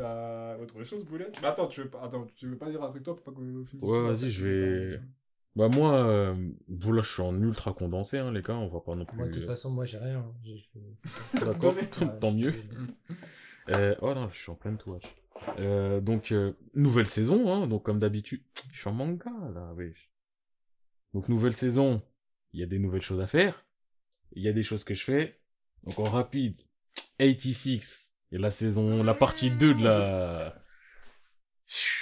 T'as autre chose, Boulet Mais attends, tu veux pas, attends, tu veux pas dire un truc toi pour pas qu'on finisse Ouais, tout, vas-y, je vais- Bah moi, euh, bon, là je suis en ultra condensé, hein, les gars, on va pas non plus... Moi, de toute façon, moi, j'ai rien. D'accord, Ouais, tant mieux. Euh, oh non, je suis en pleine touche. Euh, donc, euh, nouvelle saison, hein, donc comme d'habitude, je suis en manga, là, oui. Donc, nouvelle saison, il y a des nouvelles choses à faire, il y a des choses que je fais, donc en rapide, 86, et la saison, la partie 2 de la...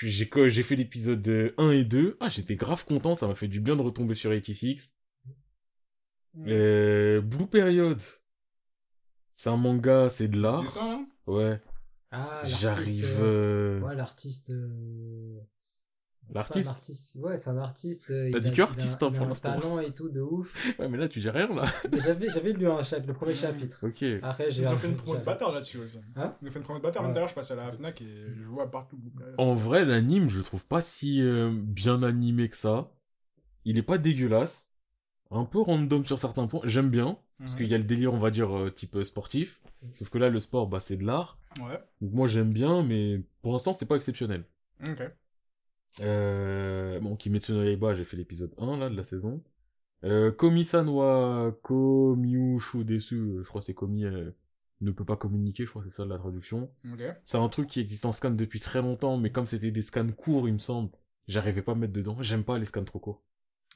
J'ai quoi- j'ai fait l'épisode 1 et 2, ah, j'étais grave content, ça m'a fait du bien de retomber sur 86. Euh, Blue Period, c'est un manga, c'est de l'art, là ouais. Ah, J'arrive. euh, euh, Ouais, l'artiste. euh, L'artiste un artiste. Ouais, c'est un artiste. euh, T'as dit que artiste, hein, il a pour un l'instant. talent et tout de ouf. Ouais, mais là, tu dis rien, là. J'avais, j'avais lu un chapitre, le premier chapitre. Ok. Après, j'ai. Ils ont fait une promo de bâtard là-dessus aussi. Hein Ils ont fait une promo de bâtard. Même d'ailleurs, je passe à la Fnac et je vois partout. En vrai, l'anime, je le trouve pas si euh, bien animé que ça. Il est pas dégueulasse. Un peu random sur certains points. J'aime bien. Parce qu'il y a le délire, on va dire, euh, type sportif. Sauf que là, le sport, bah, c'est de l'art. Ouais. Donc moi, j'aime bien, mais pour l'instant, c'était pas exceptionnel. Ok. Euh, bon, Kimetsu no Yaiba, j'ai fait l'épisode 1, là, de la saison. Euh, Komi-san wa Komyushu desu, euh, je crois que c'est Komi, euh, ne peut pas communiquer, je crois que c'est ça la traduction. C'est un truc qui existe en scan depuis très longtemps, mais comme c'était des scans courts, il me semble, j'arrivais pas à mettre dedans. J'aime pas les scans trop courts.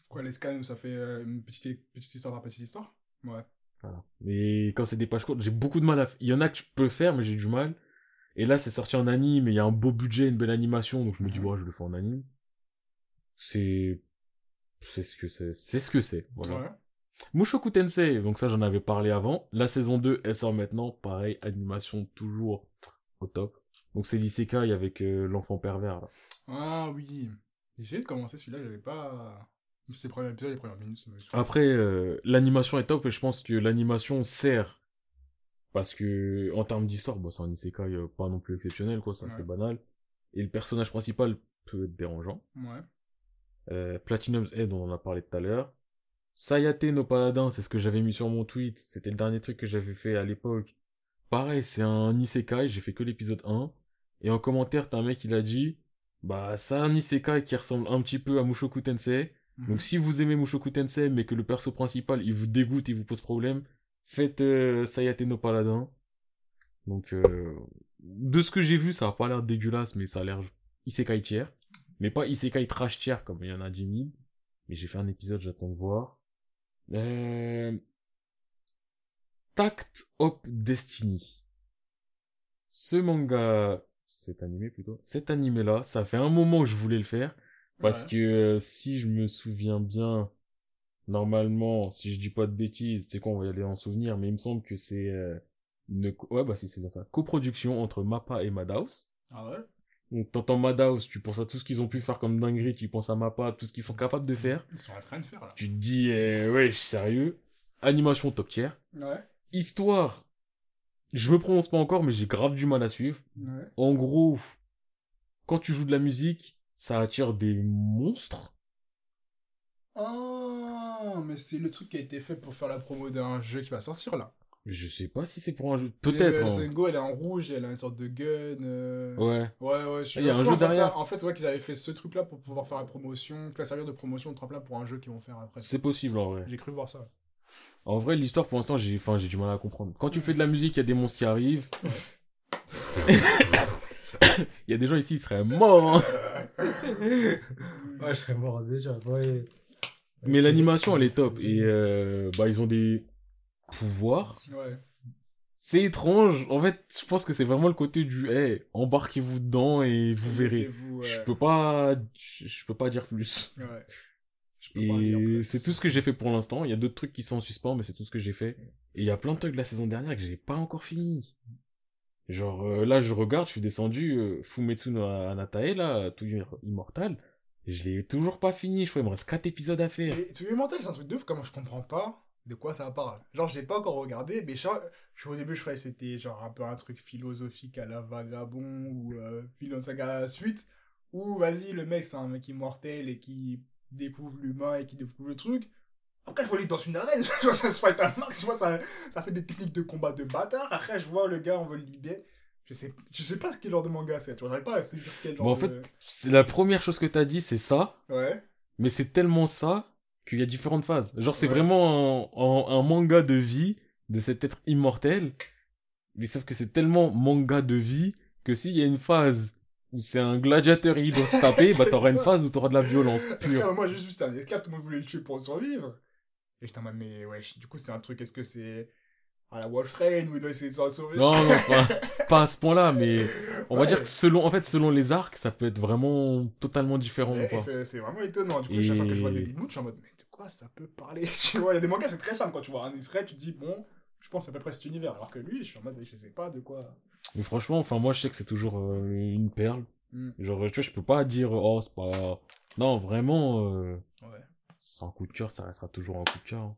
Quoi, les scans, ça fait euh, une petite, petite histoire par petite histoire? Ouais. Voilà. Mais quand c'est des pages courtes, j'ai beaucoup de mal à... Il y en a que je peux faire, mais j'ai du mal. Et là, c'est sorti en anime, et il y a un beau budget, une belle animation, donc je me dis, ouais, je le fais en anime. C'est... C'est ce que c'est. C'est ce que c'est. Voilà. Ouais. Mushoku Tensei, donc ça j'en avais parlé avant. La saison 2, elle sort maintenant. Pareil, animation toujours au top. Donc c'est l'isekai avec euh, l'enfant pervers. Là. Ah oui. J'ai essayé de commencer celui-là, j'avais pas. C'était le premier épisode, les premières minutes, ça. Après, euh, l'animation est top et je pense que l'animation sert. Parce que en termes d'histoire, bon, c'est un isekai euh, pas non plus exceptionnel, quoi, Ouais. c'est banal. Et le personnage principal peut être dérangeant. Ouais. Euh, Platinum's Head, on en a parlé tout à l'heure. Sayate no Paladin, c'est ce que j'avais mis sur mon tweet. C'était le dernier truc que j'avais fait à l'époque. Pareil, c'est un isekai, j'ai fait que l'épisode 1. Et en commentaire, t'as un mec qui l'a dit, bah, c'est un isekai qui ressemble un petit peu à Mushoku Tensei. Mhm. Donc si vous aimez Mushoku Tensei, mais que le perso principal, il vous dégoûte, il vous pose problème, faites euh, Sayate no Paladin. Donc, euh, de ce que j'ai vu, ça a pas l'air dégueulasse, mais ça a l'air isekai tiers. Mais pas isekai trash tiers comme il y en a 10 000. Mais j'ai fait un épisode, j'attends de voir. Euh... Tact of Destiny. Ce manga, cet animé plutôt, cet animé-là, ça fait un moment que je voulais le faire. Parce Ouais. que euh, si je me souviens bien, normalement, si je dis pas de bêtises, c'est quoi, on va y aller en souvenir, mais il me semble que c'est euh, une... Ouais, bah si, c'est bien ça. Coproduction entre Mappa et Madhouse. Ah ouais? Donc t'entends Madhouse, tu penses à tout ce qu'ils ont pu faire comme dinguerie, tu penses à Mappa, tout ce qu'ils sont capables de faire. Ils sont en train de faire là. Tu te dis, euh, ouais, sérieux? Animation top tier. Ouais. Histoire, je me prononce pas encore, mais j'ai grave du mal à suivre. Ouais. En gros, quand tu joues de la musique, ça attire des monstres. Mais c'est le truc qui a été fait pour faire la promo d'un jeu qui va sortir là. Je sais pas si c'est pour un jeu. Peut-être. euh. Sengo, elle est en rouge, elle a une sorte de gun. euh, Ouais. Ouais, ouais, je Il y a un je jeu ça. derrière. En fait, ouais, qu'ils avaient fait ce truc-là pour pouvoir faire la promotion, que ça servir de promotion de tremplin pour un jeu qu'ils vont faire après. C'est possible en vrai. J'ai cru voir ça. En vrai, l'histoire pour l'instant, j'ai enfin, j'ai du mal à comprendre. Quand tu fais de la musique, il y a des monstres qui arrivent. Il y a des gens ici, ils seraient morts. hein. Ouais, je serais mort déjà. Ouais. Mais l'animation, elle est top. Et euh, bah, ils ont des pouvoirs. Ouais. C'est étrange. En fait, je pense que c'est vraiment le côté du hey, embarquez-vous dedans et vous verrez. Ouais. Je peux pas, je peux pas dire plus. Ouais. Et c'est tout ce que j'ai fait pour l'instant. Il y a d'autres trucs qui sont en suspens, mais c'est tout ce que j'ai fait. Et il y a plein de trucs de la saison dernière que j'ai pas encore fini. Genre, euh, là, je regarde, je suis descendu, euh, Fumetsu no Anatae, là, tout immortal. Je l'ai toujours pas fini. Je crois qu'il me reste 4 épisodes à faire. Et tu es mental, c'est un truc de ouf, comment je comprends pas de quoi ça parle. Genre, j'ai pas encore regardé, mais au début, je croyais que c'était genre un peu un truc philosophique à la vagabond ou euh, Vinland Saga suite, où vas-y, le mec, c'est un mec immortel et qui découvre l'humain et qui découvre le truc. Après, je vois lui dans une arène, ça se fight un max, je vois ça, ça fait des techniques de combat de bâtard. Après, je vois le gars, on veut le libérer. Je sais, je sais pas quel genre de manga c'est, tu vois, pas à saisir quel genre Bon, en de... fait, c'est la première chose que t'as dit, c'est ça, Ouais. mais c'est tellement ça qu'il y a différentes phases. Genre, c'est Ouais. vraiment un, un- un manga de vie de cet être immortel, mais sauf que c'est tellement manga de vie que s'il y a une phase où c'est un gladiateur et il doit se taper, bah t'auras une phase où t'auras de la violence pure. Moi, j'ai juste un esclave, tout le monde voulait le tuer pour survivre. Et j'étais en mode, mais ouais, du coup, c'est un truc, est-ce que c'est à la Wolfrain où il doit essayer de s'en sauver Non, non, pas, pas à ce point-là, mais on va dire que selon, en fait, selon les arcs, ça peut être vraiment totalement différent. C'est vraiment étonnant. Du coup, chaque fois que je vois des Et- big moods, je suis en mode, mais de quoi ça peut parler? Tu vois, il y a des mangas, c'est très simple quand tu vois un extrait, tu te dis, bon, je pense à peu près cet univers. Alors que lui, je suis en mode, je sais pas de quoi. Mais franchement, enfin, moi, je sais que c'est toujours euh, une perle. Hmm. Genre, tu vois, je peux pas dire, oh, c'est pas. Non, vraiment, euh, Ouais. un coup de cœur, ça restera toujours un coup de cœur. hein.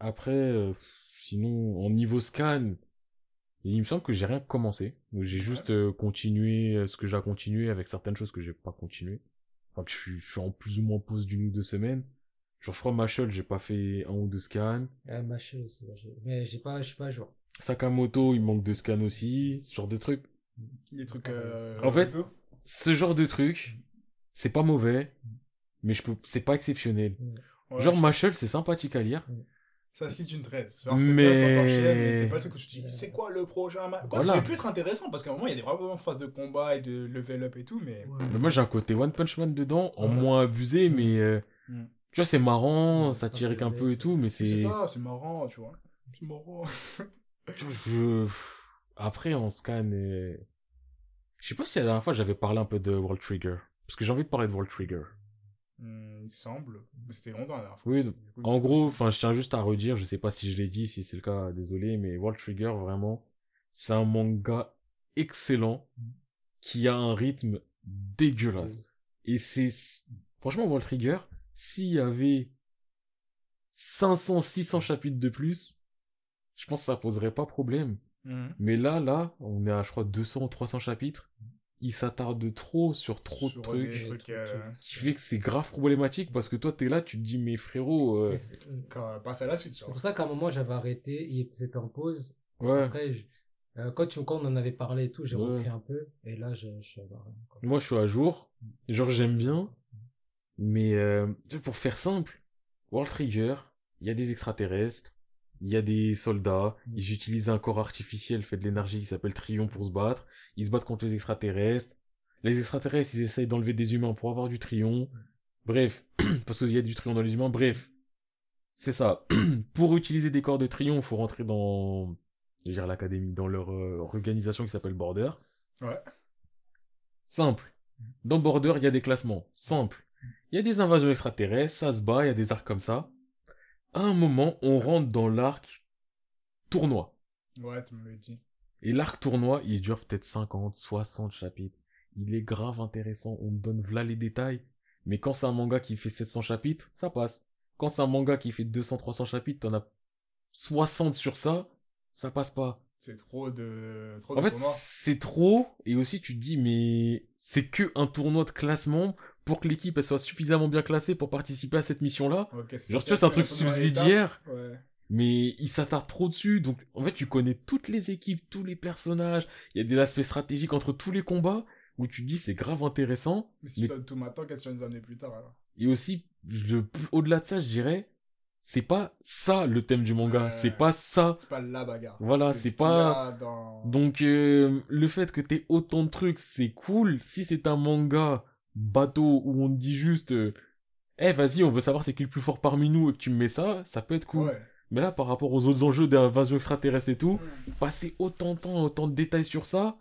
Après, euh, sinon, en niveau scan, il me semble que j'ai rien commencé. J'ai juste euh, continué euh, ce que j'ai à continuer avec certaines choses que j'ai pas continué. Enfin, que je suis, je suis en plus ou moins pause d'une ou deux semaines. Genre, je crois Machel, j'ai pas fait un ou deux scans. Ouais, ma chaîne aussi. Mais j'ai pas, je suis pas à jour. Sakamoto, il manque de scans aussi, ce genre de trucs. Des trucs. euh, En fait. Ce genre de truc, c'est pas mauvais, mais je peux, c'est pas exceptionnel. Ouais, Genre, je- Machel, c'est sympathique à lire. Ça, c'est une traite. Genre, Mais- c'est pas le truc où je te dis, c'est quoi le prochain match Quoi, Voilà. pu être intéressant parce qu'à un moment, il y a des vraiment phases de combat et de level up et tout, mais. Mais moi, j'ai un côté One Punch Man dedans, en Ouais. moins abusé, mais euh, Mm. tu vois, c'est marrant, Ouais, ça tire un peu et tout, mais C'est c'est. ça, c'est marrant, tu vois. C'est marrant. Je... Après, on scanne. euh, Je sais pas si la dernière fois j'avais parlé un peu de World Trigger. Parce que j'ai envie de parler de World Trigger. Hmm, il semble. C'était longtemps la dernière fois. Oui, coup, En gros, enfin, je tiens juste à redire, je sais pas si je l'ai dit, si c'est le cas, désolé, mais World Trigger, vraiment, c'est un manga excellent qui a un rythme dégueulasse. Et c'est, franchement, World Trigger, s'il y avait 500, 600 chapitres de plus, je pense que ça poserait pas problème. Mhm. Mais là, là, on est à, je crois, 200 ou 300 chapitres. Il s'attarde trop sur trop Sur de trucs. trucs, euh, Qui fait que c'est grave problématique parce que toi, t'es là, tu te dis, mais frérot, euh, Quand passe à la suite, c'est pour ça qu'à un moment, j'avais arrêté, il était en pause. ouais. Après, je- euh, quand, tu, quand on en avait parlé et tout, j'ai Ouais. repris un peu. Et là, je, je suis à. Moi, je suis à jour. Genre, j'aime bien. Mais euh, pour faire simple, World Trigger, il y a des extraterrestres, il y a des soldats, ils utilisent un corps artificiel fait de l'énergie qui s'appelle Trion pour se battre. Ils se battent contre les extraterrestres. Les extraterrestres, ils essayent d'enlever des humains pour avoir du Trion. Bref, parce qu'il y a du Trion dans les humains. Bref, c'est ça. pour utiliser des corps de Trion, il faut rentrer dans, dire l'académie, dans leur euh, organisation qui s'appelle Border. Ouais. Simple. Dans Border, il y a des classements. Simple. Il y a des invasions extraterrestres, ça se bat, il y a des arcs comme ça. À un moment, on rentre dans l'arc tournoi. Ouais, tu me le dis. Et l'arc tournoi, il dure peut-être 50, 60 chapitres. Il est grave intéressant, on me donne v'là les détails. Mais quand c'est un manga qui fait 700 chapitres, ça passe. Quand c'est un manga qui fait 200, 300 chapitres, t'en as 60 sur ça, ça passe pas. C'est trop de. Trop En de fait, c'est trop, et aussi tu te dis, mais c'est que un tournoi de classement pour que l'équipe soit suffisamment bien classée pour participer à cette mission-là. Genre, tu vois, c'est un truc subsidiaire, Ouais. mais il s'attarde trop dessus, donc en fait, tu connais toutes les équipes, tous les personnages, il y a des aspects stratégiques entre tous les combats, où tu te dis, c'est grave intéressant, Mais si Mais- tout maintenant, qu'est-ce que tu vas nous amener plus tard alors? Et aussi, je- au-delà de ça, je dirais, c'est pas ça le thème du manga, c'est pas ça C'est pas la bagarre. Voilà, ce c'est pas- Dans... Donc euh, le fait que t'aies autant de trucs, c'est cool. Si c'est un manga bateau où on te dit juste euh, Eh vas-y, on veut savoir c'est qui le plus fort parmi nous et que tu me mets ça, ça peut être cool. Ouais. Mais là, par rapport aux autres enjeux d'invasion extraterrestre et tout, passer autant de temps, autant de détails sur ça,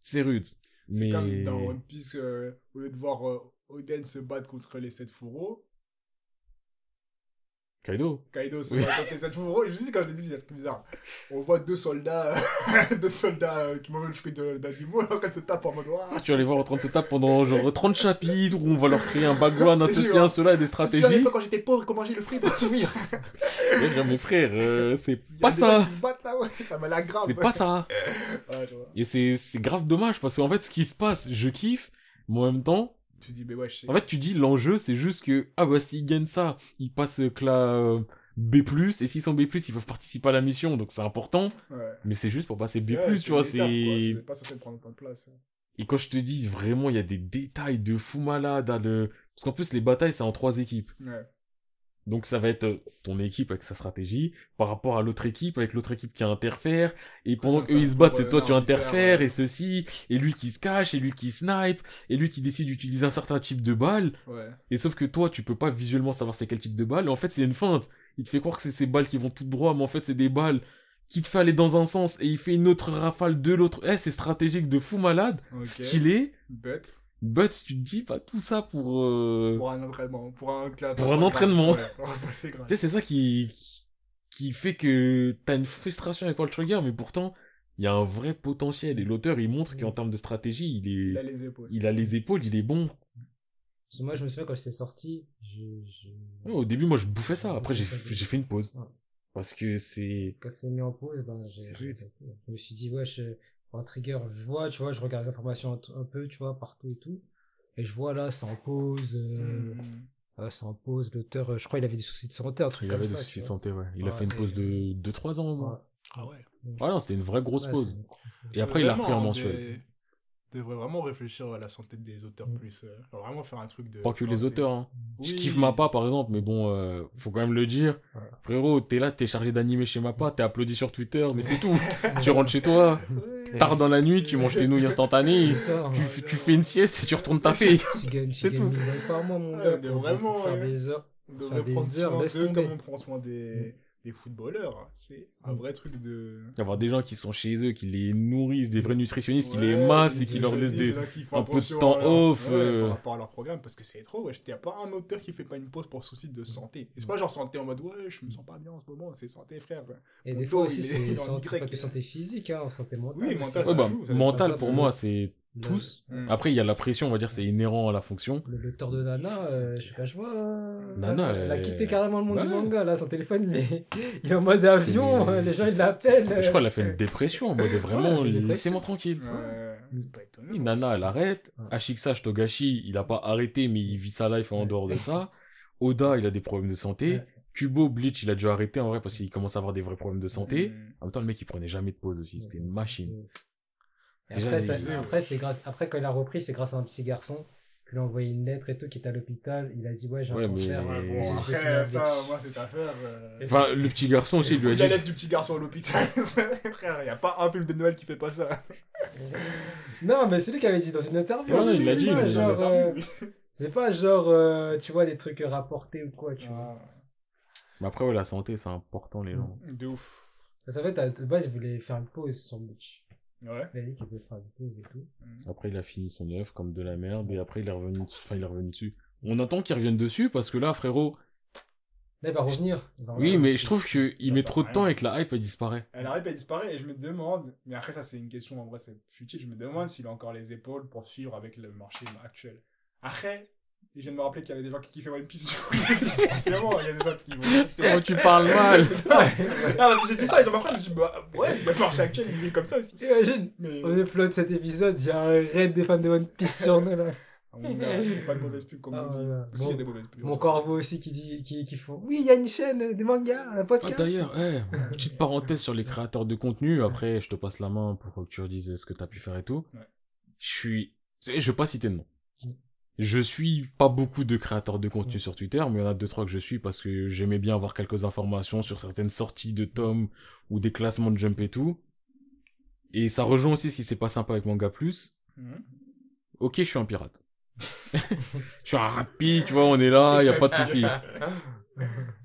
c'est rude. C'est Mais comme dans One Piece, euh, au lieu de voir euh, Oden se battre contre les 7 fourreaux, Kaido. Kaido se Oui. 7 fourreaux, je sais quand je l'ai dit, c'est un truc bizarre. On voit deux soldats, deux soldats euh, qui mangent le fruit d'animaux, alors qu'elles se tapent en mode Ouah, Tu vas les voir en train de se taper pendant genre 30 chapitres où on va leur créer un background, un Je ceci, un cela et des stratégies. l'époque quand j'étais pauvre, comment j'ai le fruit pour dire, mes frères, euh, c'est Il y a pas ça. qui se battent là, ouais, ça m'a l'air grave. C'est pas ça. Ouais. Et c'est c'est grave dommage parce qu'en fait, ce qui se passe, je kiffe, mais en même temps, Tu dis, mais ouais, je sais. en fait, tu dis l'enjeu, c'est juste que, ah bah, s'il gagne ça, il passe euh, cla... euh, B+, et s'ils sont B+, ils peuvent participer à la mission, donc c'est important, Ouais. mais c'est juste pour passer B+, Ouais, tu vois, c'est... Pas censé prendre de place. Et quand je te dis, vraiment, il y a des détails de fou malade, à le... parce qu'en plus, les batailles, c'est en trois équipes. Ouais. Donc ça va être euh, ton équipe avec sa stratégie par rapport à l'autre équipe avec l'autre équipe qui interfère. Et pendant qu'eux ils se battent c'est toi tu interfères ouais. et ceci et lui qui se cache et lui qui snipe et lui qui décide d'utiliser un certain type de balle. Ouais. et sauf que toi tu peux pas visuellement savoir c'est quel type de balle. Et en fait c'est une feinte. Il te fait croire que c'est ces balles qui vont tout droit mais en fait c'est des balles qui te fait aller dans un sens et il fait une autre rafale de l'autre. Eh c'est stratégique de fou malade. Stylé. Bête. But tu te dis pas tout ça pour euh, Pour un entraînement. Pour un, Pour un entraînement. Ouais, ouais, c'est. Tu sais, c'est ça qui, qui fait que t'as une frustration avec World Trigger, mais pourtant, il y a un vrai potentiel. Et l'auteur, il montre qu'en termes de stratégie, il Il a est, les épaules. il a les épaules, il est bon. Parce que moi, je me souviens quand c'est sorti, je, je- Ouais, au début, moi, je bouffais ça. Après, j'ai, fait une pause. Ouais. Parce que c'est, quand c'est mis en pause, ben, arrêté. je me suis dit, ouais, je, en trigger, je vois, tu vois, je regarde l'information un, un peu, tu vois, partout et tout. Et je vois là, c'est en pause, euh, Hmm. euh, c'est en pause, l'auteur, euh, je crois, il avait des soucis de santé, un truc il comme avait ça. des soucis de santé, ouais. Il a fait une pause de 2-3 ans, au moins. Ouais. Ah ouais. Ouais, non, c'était une vraie grosse Ouais, pause. une. Et après, il a repris en mensuel. des- devrait vraiment réfléchir à la santé des auteurs Mm. plus. euh, genre vraiment faire un truc de. Pas que les santé. auteurs, hein. Je kiffe Mappa, par exemple, mais bon, euh, faut quand même le dire. Ouais. Frérot, t'es là, t'es chargé d'animer chez Mappa, t'es applaudi sur Twitter, mais c'est tout. tu rentres chez toi, Ouais. tard dans la nuit, tu manges tes nouilles instantanées, ça, tu, ouais. f- tu fais une sieste et tu retournes gagnes, tu C'est tout. 1000 balles par mois, mon gars. vraiment, faire ouais. des heures. On devrait prendre soin d'eux comme on prend soin des, des footballeurs. hein. C'est un vrai truc de. Avoir des gens qui sont chez eux, qui les nourrissent, des vrais nutritionnistes, qui Ouais, les massent et qui leur laissent des... un peu de temps à leur- off, ouais, euh. par rapport à leur programme parce que c'est trop. Ouais. Il n'y a pas un auteur qui fait pas une pause pour souci de santé. Et c'est pas genre santé en mode ouais, je me sens pas bien en ce moment, c'est santé frère. Et Mon des fois aussi, c'est santé, pas que santé physique, hein, santé mentale. Oui, Ouais, ça bah, joue, ça mental pour moi, c'est tous. Après, il y a la pression, on va dire, c'est inhérent à la fonction. Le lecteur de Nana, euh, je sais pas, je vois. euh, Nana, elle a elle- quitté carrément le monde Ouais. du manga, là, son téléphone, mais il est en mode avion, euh, les gens ils l'appellent. Je crois qu'elle a fait une dépression en mode vraiment, Ouais, laissez-moi tranquille. Ouais, c'est pas étonnant. Oui, Nana, elle arrête. Ouais. Ashiksa Togashi, il a pas arrêté, mais il vit sa life en dehors de ça. Oda, il a des problèmes de santé. Ouais. Kubo, Bleach, il a dû arrêter en vrai parce qu'il commence à avoir des vrais problèmes de santé. Mm. En même temps, le mec, il prenait jamais de pause aussi. C'était une machine. Et après, il ça- disait, après, c'est grâce, après, quand il a repris, c'est grâce à un petit garçon qui lui a envoyé une lettre et tout, qui était à l'hôpital. Il a dit, ouais, j'ai Ouais, un mais- cancer. Ouais, Et- bon, finir après, avec- ça, moi, cette affaire. euh, Enfin, le petit garçon aussi, il lui a la dit. lettre du petit garçon à l'hôpital. Frère, y a pas un film de Noël qui fait pas ça. Non, mais c'est lui qui avait dit dans une interview. Ouais, il c'est l'a dit, pas il l'a dit. genre, euh, C'est pas genre, euh, tu vois, des trucs rapportés ou quoi, tu vois. Ah, Mais après, ouais, la santé, c'est important, les gens. De ouf. Parce qu'en fait, à- de base, il voulait faire une pause sur Bleach. Ouais. Faire et tout. Après, il a fini son œuvre comme de la merde, et après, il est revenu, enfin, il est revenu dessus. On attend qu'il revienne dessus, parce que là, frérot, Là, il va revenir. Oui, mais je trouve qu'il met trop de temps et que la hype, elle disparaît. Elle arrive, elle disparaît et je me demande, mais après ça c'est une question en vrai c'est futile, je me demande s'il a encore les épaules pour suivre avec le marché actuel. Après, je viens de me rappeler qu'il y avait des gens qui kiffaient One Piece. Forcément, il y a des gens qui vont kiffer. Comment tu parles mal Ah, j'ai dit ça et dans ma phrase, je me suis dit, bah ouais, bah, le marché actuel il est comme ça aussi. Imagine, Mais on upload cet épisode, il y a un raid des fans de One Piece sur nous là. Ah, mon gars, pas de mauvaise pub comme Ah, on dit. voilà. Si, il y a Bon, des mauvaises pubs. Mon corbeau aussi qui dit, qui, qui font. Oui, il y a une chaîne de manga, un Ah, podcast. D'ailleurs, eh, petite parenthèse sur les créateurs de contenu. Après, je te passe la main pour que tu redises ce que tu as pu faire et tout. Ouais. Je suis, je vais pas citer de nom. Mm. Je suis pas beaucoup de créateurs de contenu Mm. sur Twitter, mais il y en a deux trois que je suis parce que j'aimais bien avoir quelques informations sur certaines sorties de tomes ou des classements de jump et tout. Et ça rejoint aussi si c'est pas sympa avec Manga Plus. Mhm. Ok, je suis un pirate. je suis un rapide, tu vois, on est là, y a pas de souci.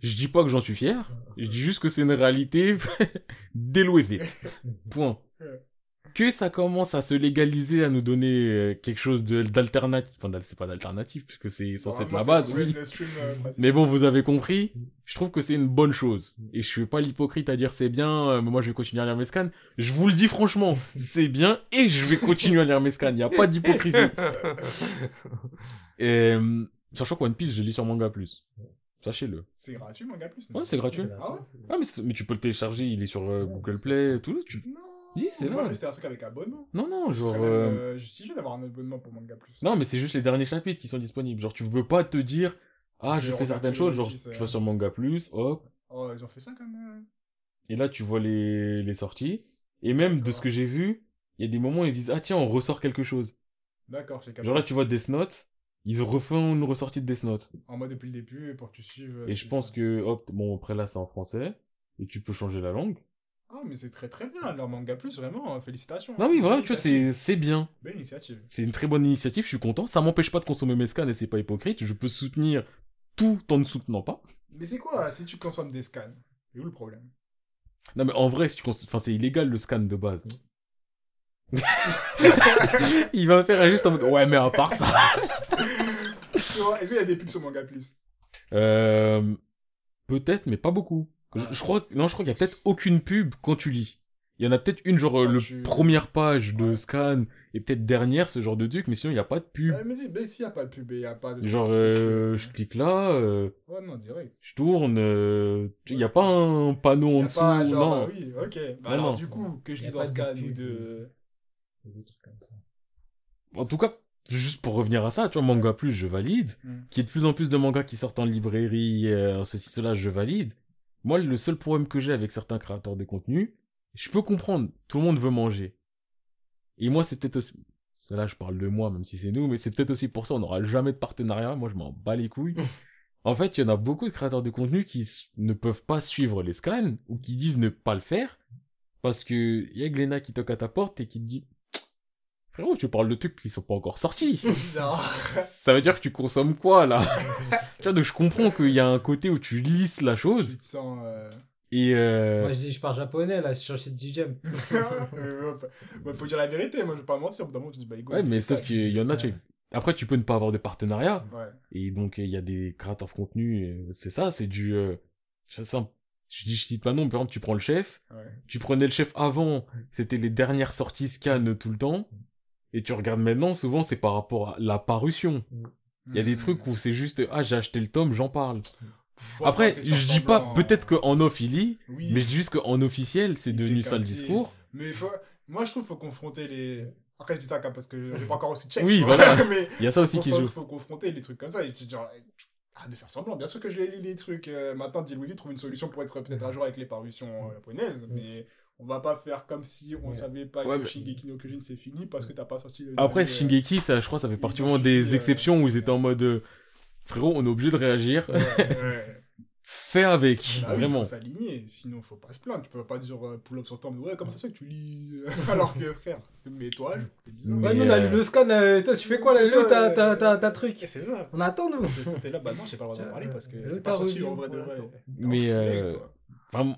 Je dis pas que j'en suis fier. Je dis juste que c'est une réalité vite. Point. Que ça commence à se légaliser, à nous donner euh, quelque chose de- d'alternatif. Enfin, c'est pas d'alternatif, puisque c'est censé être la base, oui. stream, euh. Mais bon, vous avez compris. Je trouve que c'est une bonne chose. Et je suis pas l'hypocrite à dire c'est bien, euh, mais moi je vais continuer à lire mes scans. Je vous le dis franchement, c'est bien et je vais continuer à lire mes scans. Il y a pas d'hypocrisie. Et, euh, sachant que One Piece, je lis sur Manga Plus. Sachez-le. C'est gratuit, Manga Plus Ouais, c'est gratuit. Ah ouais? Ah, mais, mais tu peux le télécharger, il est sur euh, Google Play, tout. Tu... Non. Oui, c'est Moi, vrai. c'était un truc avec abonnement. Non, non, genre. même, euh, euh, je suis d'avoir un abonnement pour Manga Plus. Non, mais c'est juste les derniers chapitres qui sont disponibles. Genre, tu peux pas te dire, ah, Je fais certaines choses, genre, tu vas sur Manga Plus, hop, Oh, ils ont fait ça quand même. Et là, tu vois les, les sorties. Et même de ce que j'ai vu, il y a des moments où ils disent Ah, tiens, on ressort quelque chose. D'accord, j'ai capté. Genre là, tu vois Death Note. Ils ont refait une ressortie de Death Note. En mode depuis le début pour que tu suives. euh, Et je pense ça. que, hop, bon, après là, c'est en français. Et tu peux changer la langue. Ah, mais c'est très très bien, leur manga plus, vraiment, félicitations. Non, oui, voilà, Belle tu vois, initiative. c'est c'est bien. Belle initiative. C'est une très bonne initiative, je suis content. Ça m'empêche pas de consommer mes scans et c'est pas hypocrite. Je peux soutenir tout en ne soutenant pas. Mais c'est quoi, si tu consommes des scans C'est où le problème? Non, mais en vrai, si tu cons- enfin, c'est illégal le scan de base. Il va me faire juste en mode Ouais, mais à part ça. Est-ce qu'il y a des pubs sur Manga Plus? Euh, peut-être, mais pas beaucoup. Je, je crois, non, je crois qu'il y a peut-être aucune pub quand tu lis. Il y en a peut-être une, genre, euh, Quand le tu- première page de Ouais. scan et peut-être dernière, ce genre de truc, mais sinon, il n'y a pas de pub. Ouais, Mais dis, mais s'il n'y a pas de pub et il n'y a pas de. Genre, euh, je clique là, euh, Ouais, non, direct. je tourne, euh, il n'y a pas un panneau Y en dessous, pas, genre, non. bah oui, ok. Bah Non, alors, non. du coup, que je lise en scan ou de. Des trucs comme ça. En tout cas, juste pour revenir à ça, tu vois, Manga Plus, je valide. Hmm. Qu'il y ait de plus en plus de mangas qui sortent en librairie, euh, ceci, cela, je valide. Moi, le seul problème que j'ai avec certains créateurs de contenu, je peux comprendre, tout le monde veut manger. Et moi, c'est peut-être aussi... Ça là, je parle de moi, même si c'est nous, mais c'est peut-être aussi pour ça, on n'aura jamais de partenariat. Moi, je m'en bats les couilles. en fait, il y en a beaucoup de créateurs de contenu qui ne peuvent pas suivre les scans, ou qui disent ne pas le faire, parce que il y a Gléna qui toque à ta porte et qui te dit, frérot, tu parles de trucs qui sont pas encore sortis. Ça veut dire que tu consommes quoi là? Tu vois, donc je comprends qu'il y a un côté où tu lisses la chose tu te sens. euh, et euh... Moi, je dis, je parle japonais, là, sur le site du gem. euh, ouais, faut dire la vérité, moi je vais pas mentir. Au bout d'un moment, tu dis, bah, écoute, ouais, mais sauf qu'il y en a. Tu... Après, tu peux ne pas avoir de partenariat Ouais. et donc il y a des créateurs de contenu. euh, C'est ça, c'est du. Euh... C'est simple. Je dis, je cite pas non, mais par exemple, tu prends le chef. Ouais. Tu prenais le chef avant, c'était les dernières sorties scan tout le temps. Et tu regardes maintenant, souvent c'est par rapport à la parution. Il y a des Hmm. trucs où c'est juste, ah j'ai acheté le tome, j'en parle. Faut Après, je dis pas, peut-être qu'en off il lit, Oui. Mais je dis juste qu'en officiel, c'est devenu ça le discours. Mais faut... moi, je trouve qu'il faut confronter les. Après, je dis ça parce que j'ai pas encore aussi check. Oui, voilà. mais Il y a ça aussi qui joue. il faut confronter les trucs comme ça. Et tu genre, arrête de faire semblant. Bien sûr que je lis, les trucs. Euh, maintenant, dit Louis trouve une solution pour être peut-être à jour avec les parutions euh, japonaises. Mais on va pas faire comme si on Ouais. savait pas Ouais, que mais- Shingeki no Kyojin c'est fini parce que t'as pas sorti le. Après, dernier, euh, Shingeki, ça, je crois, ça fait partie vraiment des euh, exceptions où ils étaient en mode euh, frérot, on est obligé de réagir. ouais, ouais. Fais avec, Bah oui, vraiment. faut s'aligner, sinon faut pas se plaindre. Tu peux pas dire euh, pull up sur toi, mais ouais, comment ça se fait que tu lis alors que frère, mais toi, c'est bizarre. Mais, Ouais, nous, on a euh, lu le scan. euh, toi, tu fais quoi, là, T'as euh, t'as- t'as- t'as truc. C'est ça. On attend, nous. T'es là, bah non, j'ai pas le droit d'en parler parce que c'est pas sorti en vrai de vrai. Mais. Vraiment,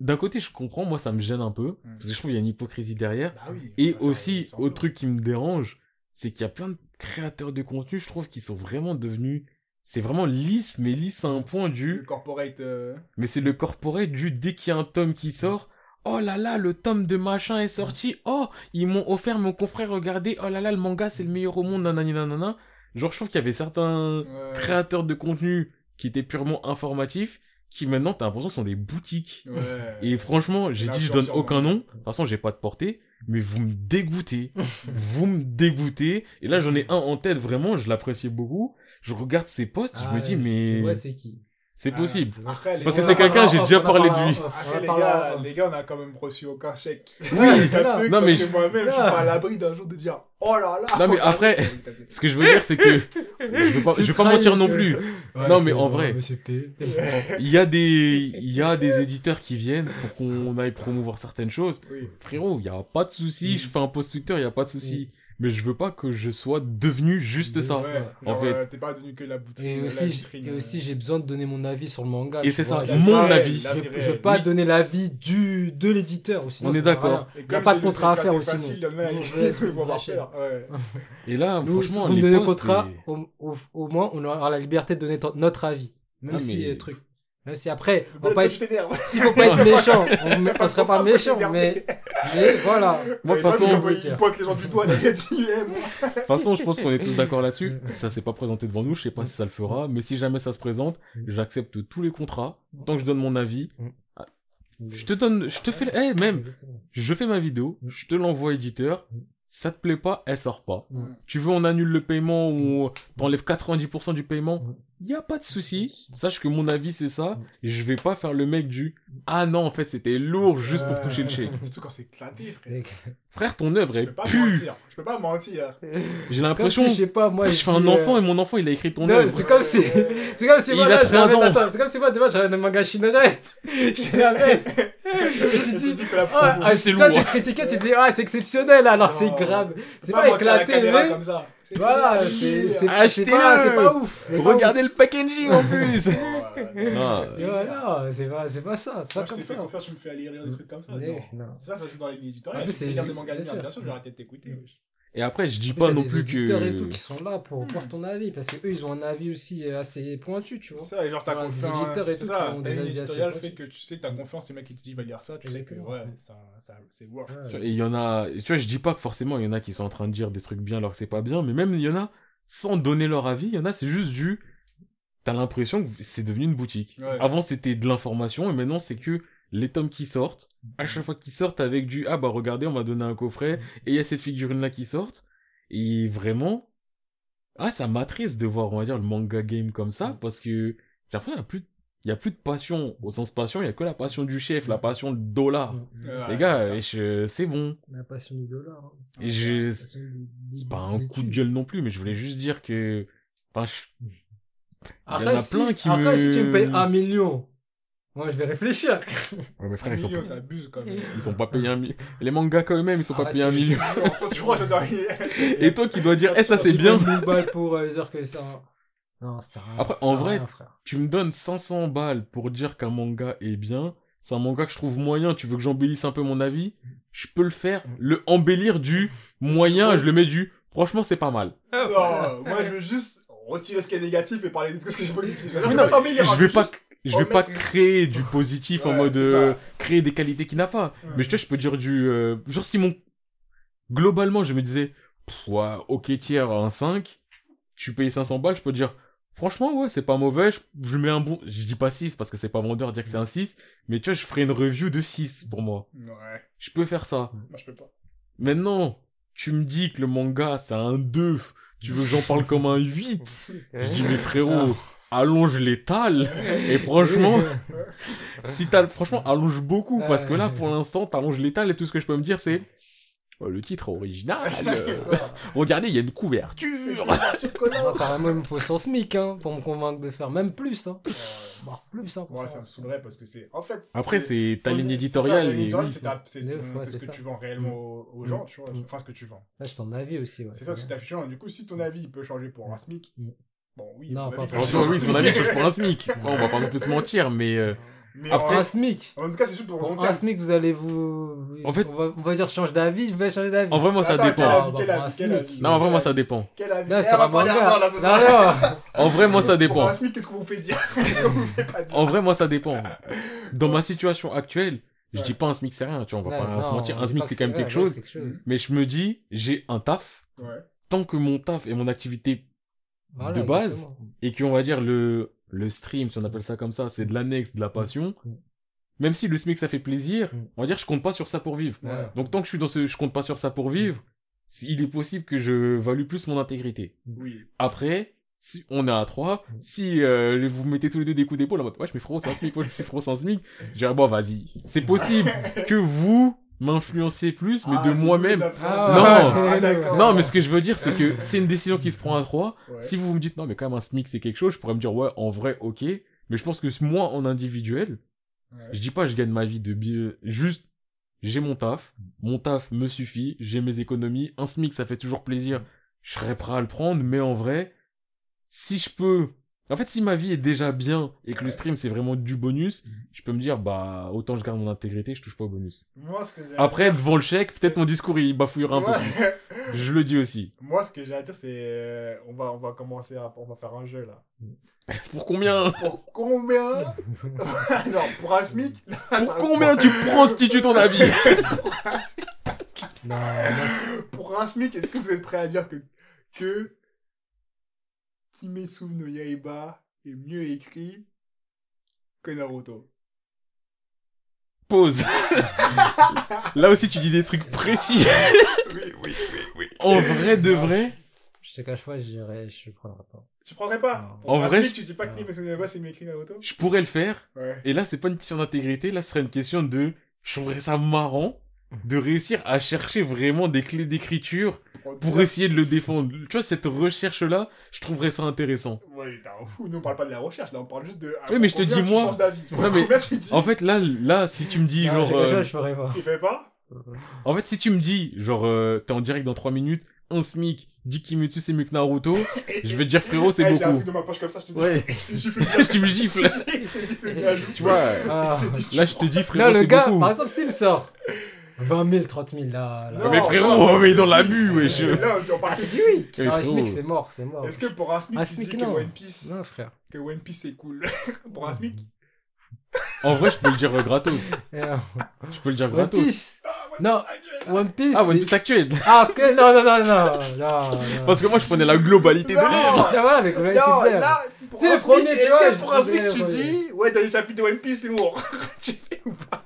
d'un côté, je comprends, moi, ça me gêne un peu. Mm. Parce que je trouve qu'il y a une hypocrisie derrière. Bah oui, Et aussi, autre truc qui me dérange, c'est qu'il y a plein de créateurs de contenu, je trouve, qui sont vraiment devenus. C'est vraiment lisse, mais lisse à un point Le du. corporate. euh, Mais c'est le corporate du dès qu'il y a un tome qui sort. Oh là là, le tome de machin est sorti. Oh, ils m'ont offert mon confrère, regardez. Oh là là, le manga, c'est le meilleur au monde, nanani nanana. Genre, je trouve qu'il y avait certains ouais. créateurs de contenu qui étaient purement informatifs, qui maintenant, t'as l'impression, sont des boutiques. Ouais. Et franchement, j'ai dit, je donne aucun nom. De toute façon, j'ai pas de portée. Mais vous me dégoûtez. vous me dégoûtez. Et là, j'en ai un en tête, vraiment, je l'appréciais beaucoup. Je regarde ses posts, je Ah, me dis, mais Ouais, c'est qui? C'est Ah, possible. Après, les Parce que c'est quelqu'un, j'ai déjà parlé de lui. Après, les gars, les gars, on a quand même reçu aucun chèque. Oui, truc, non, parce mais que je- moi-même, je suis Ah. pas à l'abri d'un jour de dire Oh là là Non, mais après, Ce que je veux dire, c'est que je veux pas, je veux pas mentir non plus. Non, mais en vrai. Il y a des, il y a des éditeurs qui viennent pour qu'on aille promouvoir certaines choses. Oui. Frérot, il y a pas de souci. Je fais un post Twitter, il y a pas de souci. Mais je veux pas que je sois devenu juste ça. Ouais, En fait. euh, t'es pas devenu que la boutique. Et la aussi, et euh. aussi j'ai besoin de donner mon avis sur le manga. Et c'est ça, mon avis. Je, veux pas Oui. donner l'avis du de l'éditeur sinon On est d'accord. Il y a pas de contrat à faire aussi, facile, le mec, avoir peur. Ouais. Et là, Nous, franchement, posts, contrat, et- au, au- au moins on aura la liberté de donner notre avis. Même si euh, truc. Même si après, on va pas être, s'il faut pas être méchant, on, serait qu'on pas sera méchant, mais, mais voilà. Moi, de toute façon, il pointe les gens du doigt. De toute façon, je pense qu'on est tous d'accord là-dessus. Ça s'est pas présenté devant nous, je sais pas si ça le fera, mais si jamais ça se présente, j'accepte tous les contrats, tant que je donne mon avis. Je te donne, je te fais, eh, même, je fais ma vidéo, je te l'envoie éditeur. ça te plaît pas, elle sort pas. Tu veux, on annule le paiement ou on t'enlève 90% du paiement. Y a pas de souci. Sache que mon avis, c'est ça. Je vais pas faire le mec du, ah non, en fait, c'était lourd juste pour Euh, toucher le chèque. Surtout quand c'est éclaté, frère. Mec, Frère, ton œuvre, Je pas pue. mentir. Je peux pas mentir. J'ai l'impression, si, je sais pas, moi, frère, je fais un dis, enfant euh, et mon enfant, il a écrit ton œuvre. c'est comme si, c'est comme si moi, là, je 3 ramène, ans. attends, c'est comme si moi, demain, j'avais un manga Shinonai. Je l'amène. Je Tu dis, dis que la ah, ah, c'est toi, lourd. tu critiquais, tu dis, ah, c'est exceptionnel, alors c'est grave. C'est Pas éclaté, comme ça. Voilà, c'est, Ah, pas, pas ouf. Regardez le packaging en plus. Voilà, c'est pas, c'est pas ça, c'est pas je comme ça. confiance, tu me fais aller lire des trucs comme ça. Mais, non. non. Ça, ça joue dans les lignes éditoriales. Si tu c'est- lire des mangas bien sûr, je vais arrêter de t'écouter. Et après, je dis pas non plus auditeurs que. et tout qui sont là pour voir ton avis, parce que eux, ils ont un avis aussi euh, assez pointu, tu vois. Ça, et genre, t'as confiance. C'est tout ça, qui ont t'as des une avis assez éditoriale pointus. fait que tu sais que t'as confiance, c'est le mec qui te dit va lire ça, tu sais que ouais, ça, ça, c'est worth. Ouais. Tu vois, Et il y en a, tu vois, je dis pas que forcément il y en a qui sont en train de dire des trucs bien alors que c'est pas bien, mais même il y en a sans donner leur avis, il y en a c'est juste du, t'as l'impression que c'est devenu une boutique. Ouais. Avant c'était de l'information et maintenant c'est que les tomes qui sortent, à chaque fois qu'ils sortent avec du, ah bah regardez on m'a donné un coffret et il y a cette figurine là qui sortent et vraiment, ah ça m'attriste de voir on va dire le manga game comme ça parce que j'ai l'impression qu'il y a plus il y a plus de passion au sens passion, il y a que la passion du chef, la passion du dollar. Ouais, Les gars, ouais. euh, je- c'est bon. La passion du dollar. hein. Et je, La c'est pas un coup de gueule non plus, mais je voulais juste dire que, enfin, je- il y en Après, a si, plein qui après, me... si tu me payes un million, moi je vais réfléchir. Ouais, mais frère, ils sont, million, t'abuses quand même. ils sont pas payés un million. Les mangakas eux-mêmes, ils sont pas Ah, payés un million. Tu crois que je dois Et toi qui dois dire, eh, ça c'est bien. tu payes 1000 balles pour euh, dire que ça. Non, ça rien. Après, Ça en vrai, rien. Tu me donnes 500 balles pour dire qu'un manga est bien. C'est un manga que je trouve moyen. Tu veux que j'embellisse un peu mon avis? Je peux le faire. Le embellir du moyen, je le mets du, franchement, c'est pas mal. Non, moi je veux juste retirer ce qui est négatif et parler de ce qui est positif. Mais non, je vais pas, je vais pas remettre- créer du positif en mode euh, créer des qualités qu'il n'a pas. Ouais. Mais je te je peux dire du euh, genre si mon globalement je me disais ouais, OK tiers un 5, tu payes 500 balles, je peux dire franchement ouais, c'est pas mauvais, je, je mets un bon je dis pas 6 parce que c'est pas vendeur de dire que c'est un 6, mais tu vois, je ferai une review de 6 pour moi. Ouais, Je peux faire ça. moi je peux pas. Maintenant, tu me dis que le manga c'est un 2, tu veux que j'en parle comme un 8 Je dis mais frérot, allonge l'étal et franchement si t'as franchement allonge beaucoup parce que là pour l'instant t'allonges l'étal et tout ce que je peux me dire c'est oh, le titre original euh, regardez il y a une couverture Apparemment, il me faut 100 SMIC hein, pour me convaincre de faire même plus. Hein. Voire plus. Hein, Moi faire. ça me saoulerait parce que c'est. En fait. après c'est ta ligne éditoriale c'est ta- Ouais, ton- ouais, ce que ça. tu vends réellement aux, aux gens, tu vois. Mm. Enfin, ce que tu vends. C'est son avis aussi. Ouais, C'est ça, ce que tu affiches. Du coup, si ton avis il peut changer pour un SMIC, Mm. Bon, oui. Non, mon pas pour- oui son avis change pour un smic Ouais, on va pas non plus se mentir mais euh, Mais Après- en, Un SMIC. en tout cas, c'est juste pour le long Pour un terme. SMIC, vous allez vous. En fait- on va, on va dire change d'avis, je vais changer d'avis. en vrai moi ça Attends, dépend quel Ah, avis, bah, avis, quel avis? Non en vrai moi ça dépend Quel avis? Là, Eh, sur un va manga. là. Non, non. en vrai moi ça Pour dépend un SMIC, qu'est-ce qu'on vous fait dire? Qu'est-ce qu'on vous fait pas dire? En vrai moi ça dépend dans ma situation actuelle je Ouais. dis pas un smic c'est rien tu vois on va Ouais, pas non, se mentir un smic c'est quand même quelque chose c'est quelque chose. mais je me dis j'ai un taf Ouais. tant que mon taf et mon activité Voilà, de base, exactement. et qu'on va dire le le stream si on appelle ça comme ça c'est de l'annexe de la passion Mm. même si le smic ça fait plaisir Mm. on va dire je compte pas sur ça pour vivre Ouais. donc tant que je suis dans ce je compte pas sur ça pour vivre il est possible que je value plus mon intégrité Oui. après si on est à 3 Mm. si euh, vous mettez tous les deux des coups d'épaule en mode ouais je me frérot un smic moi je me suis frérot un smic je dirais bon vas-y c'est possible que vous m'influenciez plus mais Ah, de moi-même influenceurs. Non. Ah, non mais ce que je veux dire c'est que c'est une décision qui se prend à 3 Ouais. si vous me dites non mais quand même un SMIC c'est quelque chose, je pourrais me dire ouais en vrai ok, mais je pense que moi en individuel, Ouais. je dis pas je gagne ma vie de bien, juste j'ai mon taf, mon taf me suffit, j'ai mes économies, un SMIC ça fait toujours plaisir, je serais prêt à le prendre, mais en vrai, si je peux, en fait si ma vie est déjà bien et que le stream c'est vraiment du bonus, je peux me dire bah autant je garde mon intégrité, je touche pas au bonus. Moi, ce que j'ai à Après devant le chèque, peut-être mon discours il bafouillera un peu plus. Je le dis aussi. Moi, ce que j'ai à dire, c'est. euh, On va, on va commencer à. On va faire un jeu, là. Pour combien? Pour combien? Non, pour un SMIC Pour combien tu prostitues ton avis? Non, Pour un SMIC, est-ce que vous êtes prêt à dire que. Que. Kimetsu no Yaiba est mieux écrit que Naruto pause. Là aussi, tu dis des trucs précis. Oui, oui, oui, oui. En vrai de vrai, Je te cache pas, je dirais, je prendrai pas. Tu prendrais pas? Non. Pour En vrai, Asmik, je- tu dis pas que. Kimetsu no Yaiba c'est écrit Naruto? Je pourrais le faire. Ouais. Et là, c'est pas une question d'intégrité. Là, ce serait une question de. Je trouverais ça marrant de réussir à chercher vraiment des clés d'écriture pour essayer de le défendre. Tu vois, cette recherche-là, je trouverais ça intéressant. Ouais, t'es un fou. Nous, on parle pas de la recherche, là, on parle juste de. Oui, mais je te dis, moi- Non, mais- dis En fait, là, là, si tu me dis, Non, genre. euh, je ferai pas. Tu fais pas? En fait, si tu me dis, genre, euh, t'es en direct dans 3 minutes, un SMIC, dit Kimetsu c'est mieux que Naruto, je vais te dire, frérot, c'est Eh, J'ai un beaucoup. truc de ma poche comme ça, je te dis. Ouais. Je te gifle. Tu me gifles. Tu vois, Ah. là, je te dis, frérot, Non, le c'est gars, beaucoup. par exemple, s'il sort 20 000, 30 000, là. là. Non, mais frérot, non, on met c'est dans l'abus, wesh. Mais Là, on parle Ah, de j'ai dit oui. Mais Non, un frérot. SMIC, c'est mort, c'est mort. Est-ce que pour un SMIC, Un tu SMIC, dis que non. One Piece, Non, frère. que One Piece c'est cool Pour un SMIC En vrai, je peux le dire euh, gratos. Je peux le dire One gratos. Piece. Ah, One Non. Piece actuel. One Piece. Ah, One Piece actuel. Ah, ok, non, non, non, non, non, non. Parce que moi, je prenais la globalité de Non. l'œuvre. Ah, voilà, le Non, là, C'est le premier, tu est-ce vois, pour un SMIC, tu dis, ouais, t'as des chapitres de One Piece lourd Tu fais ou pas?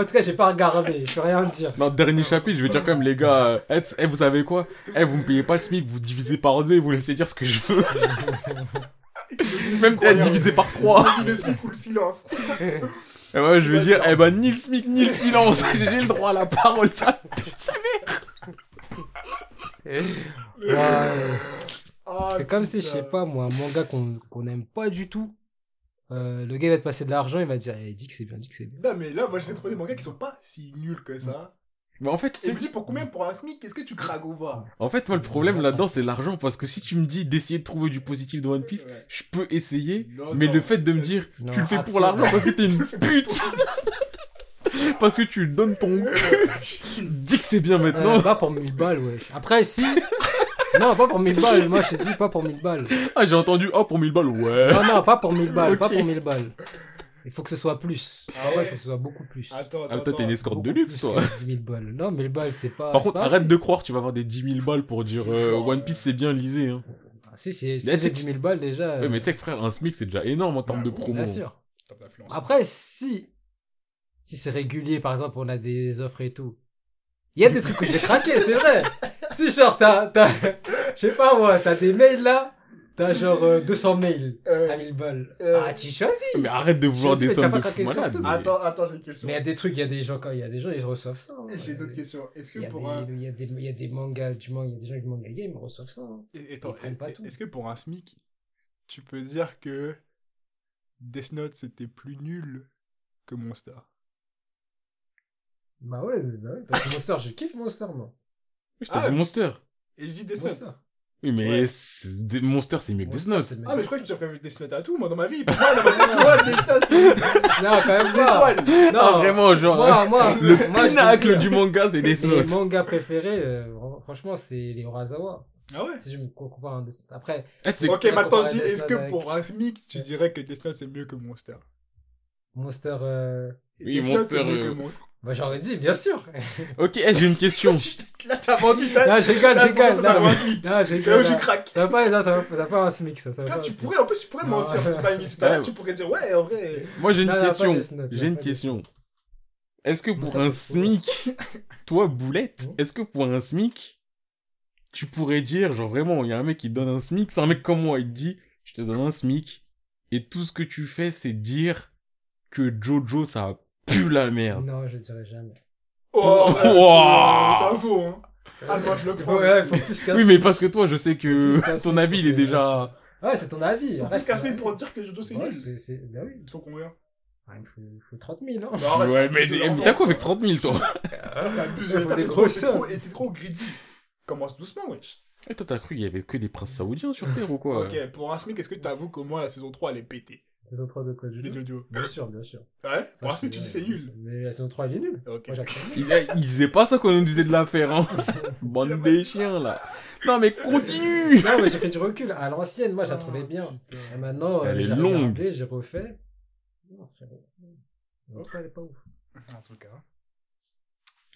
En tout cas, j'ai pas regardé, je peux rien dire. Dans le dernier chapitre, je vais dire quand même, les gars, euh, eh, eh, vous savez quoi? Eh, vous me payez pas le SMIC, vous divisez par deux et vous laissez dire ce que je veux. Même peut-être divisé par trois. Le SMIC ou le silence Et ouais, je vais dire, eh ben, ni le SMIC, ni le silence. J'ai le droit à la parole, ça pue sa mère. Ouais. Ah, C'est comme si, je sais pas, moi, un manga qu'on qu'on aime pas du tout. Euh, le gars va te passer de l'argent, il va te dire, eh, dis que c'est bien, dis que c'est bien. Non, mais là, moi, j'ai trouvé des mangas qui sont pas si nuls que ça. Mais en fait, tu me dis, pour combien pour un SMIC Qu'est-ce que tu craques ou pas? En fait, moi, le problème là-dedans, c'est l'argent. Parce que si tu me dis d'essayer de trouver du positif dans One Piece, Ouais. je peux essayer. Non, Mais non. le fait de me dire, Non, tu le fais pour l'argent parce que t'es une pute. parce que tu donnes ton cul. Dis que c'est bien Euh, maintenant. pas pour 1000 balles, wesh. Après, si. Non, pas pour 1000 balles, moi je te dis pas pour 1000 balles. Ah, j'ai entendu, oh, pour 1000 balles, ouais. Non, non, pas pour 1000 balles, pas pour 1000 balles. Il faut que ce soit plus. Ah ouais, il faut que ce soit beaucoup plus. Attends, Ah, attends. toi, t'es une escorte de luxe, toi. que 10 000 balles. Non, 1000 balles, c'est pas. Par c'est contre, pas arrête assez. de croire que tu vas avoir des 10 000 balles pour dire euh, One Piece c'est bien lisé. Hein. Ah, Si, si, si Mais j'ai tu- 10 000 balles déjà. Ouais, mais tu sais que frère, un SMIC c'est déjà énorme en termes de Bah, promo. Bien sûr. Après, si. Si c'est régulier, par exemple, on a des offres et tout. Il y a des trucs que je vais craquer, c'est vrai. Si, genre, t'as. t'as- Je sais pas moi, t'as des mails là. T'as genre euh, 200 mails Euh, à 1000 balles. euh, Ah, tu choisis. Mais arrête de vouloir Je des sais, sommes t'as de pas fou craqué sur malade. tout. mais- Attends, attends, j'ai une question. Mais il y a des trucs, il y a des gens, quand il y a des gens, ils reçoivent ça. hein. J'ai d'autres questions. Est-ce Il y, que a pour des, un. il, y a des, il y a des mangas, du manga, il y a des gens du manga game, ils reçoivent ça. hein. Et- Attends, Ils prennent pas est- tout. est-ce que pour un SMIC, tu peux dire que Death Note c'était plus nul que Monster? Bah ouais, bah ouais, parce que Monster, je kiffe Monster, moi. Je t'ai Ah, dit Monster. Et je dis Death Note. Oui, mais Ouais. c'est- des- Monster c'est mieux que Death Note. Ah, mais je crois que tu as prévu Death Note à tout, moi, dans ma vie. Pour moi, dans ma vie, moi, Death Note, c'est Non, quand même pas. Non, Ah, vraiment, genre, Moi, moi, le pinacle du manga c'est Death Note. mangas préférés, euh, franchement, c'est les Urasawa. Ah ouais? Si je me compare un Death Note. Après, Ah, tu sais- Ok, maintenant, est-ce que avec- pour un SMIC, tu dirais que Death Note c'est mieux que Monster? Monster, euh... Oui, Monster, euh, bah j'aurais dit, bien sûr. Ok, j'ai une question. Là, t'as vendu, t'as. Non, je rigole, je rigole. Non, je C'est rigole. craques. Ça va pas, ça, ça va, ça va pas un SMIC, ça. ça va Là, pas tu pourrais, en plus, tu pourrais mentir si tu mis tout à l'heure. Tu pourrais dire, ouais, en vrai. Moi j'ai une question. J'ai une question. Est-ce que pour un. SMIC, toi Boulette, Mhm. est-ce que pour un SMIC, tu pourrais dire, genre vraiment, il y a un mec qui te donne un SMIC, c'est un mec comme moi, il te dit, je te donne un SMIC, et tout ce que tu fais, c'est dire que Jojo, ça pue la merde. Non, je dirais jamais. Oh, Wow. ouais, c'est un faux, hein. Ah, moi, je le prends. Ouais, faut plus qu'un Oui, mais parce que toi, je sais que ton avis, il est déjà... Ouais, c'est ton avis. Faut plus avis. pour dire que Jojo c'est nul. c'est, bah oui. Il te faut combien? Ah, il faut, il faut 30 000, hein. Bah, Ouais, mais t'as quoi avec 30 000, toi? Il t'as- des t'es trop, trop greedy. Commence doucement, wesh. Et toi, t'as cru qu'il y avait que des princes saoudiens sur Terre ou quoi? Ok, pour un SMIC, est-ce que t'avoues qu'au moins la saison 3 elle est pétée? Saison 3 de quoi Les Jojo. Bien sûr, bien sûr. Ouais Ça, Pour te tu dis c'est nul. Mais la saison 3 elle est nulle. Ok. Moi j'accepte. Il, il disait pas ça quand on nous disait de la faire, hein Bande des chiens, là Non, mais continue non, mais j'ai pris du recul. À l'ancienne, moi, je la trouvais bien. Et maintenant, euh, Elle est j'ai longue. j'ai refait. Non, elle est pas ouf. En tout cas.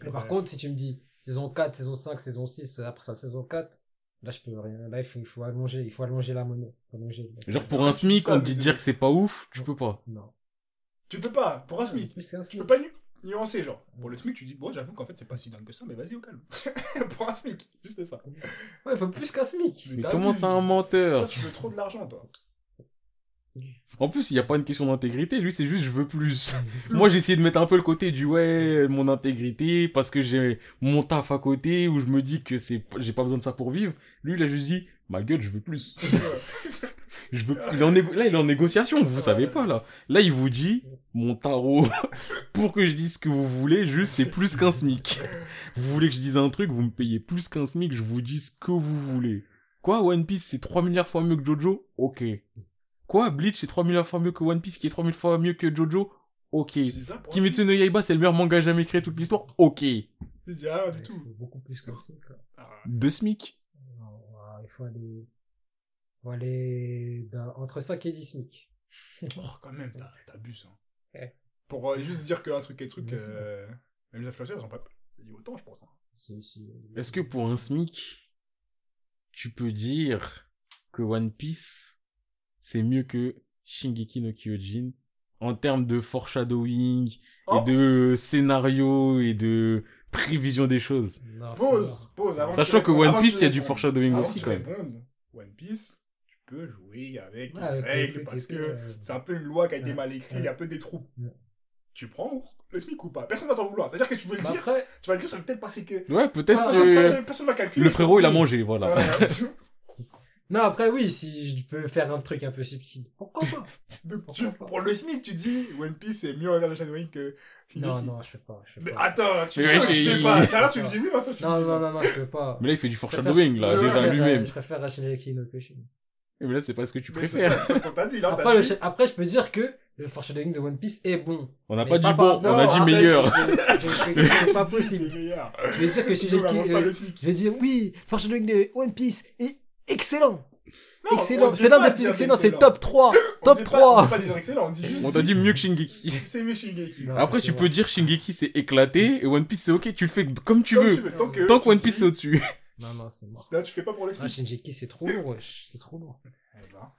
Mais par Ouais. contre, si tu me dis saison 4, saison 5, saison 6, après sa saison 4, là, je peux rien. Là, il faut, il faut allonger, il faut allonger la monnaie. Allonger Genre pour un SMIC, Ça, on mais te dit dire que c'est pas ouf, tu peux pas. Non. Tu peux pas, pour un SMIC. Tu peux pas nu- nuancé, genre. Pour le SMIC, tu dis, bon, j'avoue qu'en fait, c'est pas si dingue que ça, mais vas-y, au calme. pour un SMIC, juste ça. Ouais, il faut plus qu'un SMIC. Mais t'as comment c'est un Toi, menteur tu veux trop de l'argent, toi. En plus, il n'y a pas une question d'intégrité. Lui, c'est juste je veux plus. Moi, j'ai essayé de mettre un peu le côté du ouais, mon intégrité, parce que j'ai mon taf à côté, où je me dis que c'est, j'ai pas besoin de ça pour vivre. Lui, il a juste dit, ma gueule, je veux plus. je veux, il en là, il est en négociation, vous savez pas, là. Là, il vous dit, mon tarot, pour que je dise ce que vous voulez, juste, c'est plus qu'un SMIC. Vous voulez que je dise un truc, vous me payez plus qu'un SMIC, je vous dis ce que vous voulez. Quoi, One Piece, c'est 3 milliards fois mieux que Jojo? Ok. Quoi, Bleach, c'est 3 milliards fois mieux que One Piece, qui est 3000 fois mieux que Jojo? Ok. Ça Kimetsu no Yaiba, c'est le meilleur manga jamais créé toute l'histoire? Ok. Dis rien du Il tout. faut beaucoup plus qu'un SMIC. là. Ah, Deux SMIC? Il faut aller, il faut aller dans- entre 5 et 10 SMIC. Oh, quand même, t'as- t'abuses. Hein. Ouais. Pour euh, juste dire qu'un truc est truc. Euh... Même les influenceurs, ils ont pas payé autant, je pense. hein. Si, si. Est-ce que pour un SMIC, tu peux dire que One Piece, c'est mieux que Shingeki no Kyojin en termes de foreshadowing Oh. et de scénario et de prévision des choses Non, Pause, pause. Avant Sachant que One Piece, tu il y a du foreshadowing avant aussi quand même. One Piece, tu peux jouer avec Ouais, les règles parce que euh, c'est un peu une loi qui a été Ouais. mal écrite, il y a un peu des trous. Ouais. Tu prends le SMIC ou pas? Personne va t'en vouloir. C'est-à-dire que tu veux le Bah dire, après, tu vas le dire, ça va peut-être passer que. Ouais, peut-être Ah, Personne, que personne- personne va calculer. le frérot, il a mangé, voilà. Non, après, oui, si je peux faire un truc un peu subtil. Pourquoi pas? Donc, Pourquoi tu- pas? pour le SMIC, tu dis One Piece c'est mieux en termes de shadowing que Shingeki. Non, non, je fais pas. Je fais Mais pas. attends, tu Mais ouais, tu j'ai- fais pas. il- Tout à l'heure, tu me dis oui, maintenant tu me Non, dis non, non, non, je peux pas. Mais là, il fait du Je foreshadowing, là, déjà ouais, lui-même. Je préfère Shingeki no Kyojin. Mais là, c'est pas ce que tu Mais c'est préfères. pas- c'est pas ce qu'on t'a dit, là, Après, t'as le dit- ch- après, je peux dire que le foreshadowing de One Piece est bon. On n'a Mais pas dit bon, par- on a Non, dit arrête, meilleur. Je- je- je- C'est pas C'est possible. Je vais dire que on Shingeki. pas euh, le SMIC. Je vais dire oui, foreshadowing de One Piece est excellent. Non, excellent. C'est l'un des plus excellents, c'est top 3. On Top dit pas- 3. On dit pas dire excellent, on dit juste. On t'a dit mieux que Shingeki. C'est mieux Shingeki. Non. Après, tu peux dire Shingeki c'est éclaté et One Piece c'est ok, tu le fais comme tu Comme veux. Tant que, Tant que tu One Piece c'est au-dessus. Non, non, c'est mort. Là, tu fais pas pour le Ah, SMIC. Shinjeki, c'est trop lourd. C'est trop lourd. Eh ben,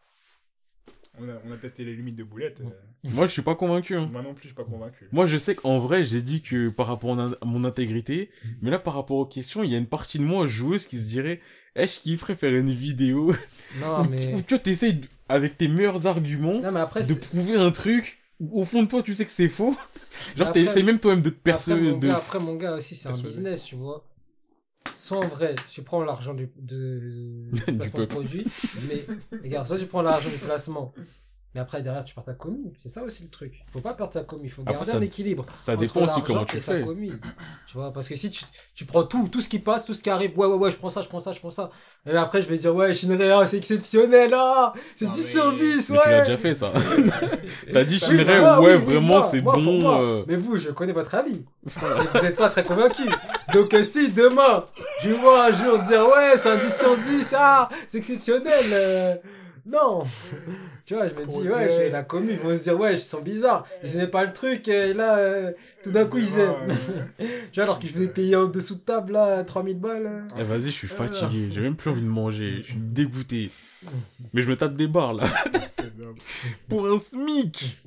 On a, on a testé les limites de boulettes. euh, Moi, je suis pas convaincu. hein. Moi non plus, je suis pas convaincu. Moi, je sais qu'en vrai, j'ai dit que par rapport à à mon intégrité, mais là, par rapport aux questions, il y a une partie de moi joueuse qui se dirait, est-ce qu'il ferait faire une vidéo Non, mais. où tu vois, t'essayes de- avec tes meilleurs arguments Non, mais après, de prouver un truc où, au fond de toi, tu sais que c'est faux? Genre, t'essayes même toi-même de te après, De... gars, après, mon gars aussi, c'est un business, tu vois. Soit en vrai, tu prends l'argent du, de, du Du placement de peuple. produit, mais regarde, soit tu prends l'argent du placement, mais après derrière tu perds ta commu. C'est ça aussi le truc. Il faut pas perdre ta commu, il faut Après, garder ça- un équilibre. Ça entre dépend aussi comment tu fais. commu. Tu vois, parce que si tu, tu prends tout, tout ce qui passe, tout ce qui arrive, ouais, ouais, ouais, je prends ça, je prends ça, je prends ça. Et après, je vais dire, ouais, Shinra, c'est exceptionnel, ah, c'est Non, 10 mais- sur 10, Mais ouais. tu l'as déjà fait, ça. T'as dit Ah, ouais, oui, vraiment, c'est bon. moi. euh, Mais vous, je connais votre avis. vous n'êtes pas très convaincu. Donc, euh, si demain, je vois un jour dire, ouais, c'est un 10 sur 10, ah, c'est exceptionnel. euh, non. Tu vois, je me dis, ouais, j'ai la commu, ils vont se dire, ouais, ils sont bizarres. Ils pas le truc, et là, euh, tout d'un coup, ils aiment. ouais. Tu vois, alors que je venais payer en dessous de table, là, 3000 balles. euh. Eh, vas-y, je suis fatigué. J'ai même plus envie de manger. Je suis dégoûté. Mais je me tape des barres, là. C'est dingue. Pour un SMIC.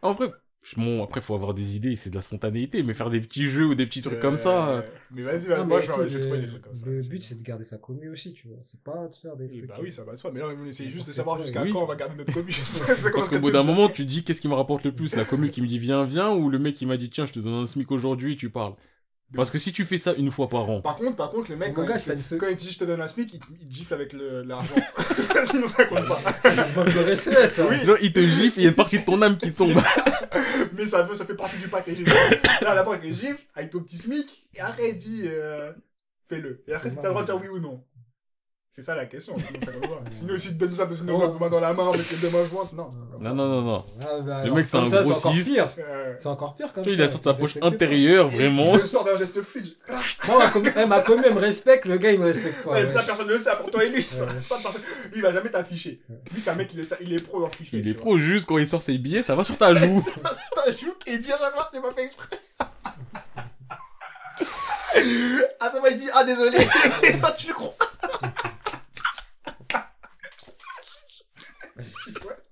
En vrai, bon, après, faut avoir des idées, c'est de la spontanéité. Mais faire des petits jeux ou des petits trucs comme ça. Euh, Mais vas-y, Non, vas-y, moi je vais le- trouver des trucs comme ça. Le but, c'est de garder sa commu aussi, tu vois. C'est pas de faire des Et trucs. bah oui, ça va de soi. Mais là, on essaye juste de savoir jusqu'à Oui. quand on va garder notre commu. Parce qu'au bout d'un moment, tu dis qu'est-ce qui me rapporte le plus? La commu qui me dit viens, viens, ou le mec qui m'a dit tiens, je te donne un SMIC aujourd'hui, tu parles. Parce que si tu fais ça une fois par an, Par contre, par contre, le mec, quand, gars, il, quand il dit je te donne un SMIC, il, il te gifle avec le- l'argent. Sinon, ça compte pas. Manque de respect, ça. Oui. genre, il te gifle, il y a une partie de ton âme qui tombe. Mais ça, fait- ça fait partie du package. Là, d'abord, avec les gifles, avec ton petit SMIC, et après, il dit euh, fais-le. Et après, C'est t'as le droit de dire oui ou non. C'est ça la question. Sinon, ça si tu donnes ça de une main dans la main avec les deux mains jointes, non. c'est pas comme Non, ça. non, non, non. Ah, bah, Le mec, c'est un ça, gros C'est encore pire. Euh, C'est encore pire comme ça. il a sorti sa poche intérieure, vraiment. Il le sort d'un geste fluide. Moi, ma commu, eh, ma commu, elle me respecte, le gars, il me respecte pas. Et personne ne le sait, part toi et lui. Ça, ça, personne- Lui, il va jamais t'afficher. Lui, c'est un mec, il est, il est pro dans ce fait. Il est pro, juste quand il sort ses billets, ça va sur ta joue. T'as joué et il dit à chaque fois, t'es pas fait exprès. Ah, ça va, il dit, ah, désolé. Et toi, tu le crois.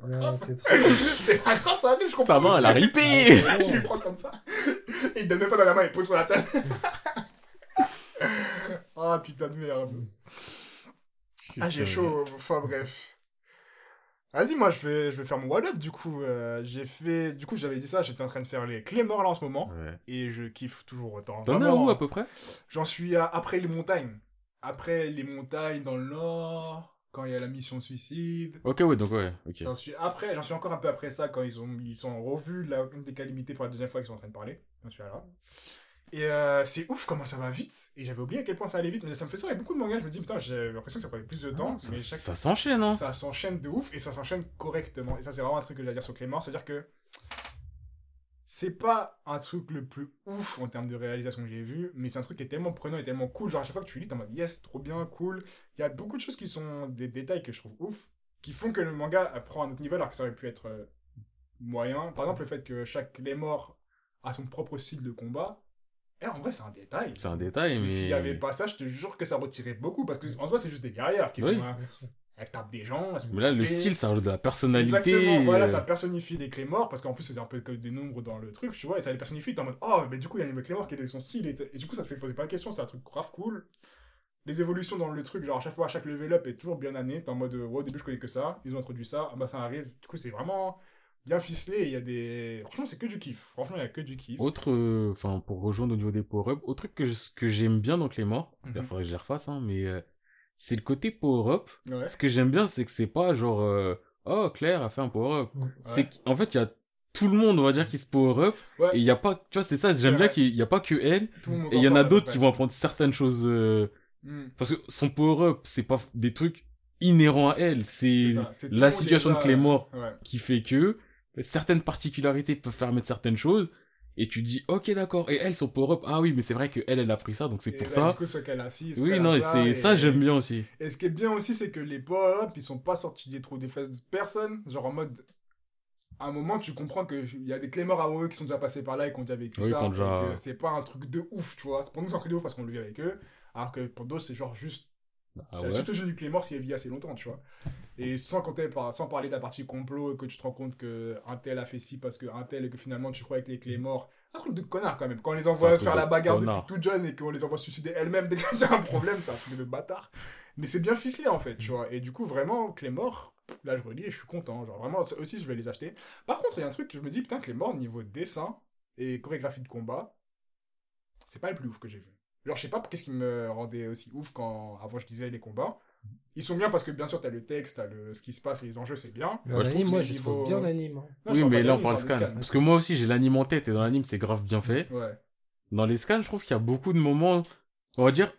Ouais, Ouais, c'est trop. C'est pas grave, ça je comprends. Ça va, elle a ripé. Tu le prends comme ça. Et il donne même pas dans la main, il pose sur la table. ah putain de merde. Ah, j'ai chaud. Enfin, bref. Vas-y, moi, je vais, je vais faire mon wall-up, du coup. Euh, j'ai fait... Du coup, j'avais dit ça, j'étais en train de faire les clés morts, là, en ce moment. Ouais. Et je kiffe toujours autant. T'en es Vraiment, où à peu près? J'en suis à- après les montagnes. Après les montagnes dans le nord, quand il y a la mission suicide. Ok, ouais, donc ouais. Suis après, j'en suis encore un peu après ça quand ils ont ils sont revus la une des calamités pour la deuxième fois qu'ils sont en train de parler. J'en suis à là. Et euh, c'est ouf comment ça va vite. Et j'avais oublié à quel point ça allait vite, mais ça me fait ça avec beaucoup de mangas. Je me dis putain, j'ai l'impression que ça prenait plus de temps, Ah, ça mais chaque ça s'enchaîne, hein ça s'enchaîne de ouf et ça s'enchaîne correctement. Et ça, c'est vraiment un truc que je vais dire sur Clément, c'est-à-dire que c'est pas un truc le plus ouf en termes de réalisation que j'ai vu, mais c'est un truc qui est tellement prenant et tellement cool. Genre, à chaque fois que tu lis, t'es en mode yes, trop bien, cool. Il y a beaucoup de choses qui sont des détails que je trouve ouf, qui font que le manga prend un autre niveau alors que ça aurait pu être euh, moyen. Par exemple, le fait que chaque Clémor a son propre style de combat. Et en vrai, c'est un détail. C'est un détail, Mais mais. s'il y avait pas ça, je te jure que ça retirait beaucoup parce que en soi, c'est juste des guerrières qui Oui. font un- elles tapent des gens. Mais là, le style, ça rajoute de la personnalité. Exactement, voilà, euh, ça personnifie les clés morts, parce qu'en plus, c'est un peu comme des nombres dans le truc, tu vois, et ça les personnifie, t'es en mode, oh, mais du coup, il y a une clé mort qui est son style, et, et du coup, ça te fait poser plein de questions, c'est un truc grave cool. Les évolutions dans le truc, genre, à chaque fois, à chaque level up est toujours bien amené, t'es en mode, ouais, au début, je connais que ça, ils ont introduit ça, ah bah, ça arrive, du coup, c'est vraiment bien ficelé, il y a des. Franchement, c'est que du kiff, franchement, il y a que du kiff. Autre, euh, enfin, pour rejoindre au niveau des power-up, autre truc que, que j'aime bien dans Clément, il Mhm. faudrait que je les refasse, hein, mais euh, c'est le côté power-up. Ouais. Ce que j'aime bien, c'est que c'est pas genre, euh, oh, Claire a fait un power-up. C'est qu'en fait, il y a tout le monde, on va dire, qui se power-up, Ouais. et il y a pas, tu vois, c'est ça, j'aime C'est bien qu'il y a pas que elle, Tout le monde et il y en a d'autres qui vont apprendre certaines choses, euh, Hmm. parce que son power-up, c'est pas des trucs inhérents à elle, c'est la situation de là, Clémor Ouais. qui fait que certaines particularités peuvent permettre certaines choses et tu dis ok d'accord et elle son power up ah oui mais c'est vrai que elle elle a pris ça donc c'est pour bah, ça Du coup, ce qu'elle a oui non et c'est ça j'aime bien aussi Et ce qui est bien aussi, c'est que les power-up, ils sont pas sortis des trous des fesses de personne. Genre en mode. À un moment, tu comprends qu'il y a des clémeurs à eux qui sont déjà passés par là et qui ont déjà vécu Oui, ça. déjà- que c'est pas un truc de ouf, tu vois. Pour nous, c'est un truc de ouf parce qu'on le vit avec eux. Alors que pour d'autres, c'est genre juste. Ah ouais surtout jeune du Clémor s'il vit assez longtemps, tu vois. Et sans, compter, par- sans parler de la partie complot que tu te rends compte que un tel a fait ci parce que un tel et que finalement tu crois que les Clémors. Un truc de connard quand même. Quand on les envoie faire la bagarre depuis tout jeune et qu'on les envoie suicider elles-mêmes dès qu'il y a un problème, c'est un truc de bâtard. Mais c'est bien ficelé en fait, tu vois. Et du coup, vraiment, Clémor, là je relis et je suis content. Genre vraiment, aussi je vais les acheter. Par contre, il y a un truc que je me dis, putain, Clémor, niveau dessin et chorégraphie de combat, c'est pas le plus ouf que j'ai vu. Genre, je sais pas qu'est-ce qui me rendait aussi ouf quand avant je disais les combats. Ils sont bien parce que bien sûr, t'as le texte, t'as le... ce qui se passe et les enjeux, c'est bien. Ouais, je trouve moi, que je trouve bien l'anime. hein. Oui mais là on parle scan de parce que moi aussi j'ai l'anime en tête et dans l'anime c'est grave bien fait Ouais. dans les scans je trouve qu'il y a beaucoup de moments on va dire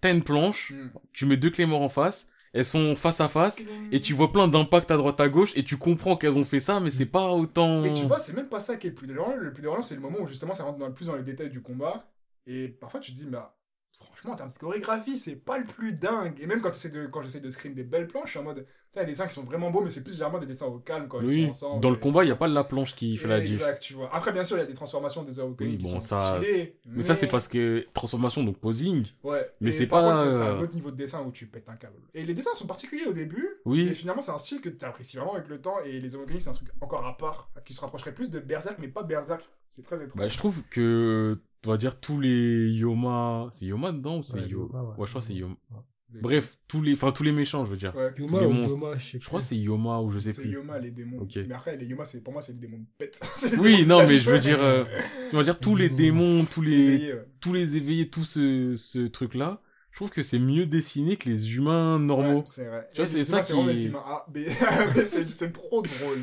t'as une planche Mm. tu mets deux Clémor en face elles sont face à face et tu vois plein d'impacts à droite à gauche et tu comprends qu'elles ont fait ça mais c'est pas autant Mais tu vois, c'est même pas ça qui est le plus dérangeant. Le plus dérangeant, c'est le moment où justement ça rentre dans le plus dans les détails du combat. Et parfois tu te dis, mais ah, franchement, en termes de chorégraphie, c'est pas le plus dingue. Et même quand, de, j'essaie de screen des belles planches, je suis en mode, il y a des dessins qui sont vraiment beaux, mais c'est plus généralement des dessins au calme quand ils oui sont ensemble. dans le combat il y a pas de la planche qui fait la diff Exact, tu vois. Après, bien sûr, il y a des transformations des Oui, qui bon, sont ça- stylées. mais ça c'est parce que transformation donc posing Ouais. mais c'est pas, c'est- un euh, autre niveau de dessin où tu pètes un câble. Et les dessins sont particuliers au début. oui Et finalement, c'est un style que tu apprécies vraiment avec le temps. Et les Aokuni, c'est un truc encore à part, qui se rapprocherait plus de Berserk, mais pas Berserk. C'est très étrange. Bah, je trouve que, on va dire, tous les Yoma, c'est Yoma dedans ou c'est Ouais, Yo... Yoma, ouais. ouais, je crois que c'est Yoma. Bref, tous les, enfin, tous les méchants, je veux dire. Ouais. Yuma des ou monstres. Yoma, je sais Je crois que c'est Yoma ou je sais C'est plus. Yoma les démons. Ok. Mais après, les Yoma, c'est pour moi, c'est les démons de pète. C'est les Oui, démons non, mais je veux dire, euh, on va dire tous les Mmh. démons, tous les, Éveillés, ouais. tous les éveillés, tout ce, ce truc-là. Je trouve que c'est mieux dessiné que les humains normaux. Ouais, c'est vrai. Tu vois, c'est ça qui- des. Ah, mais c'est c'est trop drôle.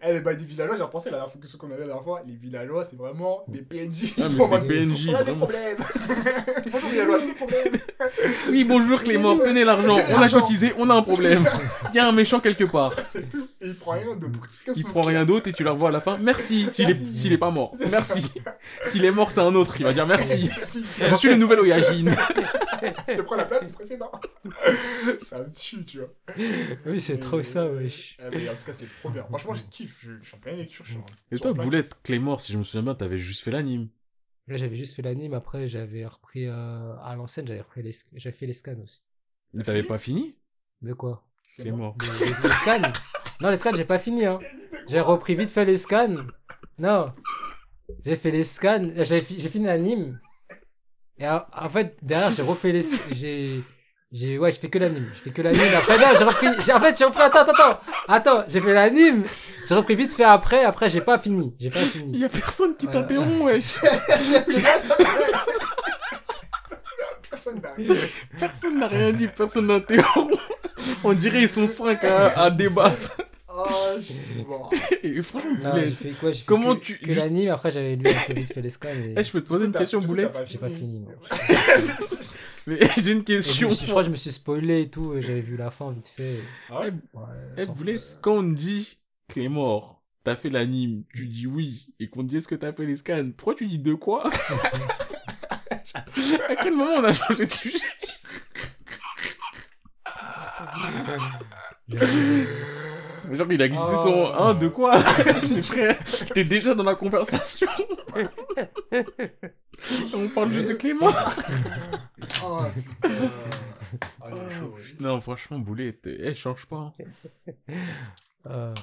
Elle est bah, des villageois, j'ai repensé à la dernière fois que ce qu'on avait la dernière fois. Les villageois, c'est vraiment des PNJ. Ah, Ils sont mais c'est PNJ, On a des vraiment. problèmes. Bonjour villageois, des problèmes. Oui, bonjour Clément, tenez l'argent, on a cotisé, on a un problème. Il y a un méchant quelque part. C'est tout. Et il prend rien d'autre. Il prend rien d'autre et tu la revois à la fin. Merci. S'il est, Merci. s'il est pas mort. Merci. S'il est mort, c'est un autre. Il va dire merci. Merci. Je suis le nouvel Oyajin. Je prends la place du précédent. ça me tue, tu vois. Oui, c'est trop ça, wesh. Eh, mais en tout cas, c'est trop bien. Franchement, je kiffe. Je, je suis en pleine lecture. Je suis en- Et toi, Boulette, Clémor, si je me souviens bien, t'avais juste fait l'anime. Là, j'avais juste fait l'anime, après, j'avais repris euh, à l'ancienne, j'avais repris les, j'avais fait les scans aussi. Mais t'avais pas fini? De quoi? Clémor. les, scans? Non, les scans, j'ai pas fini, hein. J'ai repris vite fait les scans. Non. J'ai fait les scans, euh, fi- j'ai fini l'anime. Et en, en fait, derrière, j'ai refait les. J'ai. J'ai, ouais, je fais que l'anime. Je fais que l'anime. Après, non, j'ai repris. j'ai- en fait, j'ai repris. Attends, attends, attends. Attends, j'ai fait l'anime. J'ai repris vite fait après. Après, j'ai pas fini. J'ai pas Il fini. y a personne qui Voilà. t'interrompt, wesh. Personne n'a rien. Personne n'a rien dit, personne n'interrompt. On dirait ils sont cinq à, à débattre. Ah, je- bon. Et franchement, Non, Boulet, j'ai fait quoi? J'ai fait Comment que, tu- que l'anime. Après, j'avais lu un peu vite fait les scans. Et... eh, je peux te poser une question, Boulette J'ai pas fini, non. Mais j'ai une Et question. je, je crois que je me suis spoilé et tout. et J'avais vu la fin vite fait. Ah ouais? Ouais, Eh, sans- Boulette, quand on te dit Clémor, t'as fait l'anime, tu dis oui, et qu'on te dit est-ce que t'as fait les scans, pourquoi tu dis de quoi? À quel moment on a changé de sujet? Genre, il a glissé Oh. son 1 de quoi? T'es déjà dans la conversation. on parle juste de Clément. J'ai chaud, oui. Non, franchement, Boulette, eh, change pas. Euh,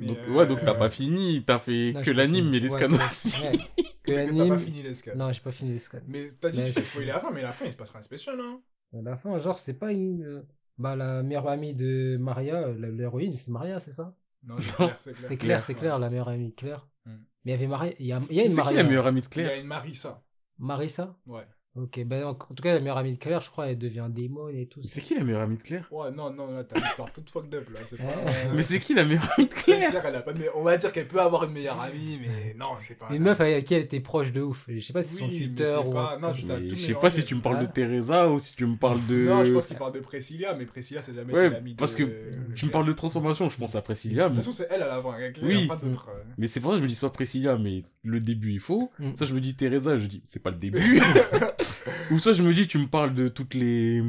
Donc, euh, ouais, donc t'as pas fini, t'as fait Non, que l'anime, mais les Ouais, scans ouais. aussi. ouais. Que mais T'as pas l'anime. fini. Non, j'ai pas fini les scans. Mais t'as dit que tu t'es spoilé la fin, mais la fin il se passera un spécial, hein. À la fin, genre, c'est pas une. Bah, la meilleure amie de Maria, l'héroïne, c'est Maria, c'est ça? Non, c'est clair, c'est clair. C'est Claire, c'est Claire, la meilleure amie de Claire. Hmm. Mais il y avait Maria. Il y a, il y a une C'est qui Maria. la meilleure amie de Il y a Claire? une Marissa. Marissa? Ouais. Ok, ben en, en tout cas, la meilleure amie de Claire, je crois, elle devient démon et tout. C'est qui la meilleure amie de Claire? Ouais, non, non, là, t'as l'histoire toute fucked up, là. C'est pas. Mais c'est qui la meilleure amie de Claire? Claire, elle a pas de meilleure- On va dire qu'elle peut avoir une meilleure amie, mais non, c'est pas. Une meuf avec qui elle était proche de ouf. Je sais pas si c'est son Oui, mais tuteur c'est ou. pas- un non, je sais Mais tout Je sais mélangé. pas si tu me parles de Ah. Teresa ou si tu me parles de. Non, je pense qu'il parle de Priscilla, mais Priscilla, c'est jamais Ouais, l'amie de- parce que de tu me parles de transformation, je pense à Priscilla. De Mais, toute façon, c'est elle à l'avant. avec Claire, Oui. il a pas d'autres. euh. mais c'est pour ça que je me dis soit Priscilla, mais le début il faut. Mm. Ça, je me dis Teresa, je dis c'est pas le début. Ou soit je me dis tu me parles de toutes les.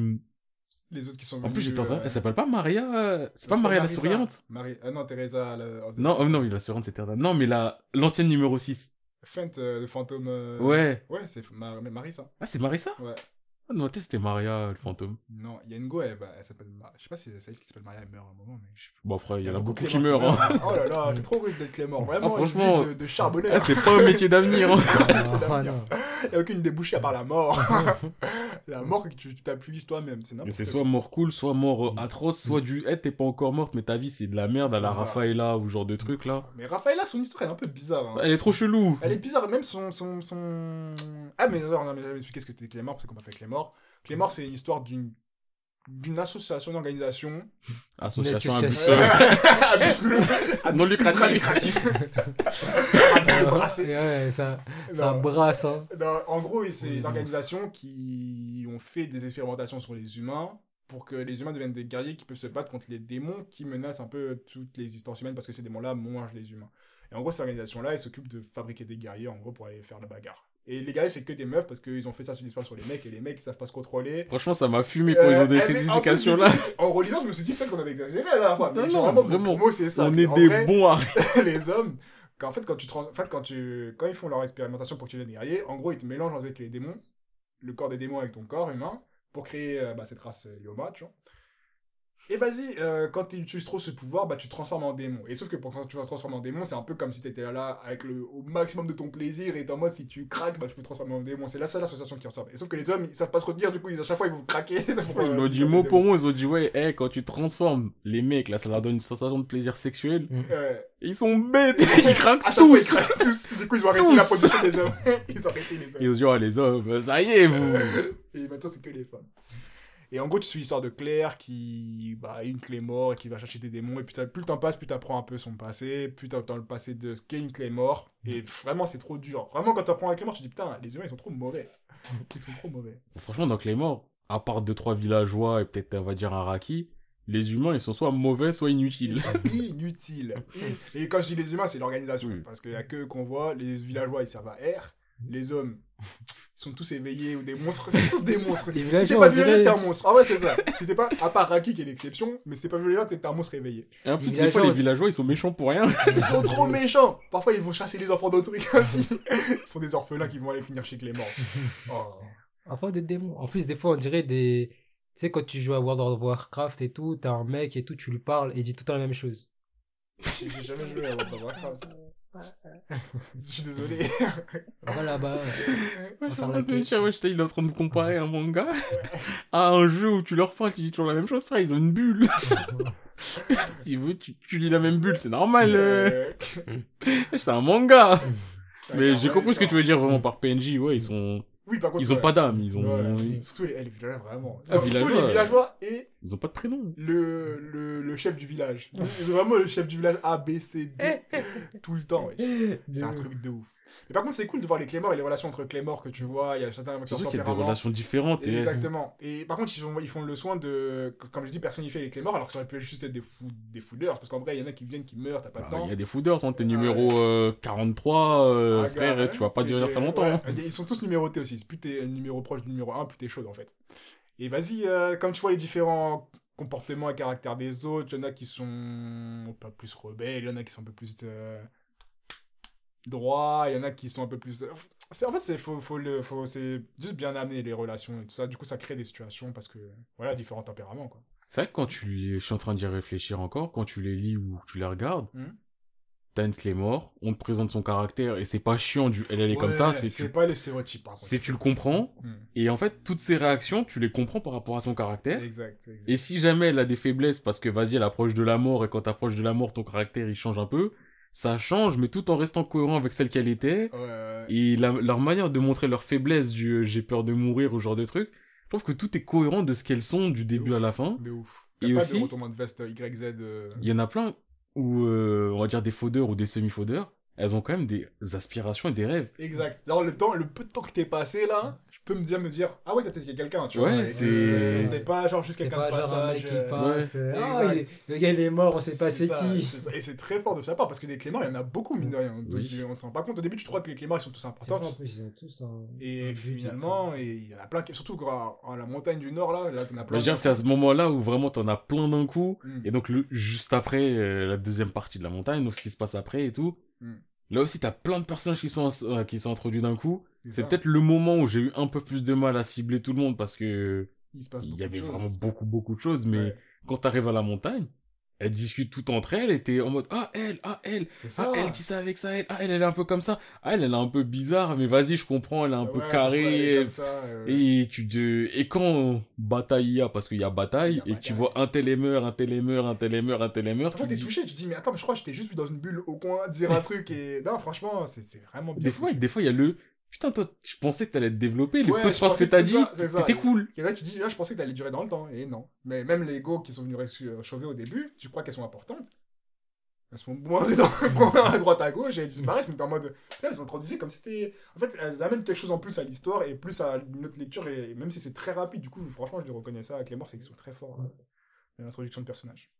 Les autres qui sont En plus, j'étais en train. euh, Elle s'appelle pas Maria C'est pas Maria la souriante Marie... euh, non, Teresa. la- Non, oh non, oui, la souriante c'est Teresa. Non, mais la l'ancienne numéro 6. Fent, euh, le fantôme. euh, Ouais. Ouais, c'est Mar- Marissa. Ah, c'est Marissa? Ouais. Ah non, peut-être c'était Maria le fantôme. Non, Yengo, elle, bah, elle s'appelle. Je sais pas si c'est elle qui s'appelle Maria, elle meurt à un moment, mais. je- Bon, après, il y en a beaucoup qui Clément meurent. hein. Oh là là, j'ai trop envie d'être Clément. Vraiment, Ah, une franchement, vie de, de charbonneur. Ah, c'est pas un métier d'avenir. hein. Ah. Il n'y a aucune débouchée à part la mort. la mort que tu tu t'appuies toi-même, c'est Mais n'importe c'est soit mort cool, soit mort euh, atroce, soit du Eh, t'es pas encore morte, mais ta vie c'est de la merde à la C'est. Rafaela ou genre de truc là. Mais Raphaëla, son histoire elle est un peu bizarre. hein. Elle est trop chelou. Elle est bizarre, même son. son, son... Ah, mais non, non, mais j'avais expliqué ce que c'était Clémor, parce qu'on m'a fait Clémor. Clémor, c'est une histoire d'une d'une association d'organisation Association à non brasser. Ouais, ça, ça brasse, hein. Non, en gros, c'est Oui, une organisation qui ont fait des expérimentations sur les humains pour que les humains deviennent des guerriers qui peuvent se battre contre les démons qui menacent un peu toutes les existences humaines parce que ces démons-là mangent les humains. Et en gros, cette organisation-là, elle s'occupe de fabriquer des guerriers, en gros, pour aller faire la bagarre. Et les guerriers, c'est que des meufs parce qu'ils ont fait ça sur l'histoire sur les mecs et les mecs, ils savent pas se contrôler. Franchement, ça m'a fumé quand ils ont donné Euh, ces mais en explications plus, là. En relisant, je me suis dit peut-être qu'on avait exagéré la dernière fois. Non, Mais non, vraiment. Moi, c'est ça. On est des bons à les hommes, qu'en fait, quand, tu en fait, quand, tu... quand ils font leur expérimentation pour tuer les guerriers, en gros, ils te mélangent avec les démons, le corps des démons avec ton corps humain, pour créer euh, bah, cette race euh, Yoma, tu vois. Et vas-y, euh, quand tu utilises trop ce pouvoir, bah, tu te transformes en démon. Et sauf que pour quand tu vas te transformer en démon, c'est un peu comme si tu étais là avec le au maximum de ton plaisir et t'es en mode si tu craques, bah, tu peux te transformer en démon. C'est la seule association qui ressort. Et sauf que les hommes, ils savent pas se retenir, du coup, ils, à chaque fois, ils vont craquer. pour, Ils euh, ont dit mot pour mot, ils ont dit ouais, eh, quand tu transformes les mecs là, ça leur donne une sensation de plaisir sexuel. Ouais. Et ils sont bêtes, ils craquent À fois, ils tous. craquent tous. Du coup, ils ont arrêté Tous. la production des hommes. ils ont arrêté les hommes. Ils ont dit oh les hommes, ça y est vous. Et maintenant, c'est que les femmes. Et en gros, tu suis l'histoire de Claire qui bah, a une clé mort et qui va chercher des démons. Et puis, t'as- plus le temps passe, plus tu apprends un peu son passé, plus dans le passé de ce qu'est une clé mort. Et vraiment, c'est trop dur. Vraiment, quand tu apprends la clé mort, tu te dis putain, les humains, ils sont trop mauvais. Ils sont trop mauvais. Franchement, dans Clément, à part deux trois villageois et peut-être on va dire Araki, les humains ils sont soit mauvais soit inutiles. Inutiles. Et quand je dis les humains, c'est l'organisation. Oui. Parce qu'il y a que qu'on voit. Les villageois, ils servent à R. Les hommes, ils sont tous éveillés ou des monstres. C'est tous des monstres. Si t'es pas violent, t'es un monstre. Ah ouais, c'est ça. Si t'es pas, à part Raki qui est l'exception, mais si t'es pas violent, t'es un monstre éveillé. Et en plus, des fois, les villageois ils sont méchants pour rien. Ils sont trop méchants. Parfois, ils vont chasser les enfants d'autrui aussi. Ils font des orphelins qui vont aller finir chez Clément. Oh. Enfin, des démons. En plus, des fois, on dirait des. Tu sais, quand tu joues à World of Warcraft et tout, t'as un mec et tout, tu lui parles et il dit tout le temps la même chose. J'ai jamais joué à World of Warcraft. Je suis désolé. Voilà, bah. Ouais, je ouais, il est en train de comparer un manga à un jeu où tu leur parles, tu dis toujours la même chose, frère, ils ont une bulle. si vous, tu, tu lis la même bulle, c'est normal. euh. Euh, C'est un manga. Mais j'ai compris ce que tu veux dire vraiment par PNJ, ouais, ils sont, Oui, par contre. ils ont ouais. pas d'âme, ils ont, Ouais. Surtout les, les villageois, vraiment. Ah, Non, surtout les villageois et ils ont pas de prénom. le, le, le chef du village. Vraiment le chef du village A, B, C, D. tout le temps. C'est un truc de ouf. Mais par contre, c'est cool de voir les Clémors et les relations entre Clémor que tu vois. Il y a certains qui ont Surtout qu'il y a des relations différentes. Et... Exactement. Et par contre, ils, font- ils font le soin de, comme je dis, personnifier les Clémors, alors que ça aurait pu juste être des, fou, des foudeurs. Parce qu'en vrai, il y en a qui viennent, qui meurent, t'as pas Bah, le temps. Il y a des fouders, hein, t'es numéro euh, 43, euh, Ah, frère, gars, tu vas pas durer très longtemps. hein. Ils sont tous numérotés aussi. Plus t'es numéro proche du numéro 1, plus t'es chaud en fait. Et vas-y, euh, comme tu vois les différents comportements et caractères des autres, il y en a qui sont pas plus rebelles, il y en a qui sont un peu plus euh, droits, il y en a qui sont un peu plus. C'est, en fait, c'est faut, faut le, faut, c'est juste bien amener les relations et tout ça. Du coup, ça crée des situations parce que voilà, différents tempéraments quoi. C'est vrai que quand tu je suis en train d'y réfléchir encore, quand tu les lis ou tu les regardes, Mhm. T'as une clé mort, on te présente son caractère et c'est pas chiant du elle elle est comme ça, c'est tu... pas les stéréotypes par contre. c'est tu le comprends Hmm. et en fait toutes ces réactions tu les comprends par rapport à son caractère. Exact. exact. Et si jamais elle a des faiblesses parce que vas-y elle approche de la mort et quand t'approches de la mort ton caractère il change un peu, ça change mais tout en restant cohérent avec celle qu'elle était. Ouais, ouais. Et la- leur manière de montrer leur faiblesse du euh, j'ai peur de mourir ou ce genre de truc, je trouve que tout est cohérent de ce qu'elles sont du début à la fin. De ouf. Y a Et pas aussi- de retournement de veste euh, YZ. euh, Il y en a plein où, euh, on va dire des faudeurs ou des semi-faudeurs, elles ont quand même des aspirations et des rêves. Exact. Alors, le temps, le peu de temps que t'es passé là, peux me dire, me dire, ah ouais, t'as peut-être quelqu'un, tu Ouais, vois. et c'est- T'es pas genre juste quelqu'un de genre un passage. mec qui euh, passe. euh, Ah, Exact. il est- le gars il est mort, on sait pas c'est qui. ça. Et c'est très fort de sa part parce que des Cléments, il y en a beaucoup, mine de rien. Oui. On ne s'en rend pas compte. Au début, tu crois que les Cléments, ils sont tous importants. en plus, ils ont tous un. un Et but, finalement, et il y en a plein qui. Surtout à, à la montagne du Nord, là, là, t'en as plein. c'est à ce moment-là où vraiment t'en as plein d'un coup. Mm. Et donc, le, juste après euh, la deuxième partie de la montagne, donc ce qui se passe après et tout. Mm. Là aussi, t'as plein de personnages qui sont, euh, qui sont introduits d'un coup. C'est peut-être le moment où j'ai eu un peu plus de mal à cibler tout le monde parce que Il se passe il beaucoup y avait vraiment beaucoup, beaucoup de choses. Mais Ouais, quand t'arrives à la montagne, elles discutent toutes entre elles et t'es en mode, ah, elle, ah, elle, ah, ça. elle dit ça avec ça, elle, ah, elle, elle est un peu comme ça, ah, elle, elle est un peu bizarre, mais vas-y, je comprends, elle est un peu carrée. ouais, ça, euh, Et tu te... et quand bataille il y a, parce qu'il y a bataille, Il y a et tu vois un tel meurt, un tel meurt, un tel meurt, un tel meurt, Parfois, tu t'es dis- touché, tu te dis, mais attends, mais je crois que je t'ai juste vu dans une bulle au coin dire un truc et. Non, franchement, c'est c'est vraiment bien. Des fois, foutu. des fois, il y a le... Putain, toi, je pensais que t'allais te développer, les Ouais, peu de phrases que t'as dit, c'était cool. Et là, tu dis, là, je pensais que t'allais durer dans le temps. Et non. Mais même les go qui sont venus ré- chauffer au début, tu crois qu'elles sont importantes? Elles se font bourrer dans le coin à droite à gauche et elles disparaissent, mais t'es en mode. Putain, elles sont introduisées comme si c'était. En fait, elles amènent quelque chose en plus à l'histoire et plus à une autre lecture. Et même si c'est très rapide, du coup, franchement, je les reconnais ça avec les morts, c'est qu'ils sont très forts. hein, dans L'introduction de personnages.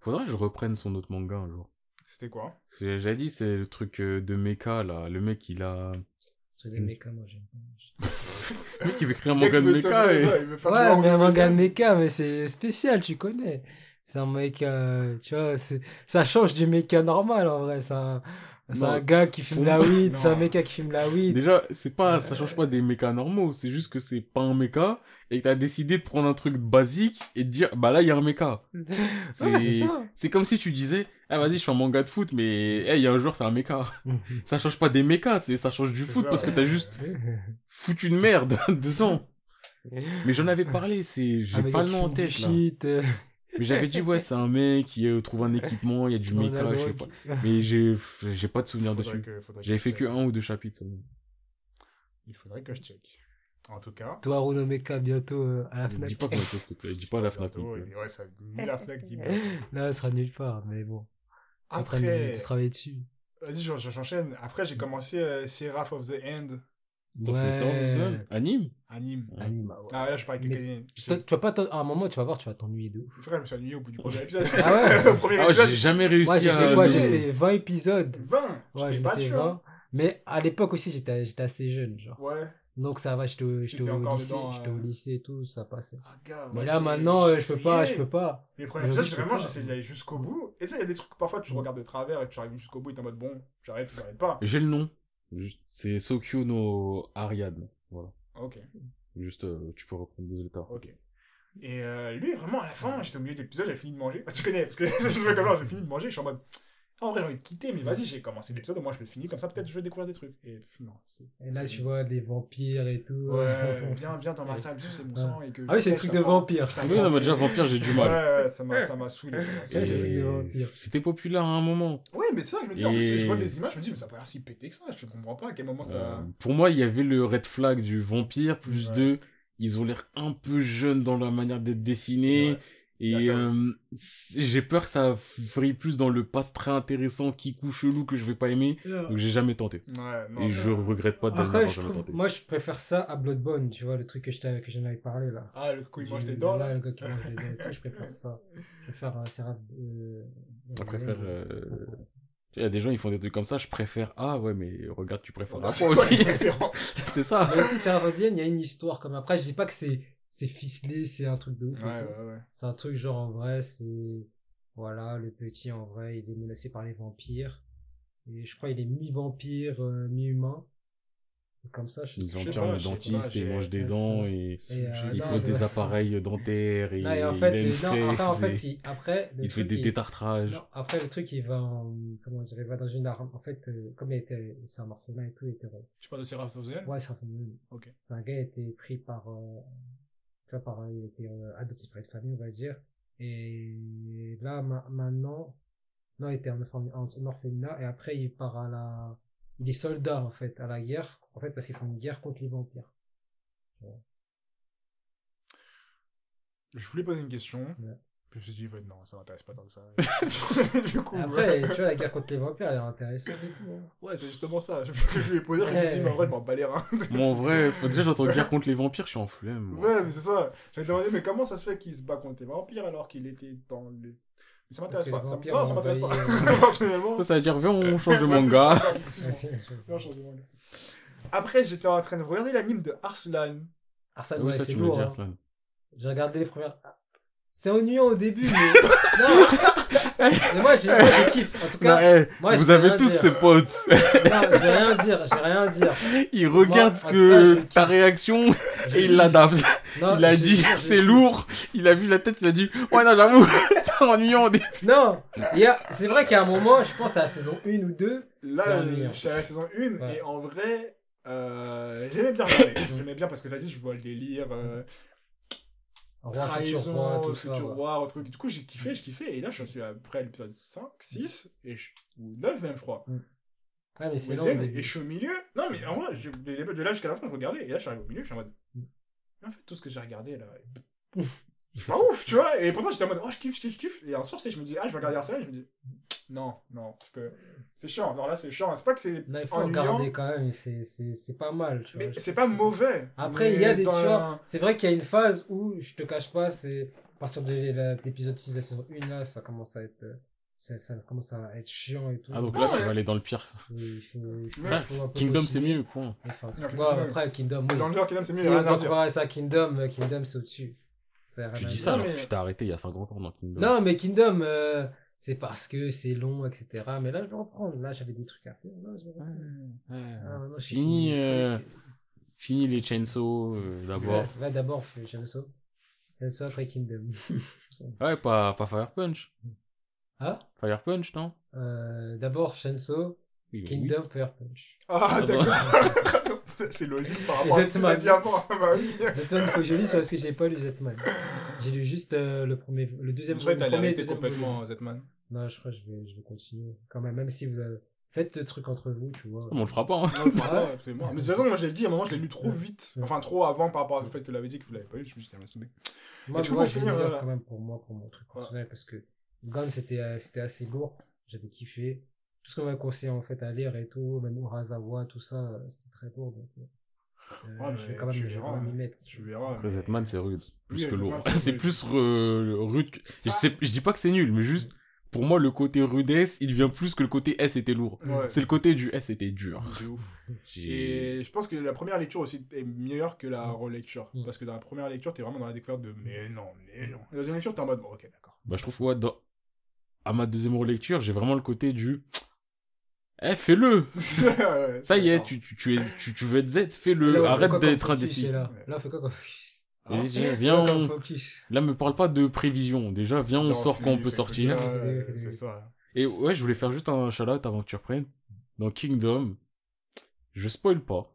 Faudrait que je reprenne son autre manga un jour. C'était quoi? J'avais dit, c'est le truc euh, de mecha, là. Le mec, il a... C'est des mecs, moi j'aime pas. Le mec, il veut créer un manga de mecha et... ouais, mais un manga de mecha. mais c'est spécial, tu connais. C'est un mec, euh, tu vois, ça change du mecha normal en vrai. C'est un, c'est Non. un gars qui fume la weed, c'est un mecha qui fume la weed. Déjà, c'est pas, ça change pas des mechas normaux, c'est juste que c'est pas un mecha, et que t'as décidé de prendre un truc basique et de dire, bah là, il y a un mecha. C'est Ouais, comme si tu disais, ah vas-y, je fais un manga de foot, mais hey, il y a un joueur, c'est un mecha. Ça change pas des mechas, c'est, ça change du C'est foot ça, parce que t'as juste foutu une merde dedans. Mais j'en avais parlé, c'est, j'ai Un mec pas le nom en tête là. Mais j'avais dit, ouais, c'est un mec qui euh, trouve un équipement, il y a du mecha, je sais pas. Mais j'ai, j'ai pas de souvenir Faudrait dessus. J'avais fait que un ou deux chapitres. ça. Il faudrait que je check. En tout cas. Toi, Runo Mecha, bientôt euh, à la Fnac. Dis pas s'il te plaît. Dis pas la Fnac. bientôt, ouais, ça, ni la Fnac, ni Là, elle sera nulle part, mais bon. En train de, Après, de travailler dessus. vas-y, je- je- j'enchaîne. Après, j'ai commencé euh, Seraph of the End, T'as fait ça, Anime anime. Anime, ah ouais. Ah, là, je parle avec quelqu'un. Tu, vas pas t'en- à un moment, tu vas voir, tu vas t'ennuyer de ouf. Frère, je me suis ennuyé au bout du premier épisode. Ah ouais Au premier Ah, épisode, j'ai jamais réussi Moi, j'ai à. quoi J'ai fait 20 épisodes. 20 Ouais, fait sûr. 20. Mais à l'époque aussi, j'étais j'étais assez jeune, genre. Ouais. Donc ça va, j'étais au, lycée, j'étais euh. au lycée et tout, ça passait. Ah, gars, Mais là, maintenant, euh, je peux pas, je peux pas. Les premiers Mais épisodes, vraiment, j'essaie d'aller jusqu'au bout. Et ça, il y a des trucs, parfois, tu Mm. regardes de travers et tu arrives jusqu'au bout et t'es en mode, bon, j'arrête ou j'arrête pas. J'ai le nom. C'est Sokyo no Ariadne. Voilà. Ok, Juste, euh, tu peux reprendre désolé ok. Et euh, lui, vraiment, à la fin, j'étais au milieu de l'épisode, j'ai fini de manger. Ah, tu connais, parce que ça se fait comme ça, j'ai fini de manger, je suis en mode, En vrai, j'ai envie de quitter, mais vas-y, j'ai commencé l'épisode, moi je le finis, comme ça peut-être je vais découvrir des trucs. Et pff, non, c'est. Et là, tu vois des vampires et tout. Ouais, viens, viens dans ma salle, sucer mon sang et que. Ah oui, c'est le je truc de t'apprends. vampire. Je Oui, non, mais déjà, Vampire, j'ai du mal. ouais, ça m'a ça m'a saoulé. c'est. C'était populaire à un moment. Ouais, mais c'est ça que je me dis, en plus, je vois des images, je me dis, mais ça a pas l'air si pété que ça, je comprends pas à quel moment ça. Euh, pour moi, il y avait le red flag du vampire, plus Ouais. de, ils ont l'air un peu jeunes dans la manière d'être dessinés. Ouais. Et euh, j'ai peur que ça vrille plus dans le pas très intéressant, qui coup chelou que je vais pas aimer. Donc j'ai jamais tenté. Ouais, non. Et je regrette pas de Après, je jamais trouve, tenté. moi, je préfère ça à Bloodborne, tu vois, le truc que je t'avais- que j'en avais parlé là. Ah, le coup, il mange des dents, Là, là. le gars qui mange des dents et tout, je préfère ça. Je préfère euh, Seraph. Euh, Je préfère, euh, Ouais. Il y a des gens, ils font des trucs comme ça, je préfère. Ah ouais, mais regarde, tu préfères la Ah, aussi. c'est ça. Mais aussi, Seraph il y a une histoire comme après. Je dis pas que c'est c'est ficelé, c'est un truc de ouf. Ouais, ouais, ouais. C'est un truc genre en vrai, c'est. Voilà, le petit en vrai, il est menacé par les vampires. Et je crois qu'il est mi-vampire, euh, mi-humain. Comme ça, je Les Je sais vampires, pas, le dentiste, j'ai- il mange des dents et Et, euh, il non, pose c'est des appareils dentaires et Non, et en il fait, non, après, en il, après, il des il- détartrages. Non, après, le truc, il va en, comment dire, il va dans une arme. En fait, euh, comme il était, c'est un orphelin et tout, il était, Tu parles de Seraph ouais, orphelin. Ok. C'est un gars qui a été pris par, euh, tu vois, par, il a été euh, adopté par une famille, on va dire. Et là, ma- maintenant, non, il était en, orphelin- en, en orphelinat, et après, il part à la, il est soldat, en fait, à la guerre, en fait, parce qu'ils font une guerre contre les vampires. Je voulais poser une question. Ouais. Je me suis dit, ouais, non, ça m'intéresse pas tant que ça. du coup, Après, tu vois, la guerre contre les vampires, elle est intéressante et tout. hein. ouais, c'est justement ça. Je, je lui ai posé, je me suis dit, mais en vrai, je m'en bats les reins. Moi, en vrai, faut déjà, j'entends guerre contre les vampires, je suis en flemme. moi. Ouais, mais c'est ça. J'avais demandé, mais comment ça se fait qu'il se bat contre les vampires alors qu'il était dans le. Mais ça m'intéresse pas. Ça... vampires Non, ça m'intéresse pas. euh, Personnellement. Ça, ça veut dire, viens, on change de Ouais, manga. ça, Ouais, effectivement. c'est- Viens, on change de manga. Après, j'étais en train de regarder l'anime de Arslan. Oui, ouais, ça, c'est tu me lourd. dis, hein. Arslan. J'ai regardé les premières. C'était ennuyant au début, mais. non Mais moi, j'ai moi, je kiffe. En tout Non, cas, eh, moi, vous avez tous dire. ces potes. non, je vais rien dire, je vais rien dire. Il regarde Moi, ce que cas, ta réaction Je et il l'adapte. Il a dit, c'est lourd. Il a vu la tête, il a dit, ouais, non, j'avoue, c'est ennuyant. au début. Non, il y a... c'est vrai qu'à un moment, je pense à la saison 1 ou 2. C'est Là, ennuyant. je suis à la saison 1 Ouais. et en vrai, euh, j'aimais bien regarder. j'aimais bien parce que vas-y, je vois le délire. euh, Roi, futur roi, trahison, tout ça. futur ouais. roi, un truc. Du coup, j'ai kiffé, j'ai kiffé. Et là, je suis après l'épisode 5, 6, et je- ou 9 même, je crois. Ouais, mais c'est long. et je suis au milieu. Non, mais en vrai, je, de, là jusqu'à la fin, je regardais. Et là, je suis arrivé au milieu, je suis en mode. Mm. En fait, tout ce que j'ai regardé là. C'est pas ouf, tu vois. Et pourtant, j'étais en mode, oh, je kiffe, je kiffe, je kiffe. Et un soir, c'est- je me dis, ah, je vais regarder Arsenal. Et je me dis, non, non, tu peux. C'est chiant. Non, là, c'est chiant. C'est pas que c'est. Non, il faut ennuyant, regarder quand même, c'est- c'est c'est pas mal. Tu vois, Mais c'est pas mauvais. Après, il y a des. un- vois, c'est vrai qu'il y a une phase où, je te cache pas, c'est à partir de l'épisode 6 de la saison 1, là, ça commence à être. euh, Ça, ça commence à être chiant et tout. Ah, donc Ah là, tu ouais. vas aller dans le pire. Il faut- il faut- peu Kingdom, c'est mieux, point. Enfin, ouais, après, Kingdom, oui. Dans le genre, Kingdom, c'est mieux. Si on rien à doit dire. comparer ça à Kingdom, Kingdom, c'est au-dessus. Tu dis ça Non, mais- que tu t'es arrêté il y a 50 ans dans Kingdom. Non, mais Kingdom, euh, c'est parce que c'est long, etc. Mais là, je vais reprendre. Là, j'avais des trucs à faire. Là. Ouais. Ah, Fini, fini les euh. Fini les chainsaw euh, d'abord. Ouais, ouais, d'abord, Chainsaw. Chainsaw après Kingdom. Ouais, pas, pas Fire Punch. ah? Fire Punch, non? Euh, D'abord, Chainsaw, Oui, oui. Kingdom, Fire Punch. Ah, d'accord. c'est logique par rapport à ce que Zetman. t'as dit avant. Bah oui. Zetman, il faut que je lise parce que j'ai pas lu Zetman. J'ai lu juste euh, le premier, le deuxième Je crois que le t'allais arrêter complètement, volume. Zetman. Non, je crois que je vais, je vais continuer. Quand même, même si vous le... faites le truc entre vous, tu vois. On le fera pas. hein. Non, faut Ouais. pas, c'est mort. Mais de toute façon, moi, je l'ai dit, à un moment, je l'ai lu trop vite. Enfin, trop avant par rapport au fait que vous l'avez dit que vous l'avez pas lu. Je me suis dit, tomber. Moi, Est-ce que moi pour je vais finir, le euh, quand même pour moi, pour mon truc personnel, parce que Gun, c'était euh, c'était assez lourd. J'avais kiffé. Tout ce qu'on m'a conseillé en fait à lire et tout, même Urasawa, tout ça, euh, c'était très lourd. Donc, euh, Ouais, je vais quand même, tu je vais verras, quand même hein. y mettre. Tu verras. Mais- Zetman, c'est rude. Plus Oui, que lourd. c'est plus euh, rude. que- Je, Ça- sais- je dis pas que c'est nul, mais juste, pour moi, le côté rudesse, il vient plus que le côté S était lourd. Ouais. C'est le côté du S était dur. De ouf. J'ai- Et je pense que la première lecture aussi est meilleure que la relecture. Mm. Parce que dans la première lecture, t'es vraiment dans la découverte de mais non, mais non. La deuxième lecture, t'es en mode bon, ok, d'accord. Bah, je trouve, ouais, dans... à ma deuxième relecture, j'ai vraiment le côté du. Eh, fais-le Ça y est, tu, tu, tu, es, tu, tu veux être Z, fais-le. Arrête d'être indécis. Là, fait quoi comme Et j'ai- viens, on- Là, me parle pas de prévision. Déjà, viens, on Non, sort quand on peut sortir. C'est ça. Et ouais, je voulais faire juste un shout-out avant que tu reprennes. Dans Kingdom, je spoil pas,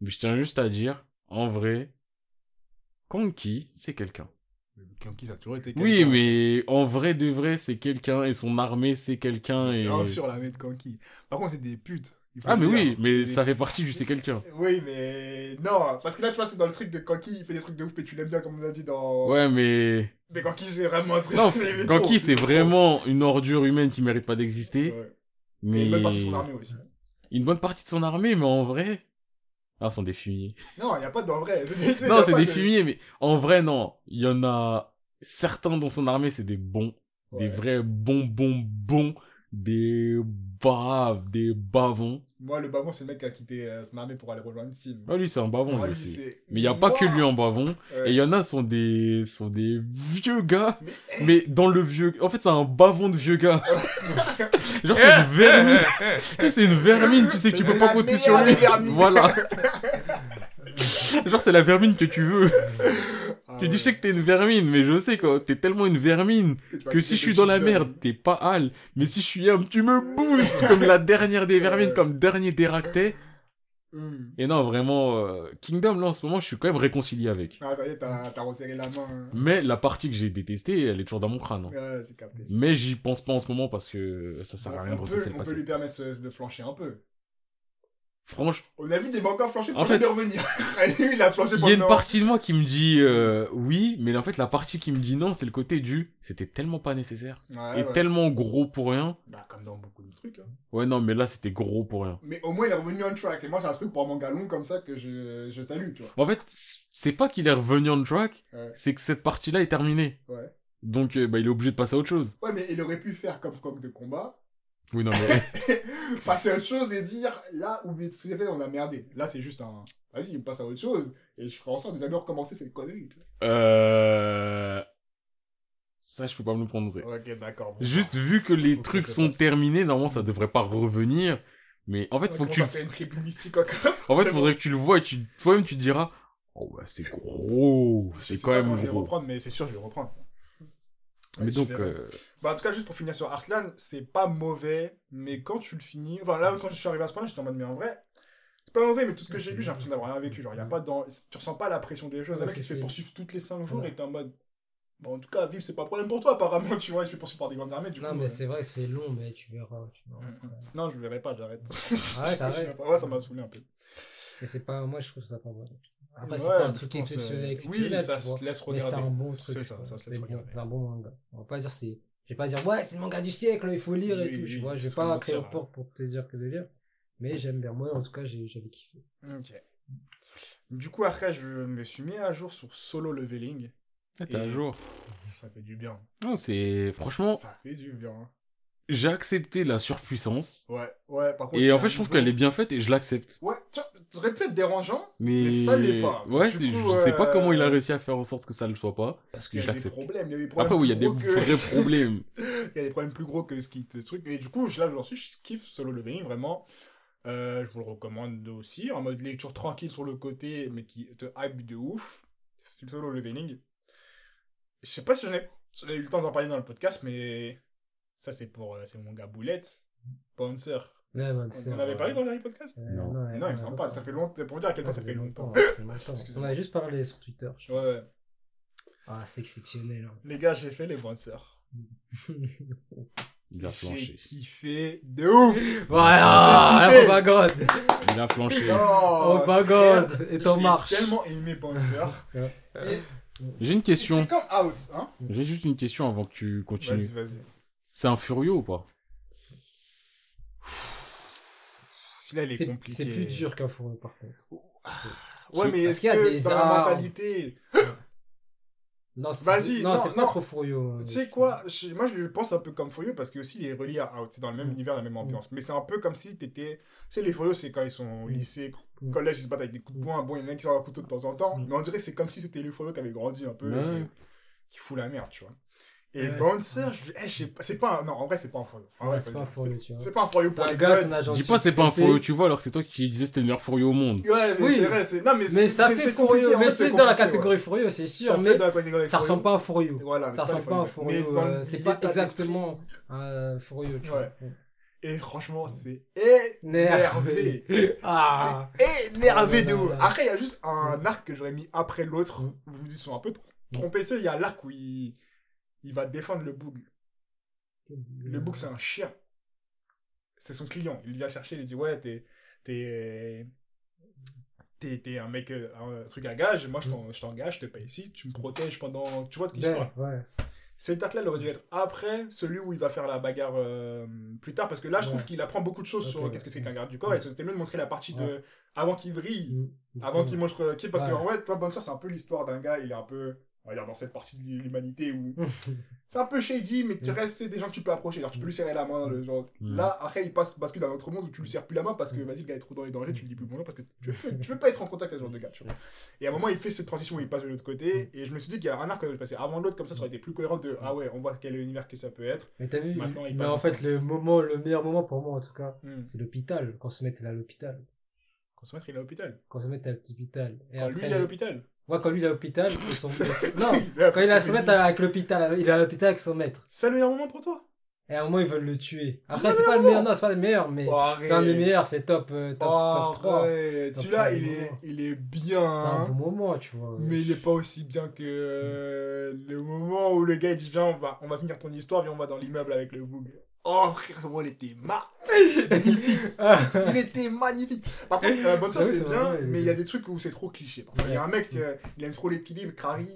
mais je tiens juste à dire, en vrai, Konki, c'est quelqu'un. Kanki, ça a toujours été Oui, mais en vrai de vrai, c'est quelqu'un et son armée, c'est quelqu'un et... Bien sûr, la de Kanki. Par contre, c'est des putes. Ah, mais dire. oui, mais Des- ça fait partie du c'est quelqu'un. Oui, mais non, parce que là, tu vois, c'est dans le truc de Kanki, il fait des trucs de ouf, mais tu l'aimes bien, comme on a dit dans. Ouais, mais... Mais Kanki, c'est vraiment un truc. Non, Kanki, c'est vraiment une ordure humaine qui mérite pas d'exister. Ouais. Mais... Et une bonne partie de son armée aussi. Une bonne partie de son armée, mais en vrai... Ah, ce sont des fumiers. Non, il n'y a pas d'en vrai. Des- Non, c'est des de- fumiers, mais en vrai, non. Il y en a certains dans son armée, c'est des bons. Ouais. Des vrais bons, bons, bons. Des braves, des bavons. Moi, le bavon, c'est le mec qui a quitté euh, son armée pour aller rejoindre Chine. Ah, lui, c'est un bavon, Moi, lui c'est- Mais il n'y a pas que lui en bavon. Ouais. Et il y en a sont des, sont des vieux gars. Mais- Mais dans le vieux, en fait, c'est un bavon de vieux gars. Genre, c'est une vermine. tu sais, c'est une vermine, tu sais que tu peux pas compter sur lui. Voilà. Genre, c'est la vermine que tu veux. Ah Tu dis, je sais que t'es une vermine, mais je sais que t'es tellement une vermine que si je suis dans la merde, t'es pas Hal. Mais si je suis homme, tu me boostes comme la dernière des vermines, comme dernier déracté. Hum. Et non, vraiment, euh, Kingdom, là, en ce moment, je suis quand même réconcilié avec. Ah, ça y est, t'as resserré la main. hein. Mais la partie que j'ai détestée, elle est toujours dans mon crâne. hein. Ouais, capté. Mais j'y pense pas en ce moment parce que ça sert à rien de ressasser le on peut passé. lui permettre de flancher un peu. Franchement, On a vu des mangas flancher pour En fait- jamais revenir. Lui, il a flanché il y a une partie de moi qui me dit euh, oui, mais en fait, la partie qui me dit non, c'est le côté du c'était tellement pas nécessaire. Ouais, et ouais. tellement gros pour rien. Bah, comme dans beaucoup de trucs. hein. Ouais, non, mais là, c'était gros pour rien. Mais au moins, il est revenu on track. Et moi, c'est un truc pour un manga long comme ça que je, je salue, tu vois. En fait, c'est pas qu'il est revenu on track, Ouais. c'est que cette partie-là est terminée. Ouais. Donc, euh, bah, il est obligé de passer à autre chose. Ouais, mais il aurait pu faire comme coq de combat, Oui, non, mais. passer à autre chose et dire là où ce que j'ai fait, on a merdé. Là, c'est juste un. Vas-y, il passe à autre chose et je ferai en sorte de jamais recommencer cette connerie. euh... Ça, je peux pas me le prononcer. Ok, d'accord. bon, Juste bah. vu que les que trucs sont terminés, normalement, ça devrait pas revenir. Mais en fait, Ouais, faut que tu fait une mystique encore. En fait, faudrait que tu le vois et tu, toi-même, tu te diras, oh, bah, c'est gros, c'est quand même quand je vais gros. reprendre, mais c'est sûr, je vais reprendre. ça. Mais donc, je euh, Bah, en tout cas, juste pour finir sur Arslan, c'est pas mauvais, mais quand tu le finis. Enfin, là, quand je suis arrivé à ce point-là, j'étais en mode, mais en vrai, c'est pas mauvais, mais tout ce que j'ai lu, j'ai l'impression d'avoir rien vécu. Genre, y a pas dans... Tu ressens pas la pression des choses. Le Parce mec, que il se fait c'est- poursuivre toutes les 5 jours Ouais. et t'es en mode. Bon, en tout cas, vivre, c'est pas un problème pour toi, apparemment, tu vois. Il se fait poursuivre par des grandes armées, du Non, coup. mais euh, c'est vrai que c'est long, mais tu verras. Tu verras. Mm, mm. Non, je verrai pas, j'arrête. Arrête, Je- arrête. Ouais, ça m'a saoulé un peu. Mais c'est pas, moi, je trouve ça pas mal. Après, Ouais, c'est pas un truc pense, euh, exceptionnel, Oui, exceptionnel, ça tu vois. se laisse Mais c'est regarder. un bon truc. C'est ça, ça se C'est laisse bon, regarder. c'est un bon manga. On va pas dire c'est. Je vais pas dire ouais, c'est le manga du siècle, il faut lire et Oui, tout. Tu oui, vois, je vais pas créer au port pour te dire que de lire. Mais j'aime bien. Moi, en tout cas, j'ai- j'avais kiffé. Ok. Du coup, après, je me suis mis à jour sur Solo Leveling. ah, t'es à jour. Ça fait du bien. Non, c'est, franchement, Ça fait du bien. J'ai accepté la surpuissance. Ouais, ouais, par contre. Et il en fait, je trouve qu'elle est bien faite et je l'accepte. Ouais, tu aurait pu être dérangeant. Mais, Mais ça l'est pas. Ouais, coup, je sais pas euh, comment il a réussi à faire en sorte que ça le soit pas. Parce que qu'il y je a l'accepte. problèmes. Il y a des problèmes. Après, oui, il y a des que- vrais problèmes. Il y a des problèmes plus gros que ce qui te truc. Et du coup, là, j'en suis, je kiffe Solo Leveling, vraiment. Euh, je vous le recommande aussi, en mode lecture tranquille sur le côté, mais qui te hype de ouf. Solo Leveling. Je sais pas si j'en ai, si j'en ai eu le temps d'en parler dans le podcast, mais ça, c'est pour euh, c'est mon gars Boulette. Bouncer. Ouais, On en avait parlé dans le dernier podcast? Euh, Non. Non, on il me en a pas. Ça fait longtemps. Pour vous dire à quel point ça fait longtemps. On avait juste parlé sur Twitter. je Ouais, crois. ouais. Ah, c'est exceptionnel. hein. Les gars, j'ai fait les Bouncer. Il a J'ai flanché. kiffé de ouf. voilà, J'ai la propagande. Il a flanché. Oh, Propagande. Et en j'ai marche. tellement aimé Bouncer. J'ai une question. C'est comme Out, hein J'ai juste une question avant que tu continues. Vas-y, vas-y. C'est un Furio ou pas? Celui-là, il est C'est compliqué. c'est plus dur qu'un fourreau, par contre. Ouais, mais est-ce qu'il y a que des dans la mentalité... Non, c'est- Vas-y, non, non, c'est pas trop Furio. hein. Tu sais quoi Moi, je le pense un peu comme Furieux parce que aussi il est relié à Out. C'est dans le même Mm. univers, la même ambiance. Mais c'est un peu comme si t'étais. Tu sais, les Furieux, c'est quand ils sont au Mm. lycée, Mm. collège, ils se battent avec des coups de poing. Bon, il y en a qui sortent un couteau de temps en temps. Mm. Mais on dirait que c'est comme si c'était les Furieux qui avaient grandi un peu. Et qui, qui fout la merde, tu vois. Et Ouais. Bouncer, je, eh, je sais pas, c'est pas un, non, en vrai, c'est pas un vrai, Ouais, c'est pas un C'est- tu vois. C'est pas un C'est pour un les gars, agent Dis pas c'est pas un froyo, tu vois, alors que c'est toi qui disais que c'était le meilleur froyo au monde. Ouais, mais Oui. c'est vrai, c'est, non, mais, Mais c'est- ça c'est- fait c'est Mais c'est dans la catégorie ouais. C'est Ça sûr. peut Mais être dans la catégorie ça ressemble pas à un Forio. Voilà, mais Ça c'est pas ressemble pas à un Froyo. Mais Forio. dans euh, C'est pas exactement un Forio, tu Ouais. vois. Et franchement, c'est Nervé. énervé. Ah. C'est énervé de là ouf. Après, il y a juste un arc que j'aurais mis après l'autre. Mm. Où je me dis, ils sont un peu trompés. Tu sais, il y a l'arc où il... il va défendre le boug. Le boug, c'est un chien. C'est son client. Il vient chercher, il lui dit Ouais, t'es. T'es. T'es, un mec, euh, un truc à gage, moi je t'en- je t'engage, je te paye ici, tu me protèges pendant. Tu vois de qui je parle ouais. Cet arc-là, il aurait dû être après celui où il va faire la bagarre euh, plus tard, parce que là, je trouve Ouais. qu'il apprend beaucoup de choses sur ouais. qu'est-ce que c'est qu'un garde du corps, et c'était mieux de montrer la partie de. Avant qu'il brille, Mm. avant qu'il montre euh. Parce Ouais. qu'en vrai, toi, Bonne Sœur, c'est un peu l'histoire d'un gars, il est un peu. On va dire dans cette partie de l'humanité où c'est un peu shady, mais tu Mm. restes, c'est des gens que tu peux approcher. Alors, tu peux lui serrer la main. le genre. Mm. Là, après, il passe, bascule dans un autre monde où tu lui serres plus la main parce que, Mm. vas-y, le gars est trop dans les dangers, tu lui dis plus bonjour parce que tu veux, tu veux pas être en contact avec ce genre de gars, tu vois. Et à un moment, il fait cette transition où il passe de l'autre côté. Et je me suis dit qu'il y a un arc qui passer avant l'autre, comme ça, ça aurait été plus cohérent de ah ouais, on voit quel univers que ça peut être. Mais t'as vu Maintenant, il Mais en fait, ça. le moment, le meilleur moment pour moi, en tout cas, Mm. c'est l'hôpital. Quand se mettait à l'hôpital. Quand se mettre, il est à l'hôpital. Quand se mettait à l'hôpital. Quand lui, il est à l'hôpital. Quand lui, il est à l'hôpital. son- Non, Là, quand il a à dis, avec l'hôpital. Il est à l'hôpital avec son maître. C'est le meilleur moment pour toi? Et à un moment, ils veulent le tuer. Après, c'est pas le meilleur. Non, c'est pas le meilleur, mais Oh, c'est un des meilleurs. C'est top, euh, top, Oh, top 3. arrête. Top Celui-là, il est, il est bien. C'est un hein. bon moment, tu vois. Mais il est pas aussi bien que euh, le moment où le gars il dit viens on va on va finir ton histoire viens on va dans l'immeuble avec le boug. Oh frère moi, il était magnifique. Il était magnifique. Par contre euh, bonne c'est bien vrai, ouais, mais il y a des trucs où c'est trop cliché. Il y a un mec euh, il aime trop l'équilibre Crary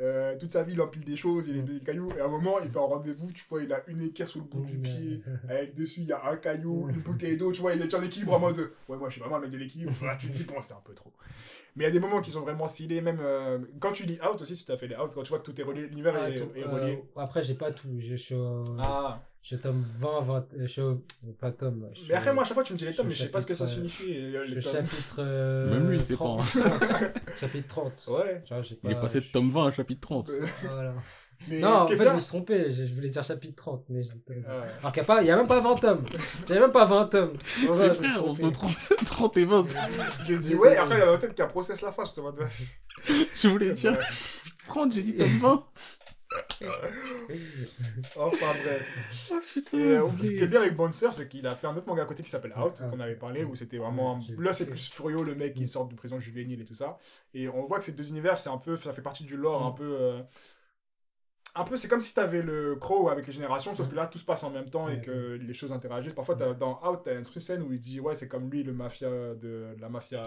euh, toute sa vie il empile des choses il est des cailloux et à un moment il fait un rendez-vous tu vois il a une équerre sous le bout du pied avec dessus il y a un caillou, une bouteille d'eau, tu vois, il est en équilibre en mode ouais, moi je suis vraiment un mec de l'équilibre. Tu te dis, bon, c'est un peu trop. Mais il y a des moments qui sont vraiment stylés, même euh, quand tu lis Out aussi, si tu as fait les Out, quand tu vois que tout est relié, l'univers Ah, est, est euh, relié. après, j'ai pas tout. Je suis au, Ah, je tome 20, 20. Je suis au- pas tome. je suis mais après, moi, à chaque fois, tu me dis les je tomes, mais je sais pas ce que ça signifie. euh, je tomes. chapitre. euh, Même lui, il sait 30. chapitre 30. Ouais. J'ai Il est pas- passé de je- tome 20 à chapitre 30. Euh, Voilà. Mais Non, en qui fait, je me suis trompé. Je, je voulais dire chapitre 30, mais j'ai tome. euh, Alors qu'il n'y a, pas- il y a même pas 20 tomes. J'avais même pas 20 tomes. Ça je trompé. entre 30, 30 et 20, J'ai dit, ouais, après, il y avait peut-être qu'un process la face, je te vois. je voulais dire 30, j'ai dit tome 20. Enfin, bref. Oh putain. Et euh, ce qui est bien avec Sœur, c'est qu'il a fait un autre manga à côté qui s'appelle Out, Out. qu'on avait parlé, où c'était vraiment. Là, c'est plus Furio, le mec qui sort de prison juvénile et tout ça. Et on voit que ces deux univers, c'est un peu. Ça fait partie du lore, Mm. un peu. euh, Un peu, c'est comme si t'avais le Crow avec les générations, sauf Mm. que là, tout se passe en même temps et que les choses interagissent. Parfois, dans Out, t'as une truc scène où il dit, ouais, c'est comme lui, le mafia de la mafia.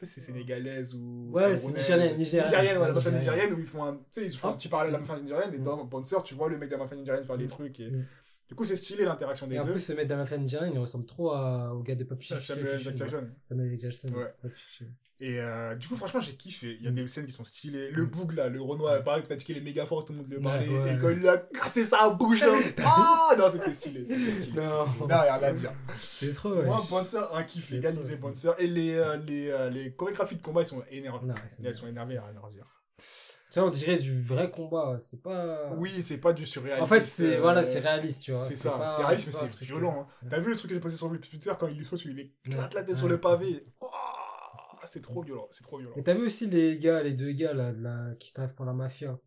Sais pas si c'est sénégalaise ou. Ouais, c'est nigérienne, nigérienne. Nigérienne, ouais, la mafia Nigérienne. où ils font un, ils font un Ah. petit parallèle à la mafia nigérienne, et Mm. dans Bonne Sœur, tu vois le mec de la mafia nigérienne faire les Mm. trucs. Et... Mm. Du coup, c'est stylé l'interaction des Et en deux. plus, ce mec dans la nigérienne, il ressemble trop au gars de Pop Fiction. Samuel. Jackson. Samuel L. Jackson. Ouais. Et euh, du coup, franchement, j'ai kiffé. Il y a Mm. des scènes qui sont stylées. Le Mm. boug là, le Renoir, pareil, que t'as dit qu'il est méga fort, tout le monde le parlait. ouais. Et quand il a cassé sa bouche, là, ah non, c'était stylé. C'était stylé. Non. rien à dire. C'est trop, ouais. Moi, Sœur, un kiff, trop. Bonne Sœur. Et les, euh, les, euh, les chorégraphies de combat, ils sont énervés. Non, Elles sont énervées, rien à dire. Tu vois, on dirait du vrai combat. C'est pas. Oui, c'est pas du surréaliste. En fait, c'est euh, voilà, c'est réaliste, tu vois. C'est ça, c'est réaliste, mais c'est violent. hein. T'as vu le truc que j'ai posté sur Twitter quand il lui saute, il éclate la tête sur le pavé? Oh, c'est trop violent, c'est trop violent. Mais t'as vu aussi les gars, les deux gars là, la... qui travaillent pour la mafia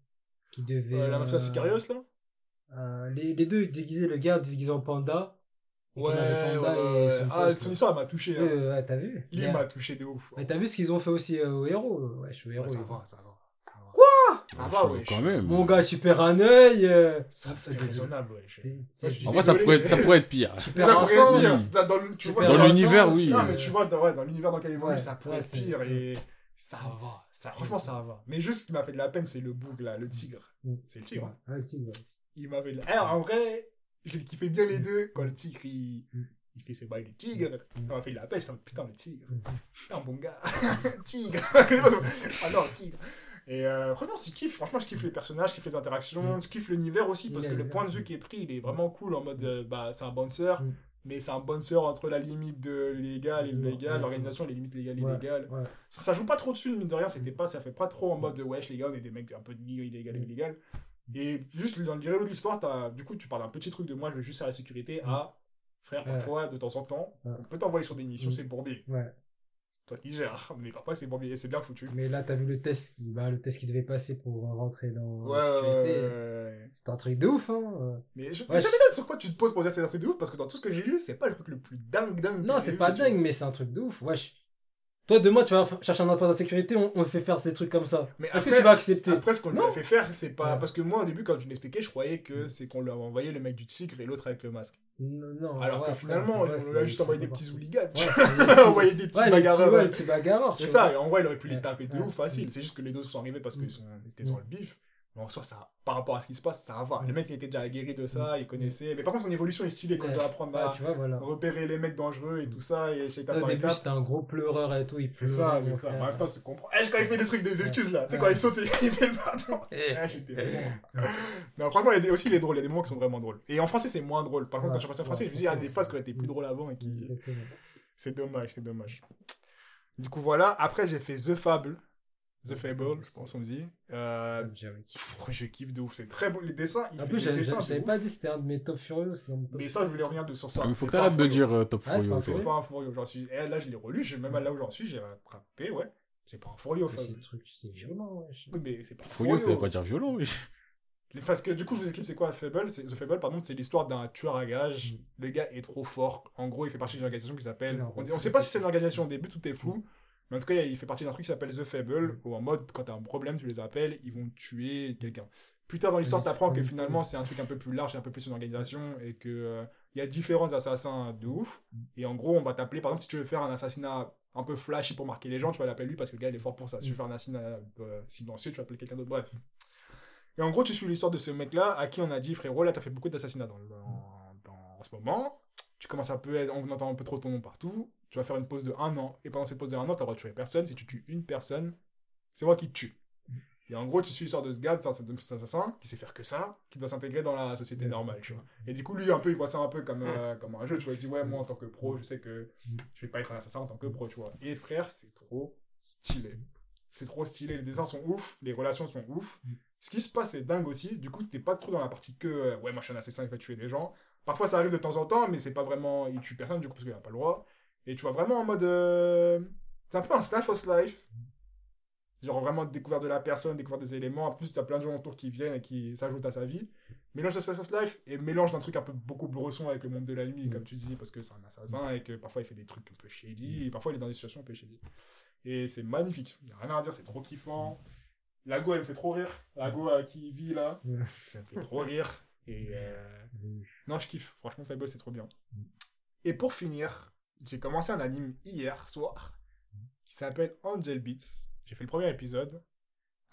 Qui devaient. Euh, la mafia euh, Sicarios là euh, les, les deux déguisés, le gars déguisé en panda. Ouais, ouais, panda ouais, ouais. son Ah, son là. histoire elle m'a touché. hein. Euh, ouais, t'as vu Lui, m'a touché de ouf. Mais t'as vu ce qu'ils ont fait aussi euh, au héros Ouais, je suis au Ouais, héros. ça ils- va, ça va. Ça va, ouais. Quand même. Mon gars, tu perds un œil. euh, Ça, C'est raisonnable, ouais. je- je dis En vrai, ça désolé, pourrait, être, ça pourrait être pire. Tu perds un sens. pire. Dans, dans le- tu Tu vois, perds Dans un l'univers, sens, oui. Non, mais tu vois, dans, ouais, dans l'univers dans lequel il évolue, Ouais, ça pourrait être c'est- pire et ça va. Ça, franchement, ça va. Mais juste ce qui m'a fait de la peine, c'est le boug là, le tigre. Mm. C'est le tigre. Ouais, le tigre, ouais. Il m'avait de la... Eh, en vrai, j'ai kiffé bien les deux. Quand le tigre, il, Mm. il fait ses bails du tigre, Mm. ça m'a fait de la peine. J'étais en mode, putain, le tigre. Mm. Putain, bon gars. tigre. ah non, tigre. Et euh, franchement, je kiffe. Franchement, je kiffe les personnages, je kiffe les interactions, Mm. je kiffe l'univers aussi parce que le point de vue qui est pris, il est vraiment cool en mode, euh, bah, c'est un bouncer, Mm. mais c'est un bouncer entre la limite de légal et Ouais, illégal, ouais. l'organisation les limites légales et illégales. ouais. Ça, ça joue pas trop dessus, mine de rien, c'était pas, ça fait pas trop en mode, wesh, les gars, on est des mecs un peu de illégal et illégal. Et juste dans le dialogue de l'histoire, du coup, tu parles d'un petit truc de moi, je veux juste faire la sécurité à frère, parfois, de temps en temps, on peut t'envoyer sur des missions, Mm. c'est bourbier. Ouais. C'est toi qui gères, mais parfois c'est et c'est bien foutu. Mais là, t'as vu le test, bah, le test qui devait passer pour rentrer dans Ouais, ouais, ouais. C'était un truc de ouf, hein. Mais, je, mais ça m'étonne sur quoi tu te poses pour dire que c'est un truc de ouf, parce que dans tout ce que j'ai lu, c'est pas le truc le plus dingue dingue. Non, c'est pas dingue, mais c'est un truc de ouf. Wesh. Toi, demain, tu vas chercher un emploi dans la sécurité, on, on te fait faire des trucs comme ça. Mais Est-ce que tu vas accepter Après, ce qu'on lui a fait faire, c'est pas. Ouais. Parce que moi, au début, quand je l'expliquais, je croyais que c'est qu'on lui avait envoyé le mec du tigre et l'autre avec le masque. Non, non, Alors ouais, que finalement, ouais, on lui a juste envoyé des petits hooligans. tu Ouais, vois. c'est des petits- envoyé des petits bagarreurs. ouais, petits bagarreurs, C'est ça, et en vrai, il aurait pu les taper de ouf facile. Mm. C'est juste que les deux sont arrivés parce Mm. qu'ils sont... ils étaient Mm. sur le bif. Mais en soi, ça, par rapport à ce qui se passe, ça va. Mm. Le mec il était déjà aguerri de ça, il connaissait. Mais par contre, son évolution est stylée quand Ouais. il doit apprendre à tu vois, voilà. repérer les mecs dangereux et tout ça, et chez Au début, c'était un gros pleureur et tout. il C'est ça, c'est ça. En même temps, tu comprends. Eh, quand il fait des trucs, des excuses là. Tu sais, quand il saute et il fait le pardon. Eh, j'étais vraiment- Non, franchement, il y a des- aussi les drôles. Il y a des moments qui sont vraiment drôles. Et en français, c'est moins drôle. Par contre, quand je suis passé en français, je me dis, il y a des forcément. phases qui été plus drôles avant et qui. C'est dommage, c'est dommage. Du coup, voilà. Après, j'ai fait The Fable. The Fable, je pense qu'on dit. Euh, kiffé. pff, je kiffe de ouf. C'est très beau. Les dessins, il En fait plus, des dessins. de j'avais pas dit que c'était un de mes top top Mais ça, je voulais revenir de sur ça. Il faut que t'arrêtes de dire euh, Top Ah, c'est Furio. pas un c'est- pas un Furio, j'en suis. Et là, je l'ai relu. j'ai- Même là où j'en suis, j'ai rattrapé, ouais. C'est pas un Furio, Mais Fable. C'est le truc, c'est violent, wesh. Oui, mais c'est pas un Furio, ça veut pas dire violent, oui. Parce que du coup, je vous explique c'est quoi Fable. C'est- The Fable, pardon, c'est l'histoire d'un tueur à gages. Le gars est trop fort. En gros, il fait partie d'une organisation qui s'appelle. On, on sait pas si c'est une organisation au début, tout est flou. Mais en tout cas, il fait partie d'un truc qui s'appelle The Fable, où en mode, quand t'as un problème, tu les appelles, ils vont tuer quelqu'un. Plus tard dans l'histoire, t'apprends que finalement, c'est un truc un peu plus large un peu plus une organisation, et que euh, il y a différents assassins de ouf. Et en gros, on va t'appeler, par exemple, si tu veux faire un assassinat un peu flashy pour marquer les gens, tu vas l'appeler lui parce que le gars, il est fort pour ça. Si tu veux faire un assassinat euh, silencieux, tu vas appeler quelqu'un d'autre. Bref. Et en gros, tu suis l'histoire de ce mec-là à qui on a dit, frérot, là, t'as fait beaucoup d'assassinats dans, dans- dans- en ce moment. Tu commences un peu, à être- on entend un peu trop ton nom partout. Tu vas faire une pause de un an. Et pendant cette pause de un an, t'as le droit de tuer personne. Si tu tues une personne, c'est moi qui te tue. Et en gros, tu suis l'histoire de ce gars, c'est un assassin, qui sait faire que ça, qui doit s'intégrer dans la société normale, tu vois. Et du coup, lui, un peu, il voit ça un peu comme, euh, comme un jeu, tu vois. Il dit, ouais, moi, en tant que pro, je sais que je vais pas être un assassin en tant que pro, tu vois. Et frère, c'est trop stylé. C'est trop stylé. Les dessins sont ouf, les relations sont ouf. Ce qui se passe, c'est dingue aussi. Du coup, t'es pas trop dans la partie que, euh, ouais, moi, je suis un assassin, il va tuer des gens. Parfois, ça arrive de temps en temps, mais c'est pas vraiment. Il tue personne, du coup, parce qu'il a pas le droit. Et tu vois vraiment en mode. euh, C'est un peu un slice of life. Genre vraiment découvert de la personne, découvert des éléments. En plus, t'as plein de gens autour qui viennent et qui s'ajoutent à sa vie. Mélange de slice of life et mélange d'un truc un peu beaucoup bresson avec le monde de la nuit, Mm. comme tu dis, parce que c'est un assassin et que parfois il fait des trucs un peu shady et parfois il est dans des situations un peu shady. Et c'est magnifique. Y a rien à dire, c'est trop kiffant. La go, elle me fait trop rire. La go euh, qui vit là, Ouais. ça me fait trop rire. Et euh, non, je kiffe. Franchement, Fable, c'est trop bien. Et pour finir, j'ai commencé un anime hier soir qui s'appelle Angel Beats. J'ai fait le premier épisode.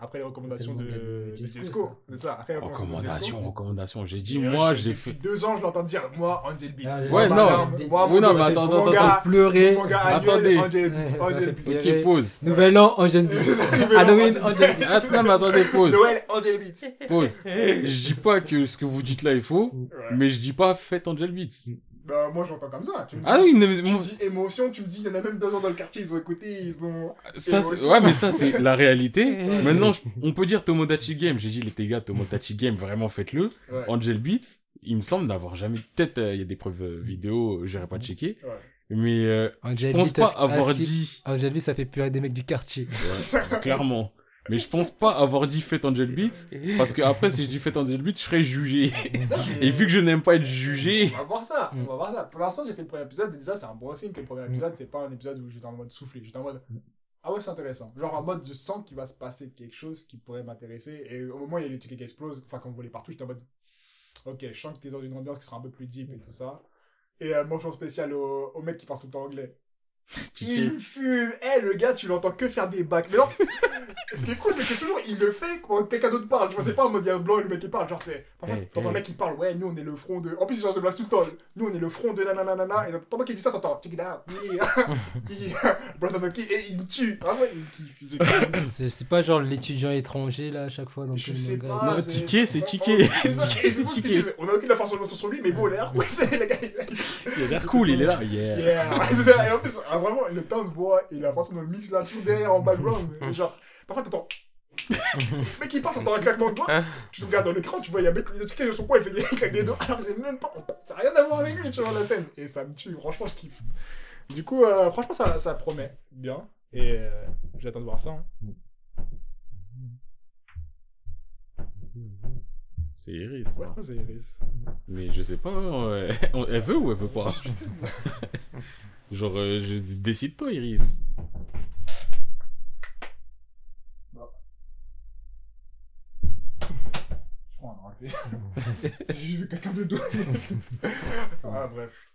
Après les recommandations de, de de Jesco. C'est ça. Après les recommandations de Recommandation, Jesco. recommandation. J'ai dit, Et, moi, j'ai depuis fait. deux ans, je l'entends dire moi, Angel Beats. Ah, ouais, non. moi, Oui, non, mais attends, attends, gars, pleurer. Attendez. Angel Beats. Ouais, Angel Beats. Ok, pause. Nouvel an, Angel Beats. Halloween, Angel Beats. Attends, non, mais attendez, pause. Noël, Angel Beats. Pause. Je dis pas que ce que vous dites là est faux, mais je dis pas faites Angel Beats. Bah, moi, j'entends comme ça. Tu me Ah dis- oui, mais Tu moi- me dis émotion, tu me dis, il y en a même deux gens dans le quartier, ils ont écouté, ils ont. ça, c'est- émotion. ouais, mais ça, c'est la réalité. Maintenant, je- on peut dire Tomodachi Game. J'ai dit, les gars, Tomodachi Game, vraiment faites-le. Ouais. Angel Beats, il me semble n'avoir jamais. Peut-être euh, il y a des preuves euh, vidéo, j'irai pas checker. Ouais. Mais euh, je Angel pense Beats, pas avoir dit. Angel Beats, ça fait pleurer des mecs du quartier. Ouais, clairement. Mais je pense pas avoir dit faites Angel Beats. Parce que après, si je dis faites Angel Beats, je serais jugé. Et vu que je n'aime pas être jugé. On va voir ça, on va voir ça. Pour l'instant, j'ai fait le premier épisode, et déjà, c'est un bon signe que le premier épisode, c'est pas un épisode où j'étais en mode soufflé. J'étais en mode. Ah ouais, c'est intéressant. Genre en mode, je sens qu'il va se passer quelque chose qui pourrait m'intéresser. Et au moment où il y a les tickets qui explosent, enfin, quand on volait partout, j'étais en mode. Ok, je sens que t'es dans une ambiance qui sera un peu plus deep et tout ça. Et euh, mention spéciale au, au mec qui parle tout le temps anglais. Il fume. Eh, le gars, tu l'entends que faire des bacs. Mais non, ce qui est cool, c'est que toujours, il le fait quand quelqu'un d'autre parle. Je vois, c'est pas en mode, il y a un blanc et le mec qui parle. Genre, t'es- parfois, Hey, t'entends hey. le mec qui parle. Ouais, nous, on est le front de. En plus, il change de place tout le temps. Nous, on est le front de nanana. Et pendant qu'il dit ça, t'entends. Check it out. Et il me tue. Ah ouais, il me. C'est c'est pas genre l'étudiant étranger là à chaque fois dans Je sais le manga. pas. Non, c'est- ticket, c'est on- ticket. on- a aucune information sur lui, mais bon, il a l'air. Ouais, c'est le gars. il- Il a l'air cool, il est là. Yeah. Et en plus, ah, vraiment, le temps de voix et la façon dont le mix là, tout derrière en background. Genre, parfois t'entends. Mec, il part, t'entends un claquement de doigts. Tu te regardes dans l'écran, tu vois, il y a un mec qui est sur son coin, il fait des claques des doigts. Alors, c'est même pas. Ça n'a rien à voir avec lui, tu vois, la scène. Et ça me tue, franchement, je kiffe. Du coup, euh, franchement, ça, ça promet bien. Et euh, j'attends de voir ça. hein. C'est Iris. Ouais, ça. c'est Iris. Mais je sais pas, euh, elle veut ou elle veut pas Genre, euh, je... décide-toi, Iris. Oh, J'ai juste vu quelqu'un de dos. ah, bref.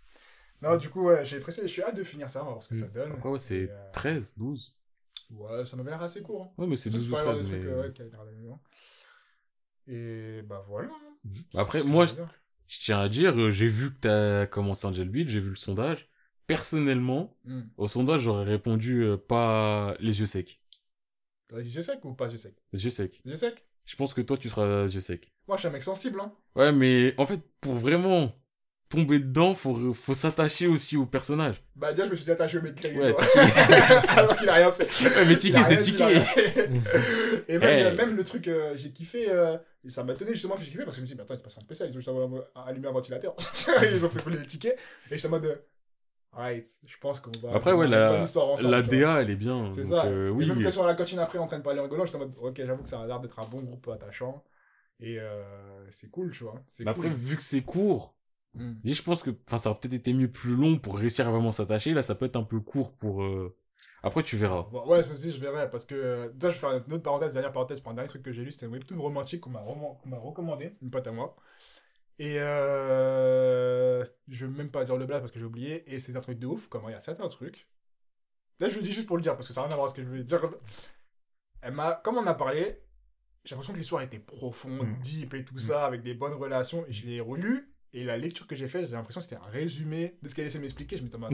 Non, du coup, ouais, j'ai pressé, je suis hâte de finir ça, on va voir ce que ça donne. Après, ouais, c'est euh, 13, 12. Ouais, ça m'avait l'air assez court. hein. Ouais, mais c'est Ça, 12 ou pas avoir 13. des trucs, mais... euh, ouais, qui Et bah voilà. hein. Après, C'est moi, je. Je tiens à dire, euh, j'ai vu que t'as commencé Angel Beat, j'ai vu le sondage. Personnellement, Hmm. au sondage, j'aurais répondu euh, pas les yeux secs. T'as dit yeux secs ou pas yeux secs? Les yeux secs. Yeux secs? Je pense que toi, tu seras yeux secs. Moi, je suis un mec sensible, hein. Ouais, mais en fait, pour vraiment tomber dedans, faut, faut s'attacher aussi au personnage. Bah, déjà, je me suis dit attaché au mec Ouais, Alors qu'il a rien fait. Ouais, mais a c'est rien rien fait. Et même, Hey. euh, même le truc, euh, j'ai kiffé. euh, ça m'a étonné justement que j'ai kiffé parce que je me suis dit, mais attends, il se passe un spécial. Ils ont juste allumé un ventilateur. ils ont fait rouler les tickets. Et j'étais en mode. Euh, je pense qu'on va. Après, ouais, la, ensemble, la. DA, elle est bien. C'est ça. euh, Et oui. même quand sur la cantine après en train de parler en j'étais en mode, ok, j'avoue que ça a l'air d'être un bon groupe attachant. Et euh, c'est cool, tu vois. Après, vu que c'est court, Mm. je pense que ça aurait peut-être été mieux plus long pour réussir à vraiment s'attacher. Là, ça peut être un peu court pour. euh, Après, tu verras. Bon, ouais, je me suis dit, je verrai, parce que, euh, déjà, je vais faire une autre parenthèse, dernière parenthèse, pour un dernier truc que j'ai lu, c'était une webtoon romantique qu'on m'a roman- qu'on m'a recommandé, une pote à moi. Et euh, je vais même pas dire le blague parce que j'ai oublié, et c'est un truc de ouf, comment il y a certains trucs. Là, je le dis juste pour le dire, parce que ça n'a rien à voir avec ce que je veux dire. Elle m'a, comme on a parlé, j'ai l'impression que l'histoire était profonde, Mm. deep et tout ça, avec des bonnes relations, et je l'ai relu. Et la lecture que j'ai faite, j'ai l'impression que c'était un résumé de ce qu'elle essaie de m'expliquer. Je me dis, attends,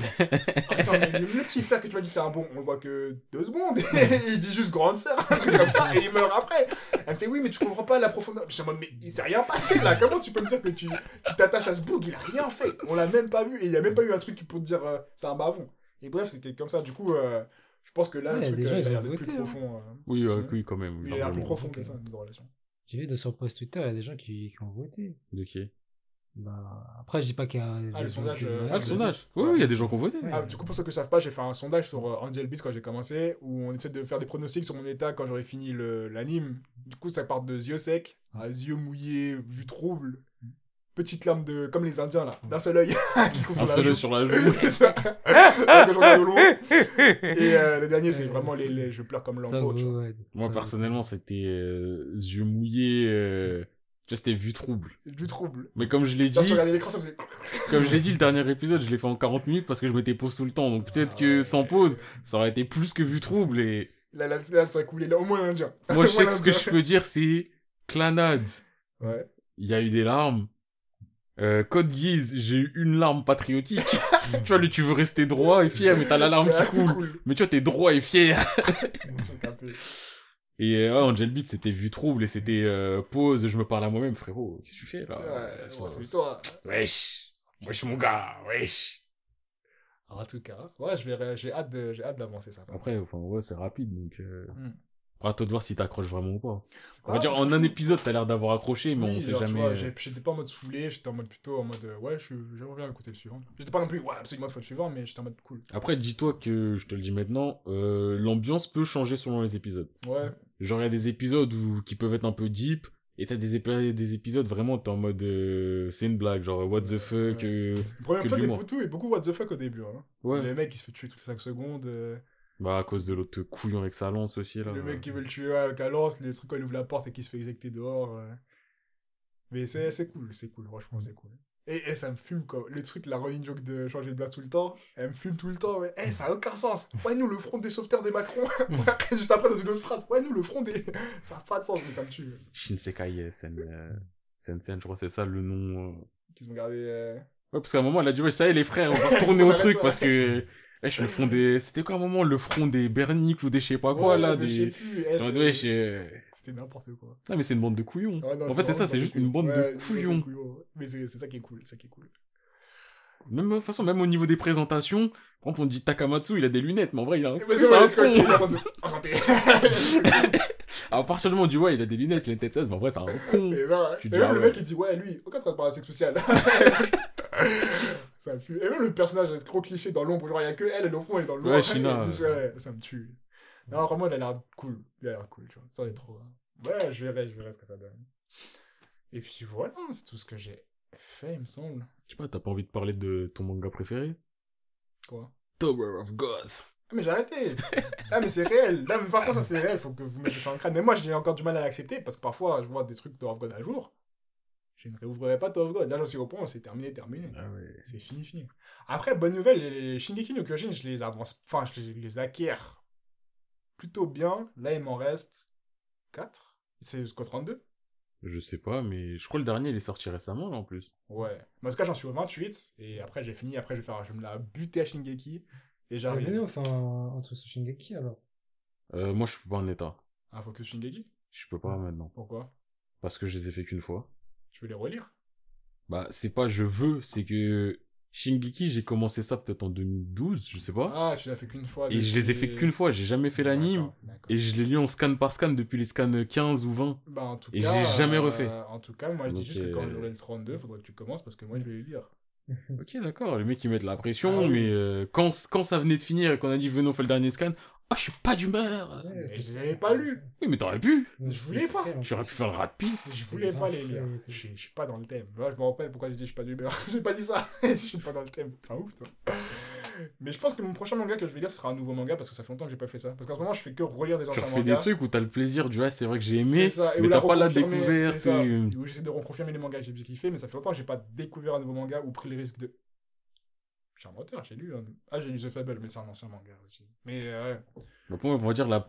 attends, mais le, le petit frère que tu m'as dit c'est un bon, on le voit que deux secondes. Et il dit juste grande sœur, un truc comme ça, et il meurt après. Elle me fait, oui, mais tu comprends pas la profondeur. Je suis en mode, mais il s'est rien passé là. Comment tu peux me dire que tu t'attaches à ce bouc Il a rien fait. On l'a même pas vu. Et il y a même pas eu un truc qui peut te dire, euh, c'est un bavon. Et bref, c'était comme ça. Du coup, euh, je pense que là, Ouais, le truc gens, euh, il a l'air plus hein. profond. euh. Oui, euh, Mm. oui, quand même. il a l'air plus profond que ça, notre relation. J'ai vu de son post Twitter, il y a des gens qui, qui ont voté. De qui? Bah, après, je dis pas qu'il y a. Ah, le sondage, euh, Ah, le sondage. Oui, oui, il y a des gens qui ont voté. Ah, du coup, pour ceux qui ne savent pas, j'ai fait un sondage sur euh, Angel Beats quand j'ai commencé, où on essaie de faire des pronostics sur mon état quand j'aurai fini le- l'anime. Du coup, ça part de yeux secs à yeux mouillés, vue trouble, petite larme de. comme les Indiens là, d'un seul œil. Un seul œil sur la joue. C'est ça. Quand je regarde au loin. Et euh, le dernier, c'est vraiment les, les- je pleure comme tu vois. ouais. Moi, personnellement, c'était euh, yeux mouillés. Tu vois, c'était vue trouble. C'est du trouble. Mais comme je l'ai dit, ça faisait. comme je l'ai dit, le dernier épisode, je l'ai fait en 40 minutes parce que je m'étais pause tout le temps. Donc peut-être Ah que ouais. sans pause, ça aurait été plus que vue trouble. Et Là, là, là, ça a coulé là, au moins l'Indien. moi, je sais que ce que je peux dire, c'est clanade. Ouais. Il y a eu des larmes. Euh, Code Geass, j'ai eu une larme patriotique. tu vois, le tu veux rester droit et fier, mais t'as la larme qui coule. Mais tu vois, t'es droit et fier. Et euh, ouais, Angel Beat, c'était vue trouble et c'était euh, pause, je me parle à moi-même, frérot. Qu'est-ce que tu fais là? Ouais, c'est toi. Wesh. Wesh, mon gars, wesh. En tout cas, ouais, hâte j'ai hâte d'avancer ça. Après, enfin, ouais, c'est rapide, donc... Euh... Hmm. À toi de voir si t'accroches vraiment ou pas. On va Ah, dire, en un épisode, t'as l'air d'avoir accroché, mais oui, on sait genre, jamais... euh, j'étais pas en mode saoulé, j'étais en mode plutôt en mode euh, ouais, je j'aimerais bien écouter le suivant. J'étais pas non plus ouais, absolument il faut le suivant, mais j'étais en mode cool. Après, dis-toi que, je te le dis maintenant, euh, l'ambiance peut changer selon les épisodes. Ouais, Genre, il y a des épisodes où, qui peuvent être un peu deep, et t'as des, épis- des épisodes vraiment, t'es en mode... euh, c'est une blague, genre, what the fuck... ouais. euh, le premier Que épisode de est l'humour. beaucoup, et beaucoup what the fuck au début. Hein. Ouais. Le mec qui se fait tuer toutes les 5 secondes, Bah, à cause de l'autre couillon avec sa lance aussi, là. le mec qui veut le tuer avec la lance, le truc quand il ouvre la porte et qui se fait éjecter dehors. euh. Mais c'est c'est cool, c'est cool, franchement, c'est cool. Et, et ça me fume quoi. Le truc, la running joke de changer de blague tout le temps, elle me fume tout le temps. Ouais. Eh, ça a aucun sens. Ouais, nous, le front des sauveteurs des Macron. Juste après, dans une autre phrase. Ouais, nous, le front des. Ça n'a pas de sens, mais ça me tue. Shinsekai Sen, euh, Sensen, je crois que c'est ça le nom. euh. Qu'ils ont gardé. euh, Ouais, parce qu'à un moment, elle a dit, ouais, ça y est, les frères, on va retourner au truc ça. parce que, wesh, le front des, c'était quoi à un moment, le front des Berniques ou des je sais pas quoi, ouais, là, je sais plus. euh, euh, C'était n'importe quoi. non, mais c'est une bande de couillons. Ah, non, en fait, c'est ça, c'est juste une bande de couillons. Mais c'est ça qui est cool, c'est ça qui est cool. Même, de toute façon, même au niveau des présentations, par exemple, on dit Takamatsu, il a des lunettes, mais en vrai, il a un, Mais c'est un quand con. À partir du moment où tu vois, il a des lunettes, il a une tête sèche, mais en vrai, c'est un con. Et, ben, Tu et dis, même ah le mec il dit ouais lui, aucun traitement spécial. ça pue. Et même le personnage est trop cliché dans l'ombre, genre il y a que elle, elle au fond, elle est dans noir. Ouais, China, ouais, ça me tue. Non, vraiment, elle a l'air cool. Elle a l'air cool, tu vois. Ça est trop. Ouais, je verrai, je verrai ce que ça donne. Et puis voilà, c'est tout ce que j'ai fait, il me semble. Je sais pas, t'as pas envie de parler de ton manga préféré? Quoi? Tower of God. Ah, mais j'ai arrêté. ah, mais c'est réel. Là, mais par contre, ça c'est réel. Faut que vous mettez ça en crâne. Mais moi, j'ai encore du mal à l'accepter parce que parfois, je vois des trucs de of God à jour. Je ne réouvrirai pas Tower of God. Là, j'en suis au point, c'est terminé, terminé. Ah. C'est fini, fini. Après, bonne nouvelle, les, Shingeki no Kyojin, je les avance. Enfin, je les, acquiers plutôt bien. Là, il m'en reste 4. C'est jusqu'au 32 Je sais pas, mais je crois que le dernier, il est sorti récemment, là, en plus. Ouais. Mais en tout cas, j'en suis au 28. Et après, j'ai fini. Après, je vais, faire, je vais me la buter à Shingeki. Et J'arrive. j'arrive. enfin entre ce Shingeki alors. Euh, moi, je suis pas en état. Un focus Shingeki? Je peux pas maintenant. Pourquoi? Parce que je les ai fait qu'une fois. Tu veux les relire? Bah, c'est pas je veux, c'est que Shingeki, j'ai commencé ça peut-être en 2012, je sais pas. Ah, tu l'as fait qu'une fois. et je les ai fait qu'une fois, j'ai jamais fait l'anime. Et je l'ai lu en scan par scan depuis les scans 15 ou 20. Bah, en tout Et cas, j'ai jamais euh, refait. en tout cas, moi, je dis juste que quand euh, j'aurai le 32, faudrait que tu commences parce que moi, je vais les lire. Ok, d'accord, les mecs ils mettent la pression, Ah oui. mais euh, quand, quand ça venait de finir et qu'on a dit venons on fait le dernier scan, ah, je suis pas d'humeur. Ouais, je les avais pas lus. Oui, mais t'aurais pu. Je voulais pas. J'aurais pu faire le rat de. Je voulais pas les lire. Je suis- pas dans le thème. Moi, je me rappelle pourquoi j'ai dit je suis pas d'humeur. j'ai pas dit ça. je suis pas dans le thème. C'est un ouf, toi. Mais je pense que mon prochain manga que je vais lire sera un nouveau manga parce que ça fait longtemps que j'ai pas fait ça. Parce qu'en ce moment, je fais que relire des Tu anciens refais des mangas. trucs où t'as le plaisir du ah, c'est vrai que j'ai aimé, ça, et mais la t'as pas la découverte. c'est ça. et- où j'essaie de reconfirmer les mangas que j'ai bien kiffé, mais ça fait longtemps que j'ai pas découvert un nouveau manga ou pris le risque de. Suis un menteur, j'ai lu. hein. Ah, j'ai lu The Fable, mais c'est un ancien manga aussi. Mais euh, ouais. Donc moi, on va dire la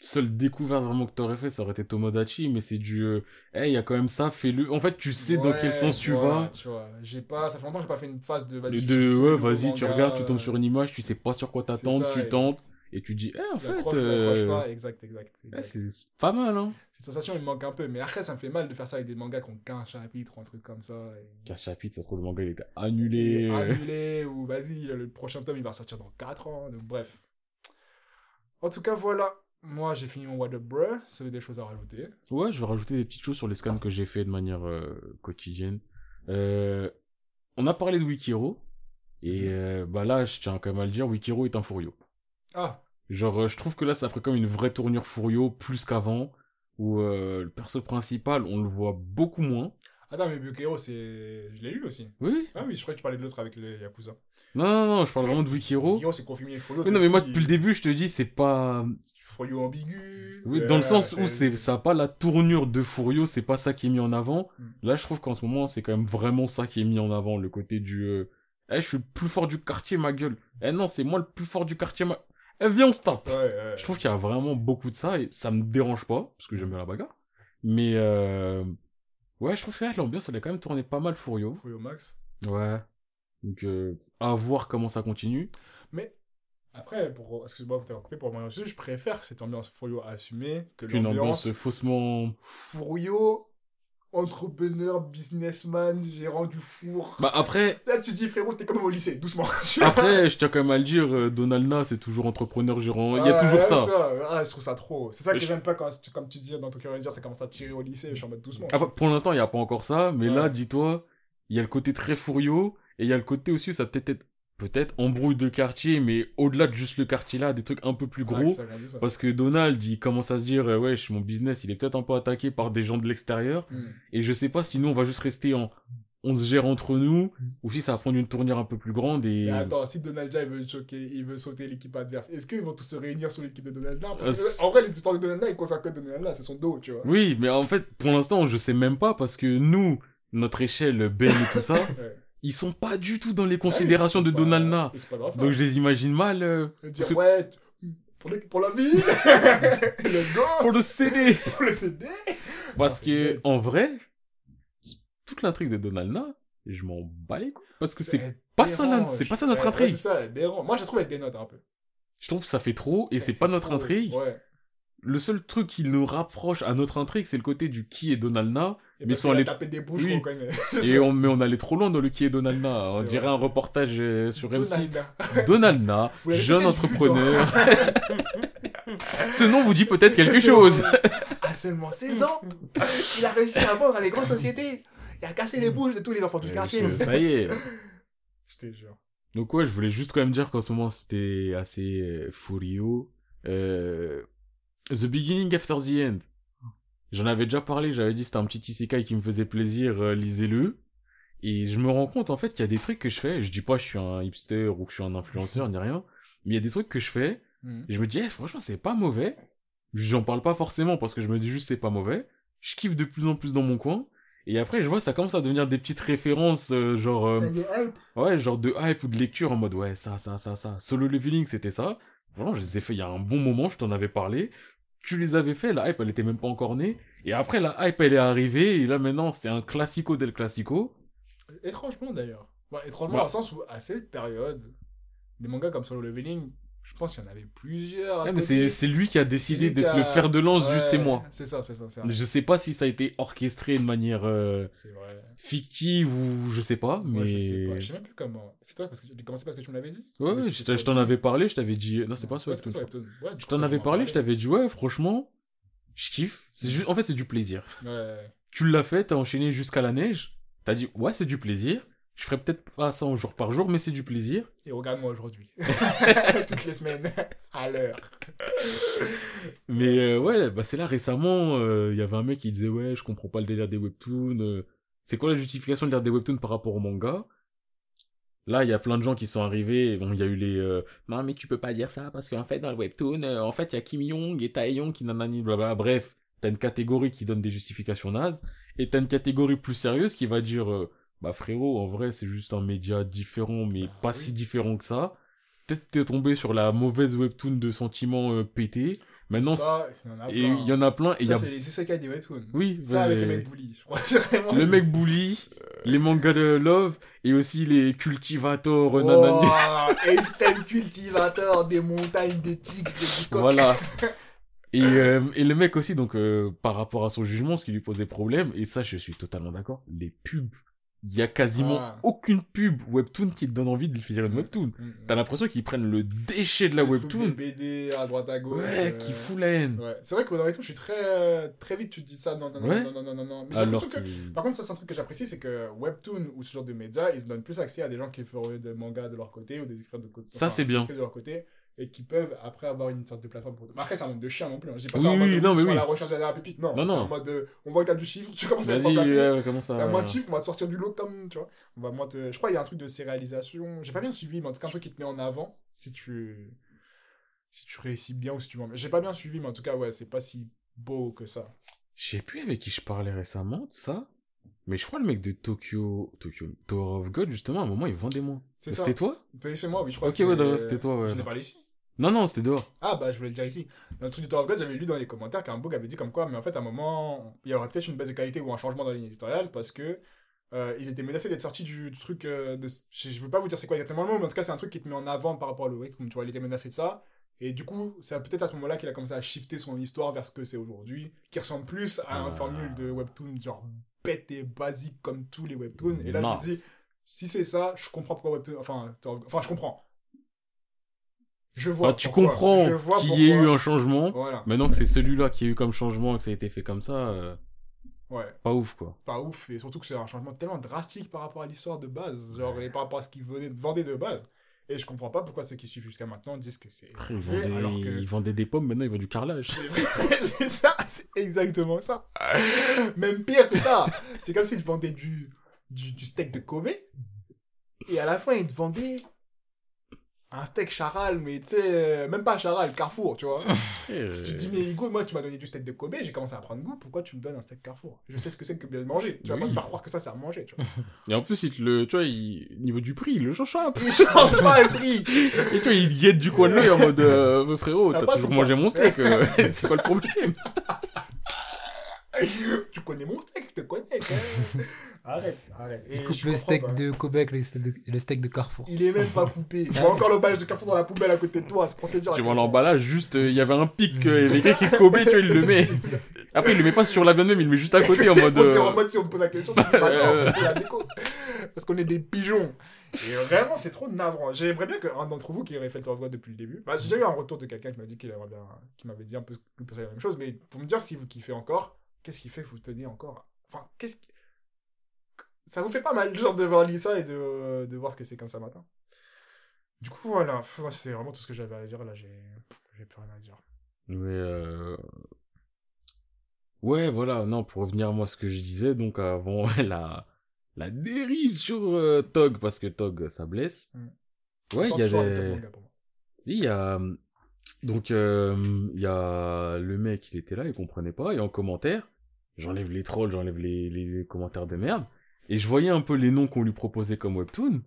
seule découverte vraiment que t'aurais fait, ça aurait été Tomodachi, mais c'est du, euh, hey, il y a quand même ça, fais-le. En fait, tu sais dans quel sens tu vas. Tu vois, j'ai pas, ça fait longtemps que j'ai pas fait une phase de vas-y. de, ouais, vas-y, tu regardes, tu tombes euh, sur une image, tu sais pas sur quoi t'attendre, ça, tu et- tentes, et tu dis, eh, en fait, J'accroche, euh, pas, exact, exact. exact. c'est c'est pas mal, hein. Cette sensation, il me manque un peu, mais après, ça me fait mal de faire ça avec des mangas qui ont qu'un chapitre ou un truc comme ça. et- 15 chapitres, ça se trouve, le manga, il était annulé. annulé, ou vas-y, le prochain tome, il va sortir dans 4 ans, donc bref. En tout cas, voilà. Moi, j'ai fini mon What Up Bruh. Ça avait des choses à rajouter. Ouais, je vais rajouter des petites choses sur les scans que j'ai fait de manière euh, quotidienne. Euh, on a parlé de Wikiro. Et euh, bah là, je tiens quand même à le dire, Wikiro est un Furio. Ah, Genre, euh, je trouve que là, ça ferait comme une vraie tournure Furio, plus qu'avant, où euh, le perso principal, on le voit beaucoup moins. attends, mais Bukero, c'est. Je l'ai lu aussi. Oui Ah oui, je croyais que tu parlais de l'autre avec les Yakuza. Non, non, non, je parle vraiment de Wikiro. Bukero, c'est confirmé Follow. Oui, non, mais moi, depuis le début, je te dis, c'est pas... Folio ambigu. Oui, euh, dans le sens où c'est, ça a pas la tournure de Furio, c'est pas ça qui est mis en avant. Mm. Là, je trouve qu'en ce moment, c'est quand même vraiment ça qui est mis en avant, le côté du... Eh, je suis le plus fort du quartier, ma gueule. Eh non, c'est moi le plus fort du quartier, ma... Eh, viens, on se tape. Ouais, ouais. Je trouve qu'il y a vraiment beaucoup de ça, et ça me dérange pas, parce que j'aime bien la bagarre. Mais, euh... Ouais, je trouve que l'ambiance, elle a quand même tourné pas mal Furio. Folio Max. Ouais. Donc, euh, à voir comment ça continue. Mais après, pour, excuse-moi pour pour moi aussi, je préfère cette ambiance Furio assumée que Qu'une l'ambiance ambiance faussement... Furio, entrepreneur, businessman, gérant du four. Bah après, Là, tu dis, frérot, t'es quand même au lycée, doucement. Après, je tiens quand même à le dire, euh, Donalna, c'est toujours entrepreneur gérant. Il y a Ah, toujours ça. Ah, je trouve ça trop. C'est ça que Je- j'aime pas quand, comme tu dis dans ton cœur dire, ça commence à tirer au lycée, je suis en mode doucement. Après, pour l'instant, il n'y a pas encore ça, mais Ouais. là, dis-toi, il y a le côté très furieux, et il y a le côté aussi, ça peut être, peut-être embrouille de quartier, mais au-delà de juste le quartier là, des trucs un peu plus Ouais, gros. que ouais. Parce que Donald, il commence à se dire, euh, wesh, mon business, il est peut-être un peu attaqué par des gens de l'extérieur, Hmm. et je sais pas si nous, on va juste rester en, on se gère entre nous, ou si ça va prendre une tournure un peu plus grande, et... Mais attends, si Donald J veut choquer, il veut sauter l'équipe adverse, est-ce qu'ils vont tous se réunir sur l'équipe de Donald Parce Euh, que, en vrai, les histoires de Donald J, ils consacrent que Donald J, c'est son dos, tu vois. Oui, mais en fait, pour l'instant, je sais même pas, parce que nous, notre échelle, Ben et tout ça, Ouais. Ils sont pas du tout dans les considérations de ça. Donc je les imagine mal euh, Dire, ouais, pour, les- pour la vie, let's go, pour le CD. pour le CD. Parce Ah, que en vrai, toute l'intrigue de Donalna, je m'en bats. Parce que c'est pas ça, c'est pas ça notre ouais, intrigue. c'est ça, aberrant. Moi, je trouve avec des notes un peu. Je trouve que ça fait trop et c'est pas notre intrigue. Ouais. Le seul truc qui nous rapproche à notre intrigue, c'est le côté du qui est Donalna. Mais des bouches, Oui. on connaît. Et on, mais on allait trop loin dans le qui est Donalna. On dirait vrai. un reportage euh, sur M6. Donalda. Donalna, jeune entrepreneur. Ce nom vous dit peut-être quelque chose. seulement 16 ans, il a réussi à vendre à des grandes sociétés. Il a cassé les bouches de tous les enfants du Euh, quartier. Ça y est. Je te jure. Donc ouais, je voulais juste quand même dire qu'en ce moment c'était assez euh, furieux. Euh, the Beginning After the End. J'en avais déjà parlé, j'avais dit c'était un petit isekai qui me faisait plaisir, euh, lisez-le. Et je me rends compte en fait qu'il y a des trucs que je fais, je dis pas que je suis un hipster ou que je suis un influenceur ni rien, mais il y a des trucs que je fais, et je me dis eh, franchement c'est pas mauvais. J'en parle pas forcément parce que je me dis juste c'est pas mauvais. Je kiffe de plus en plus dans mon coin. Et après je vois ça commence à devenir des petites références euh, genre... euh, hype. Ouais, genre de hype ou de lecture en mode ouais, ça, ça, ça, ça. Solo leveling, c'était ça. Vraiment, je les ai fait il y a un bon moment, je t'en avais parlé. Tu les avais fait, la hype, elle était même pas encore née. Et après, la hype, elle est arrivée, et là maintenant, c'est un classico del classico. Étrangement d'ailleurs. Étrangement Bah. dans le sens où à cette période, des mangas comme Solo Leveling, je pense qu'il y en avait plusieurs. à Ouais, mais côté. c'est, lui qui a décidé d'être le fer de lance Ouais, du c'est moi. C'est ça, c'est ça. Je sais pas si ça a été orchestré de manière euh, vrai. fictive ou je sais pas, mais. Je sais pas. Je sais même plus comment. C'est toi parce que j'ai commencé parce que tu me l'avais dit? Ouais, Ou ouais, c'était je, t'en avais parlé, je t'avais dit. Non, c'est pas sur je t'en avais parlé, je t'avais dit, ouais, franchement, je kiffe. Juste, en fait, c'est du plaisir. Ouais. tu l'as fait, t'as enchaîné jusqu'à la neige, t'as dit ouais c'est du plaisir, je ferai peut-être pas ça en jour par jour, mais c'est du plaisir. Et regarde-moi aujourd'hui. Toutes les semaines. À l'heure. Mais euh, ouais, bah c'est là récemment, euh, il y avait un mec qui disait ouais je comprends pas le délire des webtoons, euh, c'est quoi la justification de lire des webtoons par rapport au manga? Là, il y a plein de gens qui sont arrivés. Bon, il y a eu les non mais tu peux pas dire ça parce qu'en fait dans le webtoon, en fait il y a Kim Jong et Taeyong qui nanani blabla. Bref, t'as une catégorie qui donne des justifications nazes et t'as une catégorie plus sérieuse qui va dire bah frérot en vrai c'est juste un média différent mais Ah, pas oui. si différent que ça. Peut-être t'es tombé sur la mauvaise webtoon de sentiments euh, pétés. Maintenant ça, il y en a plein. et il y en a plein et il y Ça, a c'est les isekai des webtoons. oui Ça, avec le mec bully. Je crois que c'est vraiment. le mec bully, les mangas de love et aussi les cultivators Oh, nanani. Einstein cultivateur des montagnes, des tigres, des bicoques. Voilà. Et, euh, et le mec aussi, donc, euh, par rapport à son jugement, ce qui lui posait problème, et ça, je suis totalement d'accord, les pubs. Il y a quasiment Ah. aucune pub webtoon qui te donne envie de faire une webtoon. Mm, mm. T'as l'impression qu'ils prennent le déchet de la trucs, webtoon. Des BD à droite à gauche. Ouais, euh, qui fout la haine. Ouais. C'est vrai que dans je suis très. Très vite, tu te dis ça. Non, non, non, Ouais. non, non, non, non, non. Mais j'ai l'impression que... que. Par contre, ça, c'est un truc que j'apprécie, c'est que Webtoon ou ce genre de médias, ils donnent plus accès à des gens qui feraient des mangas de leur côté ou des écrivains de côté. Ça, c'est bien. de leur côté et qui peuvent après avoir une sorte de plateforme pour. Mais après, c'est un monde de chien non plus. hein. Je dis pas Oui, ça en mode oui, de, non, mais oui. la recherche de la pépite. Non, Non, c'est non. en mode de, on voit qu'il y a du chiffre, tu commences à ouais, comment ça... T'as moins de chiffres, on va te sortir du lot comme, tu vois. On va moins te... Je crois qu'il y a un truc de sérialisation. J'ai pas bien suivi, mais en tout cas, un truc qui te met en avant si tu. Si tu réussis bien ou si tu vends. J'ai pas bien suivi, mais en tout cas, ouais, c'est pas si beau que ça. Je sais plus avec qui je parlais récemment de ça, mais je crois le mec de Tokyo, Tokyo, Tower of God, justement, à un moment, il vendait moins. C'était toi? C'est moi, oui, je crois Ok, ouais, c'était toi, ouais. Je n'ai parlé ici. Non, non, c'était dehors. Ah, bah, je voulais le dire ici. Dans le truc du Tower of God, j'avais lu dans les commentaires qu'un bug avait dit comme quoi, mais en fait, à un moment, il y aurait peut-être une baisse de qualité ou un changement dans la ligne éditoriale parce que. euh, ils étaient menacés d'être sortis du, du truc euh, de... je, je veux pas vous dire c'est quoi exactement le mot mais en tout cas c'est un truc qui te met en avant par rapport au webtoon tu vois il était menacé de ça et du coup c'est peut-être à ce moment-là qu'il a commencé à shifter son histoire vers ce que c'est aujourd'hui qui ressemble plus à Ah. formule de webtoon genre bête et basique comme tous les webtoons et là je Mince. me dis si c'est ça je comprends pourquoi webtoon enfin enfin je comprends je vois Ah, tu pourquoi. comprends Je qu'il y ait eu un changement. voilà Maintenant que c'est celui-là qui a eu comme changement et que ça a été fait comme ça, euh, ouais pas ouf, quoi. pas ouf et surtout que c'est un changement tellement drastique par rapport à l'histoire de base genre et par rapport à ce qu'ils venaient vendaient de base et je comprends pas pourquoi ceux qui suivent jusqu'à maintenant disent que c'est ils, alors que ils vendaient des pommes, maintenant ils vendent du carrelage. c'est ça c'est exactement ça même pire que ça c'est comme s'ils vendaient du, du du steak de Kobe et à la fin ils te vendaient un steak charal mais tu sais euh, même pas charal Carrefour tu vois Si tu te dis, mais Hugo, moi, tu m'as donné du steak de Kobe, j'ai commencé à prendre goût, pourquoi tu me donnes un steak Carrefour? Je sais ce que c'est que bien manger. Tu vas pas me faire croire que ça, c'est à manger, tu vois. Et en plus, il te le, tu vois, il... niveau du prix, il le change pas. Il change pas le prix Et tu vois, il guette du coin de l'œil en mode, euh, frérot, T'as toujours mangé mon steak, euh, c'est quoi le problème? Tu connais mon steak, je te connais, quand même. Arrête, arrête. Et Il coupe je le steak pas. de Kobe avec le steak de, le steak de Carrefour. Il est même pas coupé. Tu vois encore l'emballage de Carrefour dans la poubelle à côté de toi, c'est pour te dire. Tu vois l'emballage, juste, euh, il y avait un pic, euh, il y avait quelqu'un qui Kobe, tu vois, il le met. Après, il le met pas sur la viande même, il le met juste à côté en mode, euh, en mode, si on te pose la question, pas c'est la déco. Parce qu'on est des pigeons. Et vraiment, c'est trop navrant. J'aimerais bien qu'un d'entre vous qui aurait fait le God depuis le début. Bah, j'ai déjà eu un retour de quelqu'un qui m'a dit qu'il aimerait bien, qui m'avait dit un peu lui penser la même chose. Mais pour me dire si vous kiffez encore, qu'est-ce qui fait que vous tenez encore Enfin, qu'est-ce qui... Ça vous fait pas mal, genre, de voir ça et de, de voir que c'est comme ça matin. Du coup, voilà. C'est vraiment tout ce que j'avais à dire. Là, j'ai plus rien à dire. Mais euh... ouais, voilà. Non, pour revenir à moi ce que je disais, donc avant la la dérive sur euh, Tog parce que Tog ça blesse. Mm. Ouais, il y a des il y a donc euh, il y a le mec il était là il comprenait pas et en commentaire j'enlève les trolls j'enlève les, les commentaires de merde et je voyais un peu les noms qu'on lui proposait comme webtoon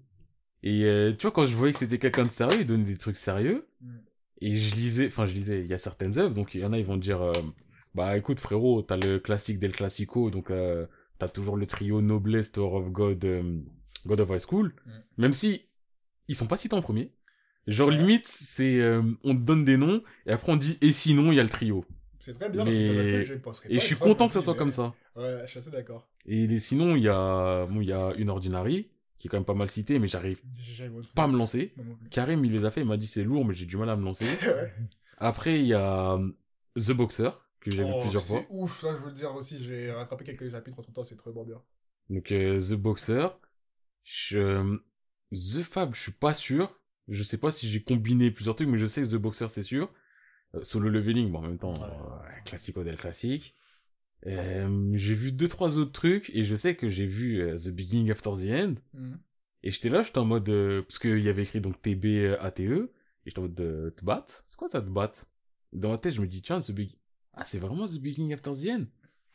et euh, tu vois quand je voyais que c'était quelqu'un de sérieux il donnait des trucs sérieux Mm. et je lisais enfin je lisais il y a certaines œuvres donc il y en a ils vont dire euh, bah écoute frérot t'as le classique del classico donc euh, t'as toujours le trio Noblesse Tower of God euh, God of High School Mm. même si ils sont pas cités en premier genre limite c'est euh, on te donne des noms et après on dit et sinon il y a le trio C'est très bien. Mais- je penserais et je suis content que ça soit mais- comme ça Ouais, je suis assez d'accord. et les- sinon il y a bon il y a une ordinary qui est quand même pas mal citée mais j'arrive pas à me lancer non. Karim il les a fait il m'a dit c'est lourd mais j'ai du mal à me lancer Ouais. après il y a euh, The Boxer que j'ai vu Oh, plusieurs fois C'est ouf, ça je veux le dire aussi. J'ai rattrapé quelques chapitres entre temps, c'est très bon bien. Donc euh, The Boxer, je... The Fab, je suis pas sûr. Je sais pas si j'ai combiné plusieurs trucs, mais je sais que The Boxer c'est sûr. Euh, solo leveling, bon en même temps, Ouais, euh, classico del classique. Euh, j'ai vu deux trois autres trucs et je sais que j'ai vu euh, The Beginning After the End Mhm. et j'étais là, j'étais en mode euh, parce qu'il y avait écrit donc TB euh, ATE et j'étais en mode de Tbat. C'est quoi ça Tbat Dans ma tête, je me dis tiens The Big ah c'est vraiment The Beginning After the End?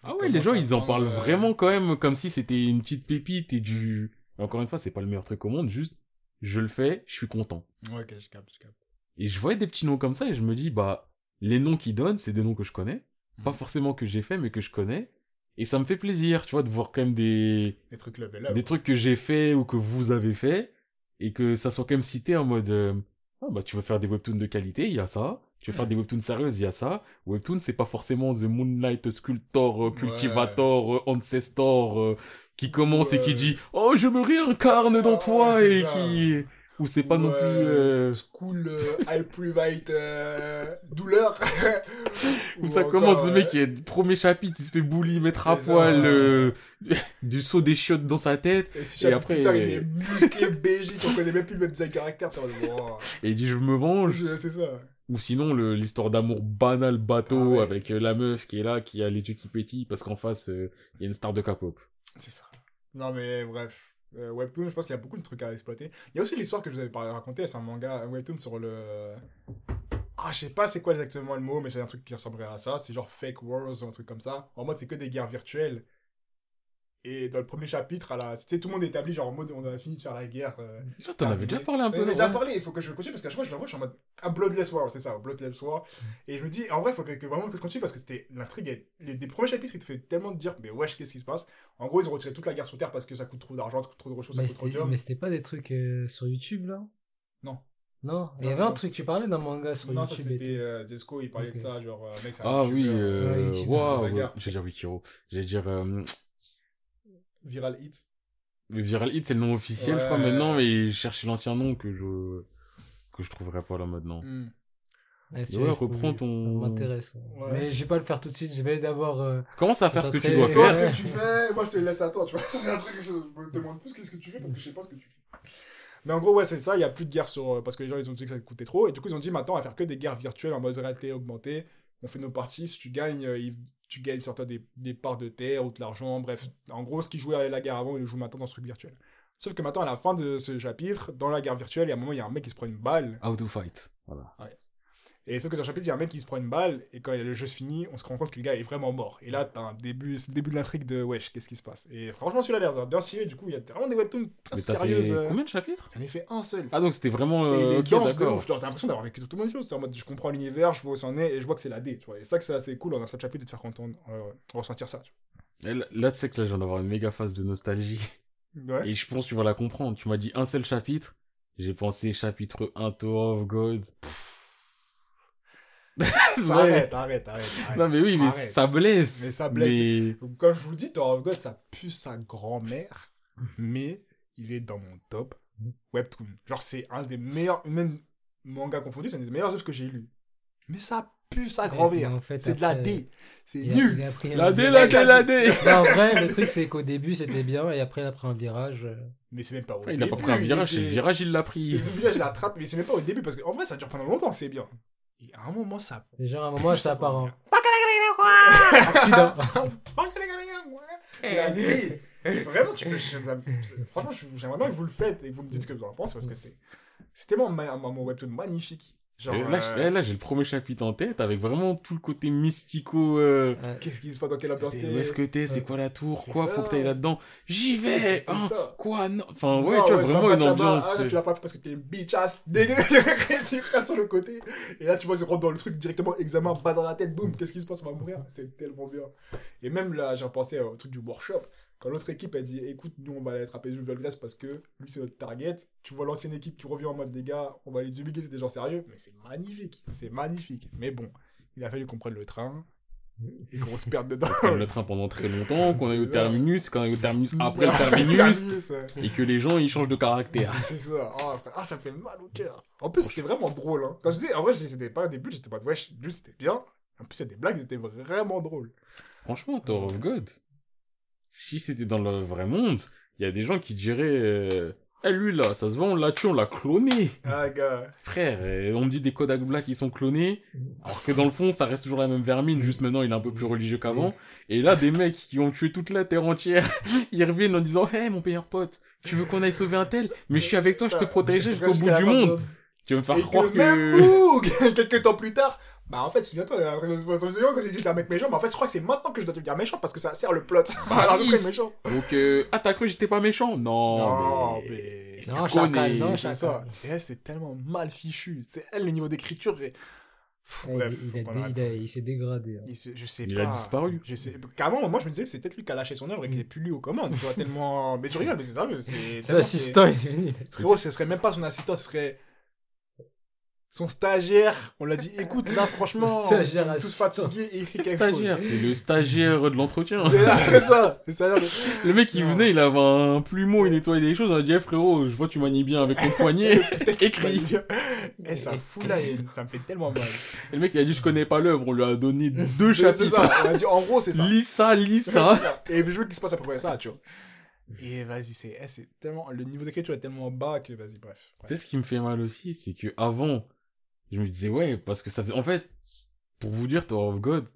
Ah ouais, les gens, ils en parlent euh, vraiment quand même comme si c'était une petite pépite et du... Encore une fois, c'est pas le meilleur truc au monde, juste, je le fais, je suis content. Ok, je capte, je capte. Et je voyais des petits noms comme ça et je me dis, bah, les noms qu'ils donnent, c'est des noms que je connais. Pas Mhm. forcément que j'ai fait, mais que je connais. Et ça me fait plaisir, tu vois, de voir quand même des, Des trucs level up. des trucs que j'ai fait ou que vous avez fait. Et que ça soit quand même cité en mode, euh, ah bah, tu veux faire des webtoons de qualité, il y a ça. Tu veux faire Ouais. des webtoons sérieuses, il y a ça. Webtoon, c'est pas forcément The Moonlight Sculptor, euh, Cultivator, euh, Ancestor, qui commence et qui dit Oh, je me réincarne dans Ah, toi et ça. qui. Ou c'est pas non plus. euh, School euh, High Private euh, Douleur. Où ça encore, commence, le mec, il est- premier chapitre, il se fait bully, mettre à poil euh, du saut des chiottes dans sa tête. Et si Et après, putain, il est musclé, BJ, on connaît même plus le même design caractère. wow. Et il dit Je me venge. C'est ça. Ou sinon, l'histoire d'amour banal bateau Ah ouais. avec euh, la meuf qui est là, qui a les yeux qui pétillent parce qu'en face, euh, il y a une star de K-pop. C'est ça. Non, mais bref. Euh, Webtoon, je pense qu'il y a beaucoup de trucs à exploiter. Il y a aussi l'histoire que je vous avais par- raconté, c'est un manga, un Webtoon sur le. Ah, je sais pas c'est quoi exactement le mot, mais c'est un truc qui ressemblerait à ça. C'est genre Fake Wars ou un truc comme ça. En mode, c'est que des guerres virtuelles. Et dans le premier chapitre, à la... c'était tout le monde établi, genre en mode, on a fini de faire la guerre. euh, Je t'en avais déjà parlé un peu. non, j'ai déjà parlé, il faut que je continue parce qu'à chaque fois je le vois, je suis en mode un Bloodless War, c'est ça, Bloodless War. Et je me dis, en vrai, il faut que, que vraiment que je continue parce que c'était l'intrigue. Les, des premiers chapitres, ils te fait tellement de dire, mais wesh, qu'est-ce qui se passe? En gros, ils ont retiré toute la guerre sur Terre parce que ça coûte trop d'argent, ça coûte trop de ressources, ça Mais coûte trop c'était mais c'était pas des trucs euh, sur YouTube là? Non. Non, il y Non, avait non. un truc, tu parlais d'un manga sur Non, ça YouTube. et c'était tout. euh, Jesco, il parlait de ça, genre, euh, mec, c'est un Ah oui, euh, Ouais, la ouais. J'allais dire Wikiro. J'allais dire, euh, Viral Hit. le Viral Hit, c'est le nom officiel, je crois, maintenant, mais je cherchais l'ancien nom que je, que je trouverais pas là maintenant. Hmm. Ouais, reprends ton- Ça m'intéresse. Ouais. Mais je vais pas le faire tout de suite, je vais d'abord. euh, Commence à faire ce que tu dois faire? ce que tu fais, moi je te laisse à toi, tu vois. C'est un truc que je me demande plus qu'est-ce que tu fais parce que je sais pas ce que tu fais. Mais en gros, ouais, c'est ça, il y a plus de guerre sur. euh, Parce que les gens ils ont dit que ça coûtait trop. Et du coup, ils ont dit maintenant, on va faire que des guerres virtuelles en mode réalité augmentée. On fait nos parties, si tu gagnes, euh, il- tu gagnes sur toi des, des parts de terre ou de l'argent. Bref, en gros, ce qui jouait à la guerre avant, il le joue maintenant dans ce truc virtuel. Sauf que maintenant, à la fin de ce chapitre, dans la guerre virtuelle, il y a un moment, il y a un mec qui se prend une balle. How to fight. Voilà. Et sauf que dans le chapitre, il y a un mec qui se prend une balle, et quand le jeu se finit, on se rend compte que le gars est vraiment mort. Et là, t'as un début, c'est le début de l'intrigue de wesh, qu'est-ce qui se passe? Et franchement, celui-là a l'air bien tiré, du coup, il y a vraiment des webtoons t'as sérieuses. fait euh, combien de chapitres? J'en ai fait un seul. Ah, donc c'était vraiment. et Euh, est ok, dense de d'accord. ouf. Genre, T'as l'impression d'avoir vécu tout le monde chose. En mode, je comprends l'univers, je vois où c'en est, et je vois que c'est la D, tu vois. Et ça, que c'est assez cool dans un seul chapitre de te faire entendre, euh, ressentir ça, tu Et Là, tu sais que là, je viens d'avoir une méga phase de nostalgie. vois. Ouais. Et je pense que tu vas la comprendre. Tu m'as dit un seul chapitre. J'ai pensé chapitre 1 Tower of God. arrête, arrête, arrête, arrête. Non, mais oui, mais Arrête. ça blesse. Mais ça blesse. Mais- Comme je vous le dis, Tower of God, ça pue sa grand-mère, mais il est dans mon top webtoon. Genre, c'est un des meilleurs, même manga confondu, c'est un des meilleurs œuvres que j'ai lu. Mais ça pue sa grand-mère. en fait, C'est de la D. C'est nul. a La D, virage. la D, la D en vrai, le truc, c'est qu'au début, c'était bien, et après, il a pris un virage. Mais c'est même pas au Il a pas début, pris un virage, c'est le virage, il l'a C'est pris. le virage, il attrape, mais c'est même pas au début, parce qu'en vrai, ça dure pendant longtemps, c'est bien. Et à un moment, ça C'est genre, à un moment, ça part en accident. Vraiment, tu peux. Franchement, j'aimerais bien que vous le faites et que vous me dites ce que vous en pensez, parce que c'est. C'est tellement un moment webtoon magnifique. Genre, là, euh, là, j'ai le premier chapitre en tête avec vraiment tout le côté mystico. euh, Ouais. qu'est-ce qui se passe dans quelle ambiance Où est-ce que t'es C'est Ouais. quoi la tour Quoi ça. Faut que t'ailles là-dedans J'y vais hein, ça. Quoi Non Enfin, ouais, Non, tu vois, vas vraiment une ambiance. Ah, là, euh, tu l'as pas fait parce que t'es une bitch ass dégueu. tu restes sur le côté. Et là, tu vois, tu rentres dans le truc directement, examen, bas dans la tête, boum, qu'est-ce qui se passe, on va mourir. C'est tellement bien. Et même là, j'ai repensé au truc du workshop. Quand l'autre équipe a dit, écoute, nous, on va aller attraper Jules Grèce parce que lui, c'est notre target. Tu vois l'ancienne équipe qui revient en mode, les gars, on va les humilier, c'est des gens sérieux. Mais c'est magnifique. C'est magnifique. Mais bon, il a fallu qu'on prenne le train et qu'on se perde dedans. le train pendant très longtemps, qu'on aille au terminus, qu'on aille au terminus après le terminus, et que les gens ils changent de caractère. C'est ça. Ah, ah, ça fait mal au cœur. En plus, c'était vraiment drôle. Hein. Quand je disais, en vrai, je disais, c'était pas au début, j'étais pas, wesh, juste c'était bien. En plus, il y a des blagues, c'était vraiment drôle. Franchement, Tower of God, si c'était dans le vrai monde, il y a des gens qui diraient euh, Eh, lui là, ça se voit, on l'a tué, on l'a cloné. Ah, gars. Frère, euh, on me dit des Kodak Black qui sont clonés, alors que dans le fond, ça reste toujours la même vermine, juste maintenant, il est un peu plus religieux qu'avant. Et là, des mecs qui ont tué toute la Terre entière, ils reviennent en disant Hé, mon meilleur pote, tu veux qu'on aille sauver un tel? Mais je suis avec toi, je te protégeais jusqu'au bout du monde. de- Tu veux me faire Et croire que que... même Boog, quelques temps plus tard, bah en fait, souviens-toi, après le quand j'ai dit un mec méchant, mais en fait, je crois que c'est maintenant que je dois devenir méchant parce que ça sert le plot. Bah Alors, je serais méchant. Donc, euh, ah, t'as cru que j'étais pas méchant? Non, Non, mais... mais. Je Non, te chacal, non, C'est chacal. ça. Et elle, c'est tellement mal fichu. C'est elle, le niveau d'écriture. est- Pff, Ouais, Bref, il, s'est dégradé. hein. Il je sais Il pas. a disparu. Je sais... Carrément, moi je me disais que c'est peut-être lui qui a lâché son œuvre et qu'il est plus lui aux commandes. Tu vois, tellement. Mais tu rigoles, mais c'est sérieux. C'est Son tellement- assistant, il est venu. c'est- Frérot, ce serait même pas son assistant, ce serait. Son stagiaire, on l'a dit, écoute, là, franchement, Stagiaire tous assistant. fatigués, et écris quelque Stagiaire, chose. c'est le stagiaire de l'entretien. C'est c'est ça, c'est ça. le- mec, il Non. venait, il avait un plumeau, il nettoyait des choses. On a dit, Eh, frérot, je vois, tu manies bien avec ton poignet. Écris. Eh, ça fout là, ça me fait tellement mal. Et le mec, il a dit, je connais pas l'œuvre. On lui a donné deux C'est chapitres. ça, on a dit, en gros, c'est ça. Lis ça, lis ça. Et je veux qu'il se passe à peu près ça, tu vois. Et vas-y, c'est eh, c'est tellement. Le niveau d'écriture est tellement bas que vas-y, bref. Tu sais, ce qui me fait mal aussi, c'est que avant, je me disais, ouais, parce que ça faisait... En fait, pour vous dire, Tower of God,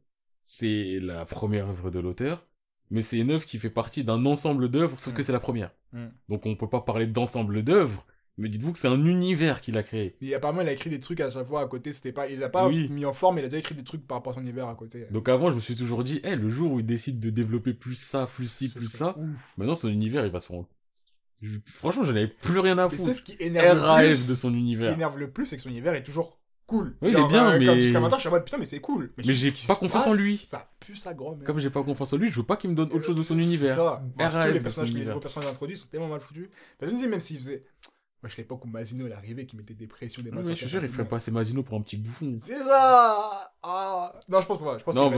c'est la première œuvre de l'auteur, mais c'est une œuvre qui fait partie d'un ensemble d'œuvres, sauf que Mm. c'est la première. Mm. Donc on peut pas parler d'ensemble d'œuvres, mais dites-vous que c'est un univers qu'il a créé. Et apparemment, il a écrit des trucs à chaque fois à côté. C'était pas, il a pas Oui. mis en forme, il a déjà écrit des trucs par rapport à son univers à côté. Donc avant, je me suis toujours dit, eh, le jour où il décide de développer plus ça, plus ci, Ce plus ça, Ouf. maintenant son univers, il va se faire... Je- Franchement, je n'avais plus rien à Et c'est foutre. ce qui énerve le RAF plus. de son Ce qui univers. énerve le plus, c'est que son univers est toujours cool. Oui, il est bien, euh, mais- jusqu'à maintenant, je suis en mode putain, mais c'est cool. Mais ce j'ai pas confiance en lui. Ça pue sa grand-mère. Comme j'ai pas confiance en lui, je veux pas qu'il me donne autre chose de son univers. ça. Parce que les son personnages, les nouveaux personnages introduits sont tellement mal foutus. Me dis, même s'il faisait. Moi, je pas où Mazino est arrivé, qui mettait des pressions, des masses mais je suis sûr, il ferait passer Mazino pour un petit bouffon. C'est ça ah. Non, je pense pas. Je pense Non,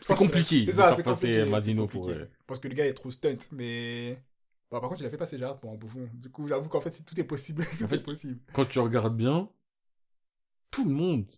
c'est compliqué C'est ça, c'est compliqué. Mazino c'est pour... euh, Parce que le gars est trop stunt, mais. Bah, par contre, il a fait passer Gérard pour un bouffon. Du coup, j'avoue qu'en fait, tout est possible. Tout est possible. Quand tu regardes bien, tout le monde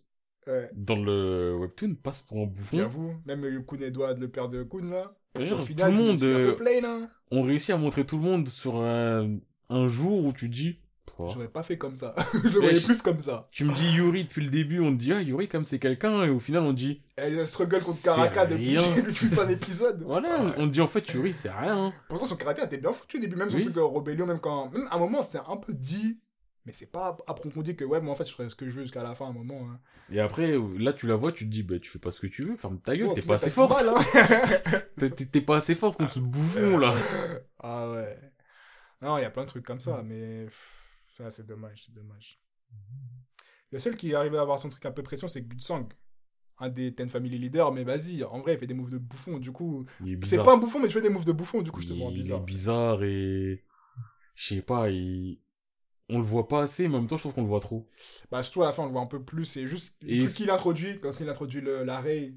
Ouais. dans le webtoon passe pour un bouffon. J'avoue, même le Kun Edouard, le père de Kun, là. Au tout final, le monde, euh, là. on réussit à montrer tout le monde sur un, un jour où tu dis... Oh. J'aurais pas fait comme ça. je le voyais plus comme ça. Tu me dis Yuri depuis le début, on te dit ah Yuri comme c'est quelqu'un et au final on dit Et il struggle contre Karaka depuis, depuis un épisode. voilà Ouais. on te dit en fait Yuri c'est rien. Pourtant, son karaté était bien foutu au début, même son Oui. truc de rébellion, même quand. Même à un moment, c'est un peu dit. Mais c'est pas approfondi que, ouais, mais en fait, je ferai ce que je veux jusqu'à la fin, à un moment. Hein. Et après là tu la vois tu te dis bah tu fais pas ce que tu veux ferme ta gueule au t'es pas assez t'as du forte. hein. T'es- pas assez forte contre ce bouffon là. ah ouais. Non, il y a plein de trucs comme ça, mais. pff, Ça, c'est dommage, c'est dommage. Le seul qui est arrivé à avoir son truc un peu pression, c'est Gutsang. Un des Ten Family Leaders, mais vas-y, en vrai, il fait des moves de bouffon, du coup. Il est C'est pas un bouffon, mais tu fais des moves de bouffon, du coup, je te il, vois il bizarre. est bizarre et je sais pas il on le voit pas assez mais en même temps je trouve qu'on le voit trop. Bah, surtout à la fin, on le voit un peu plus. C'est juste Et truc c'est- qu'il introduit, quand il introduit le- l'arrêt.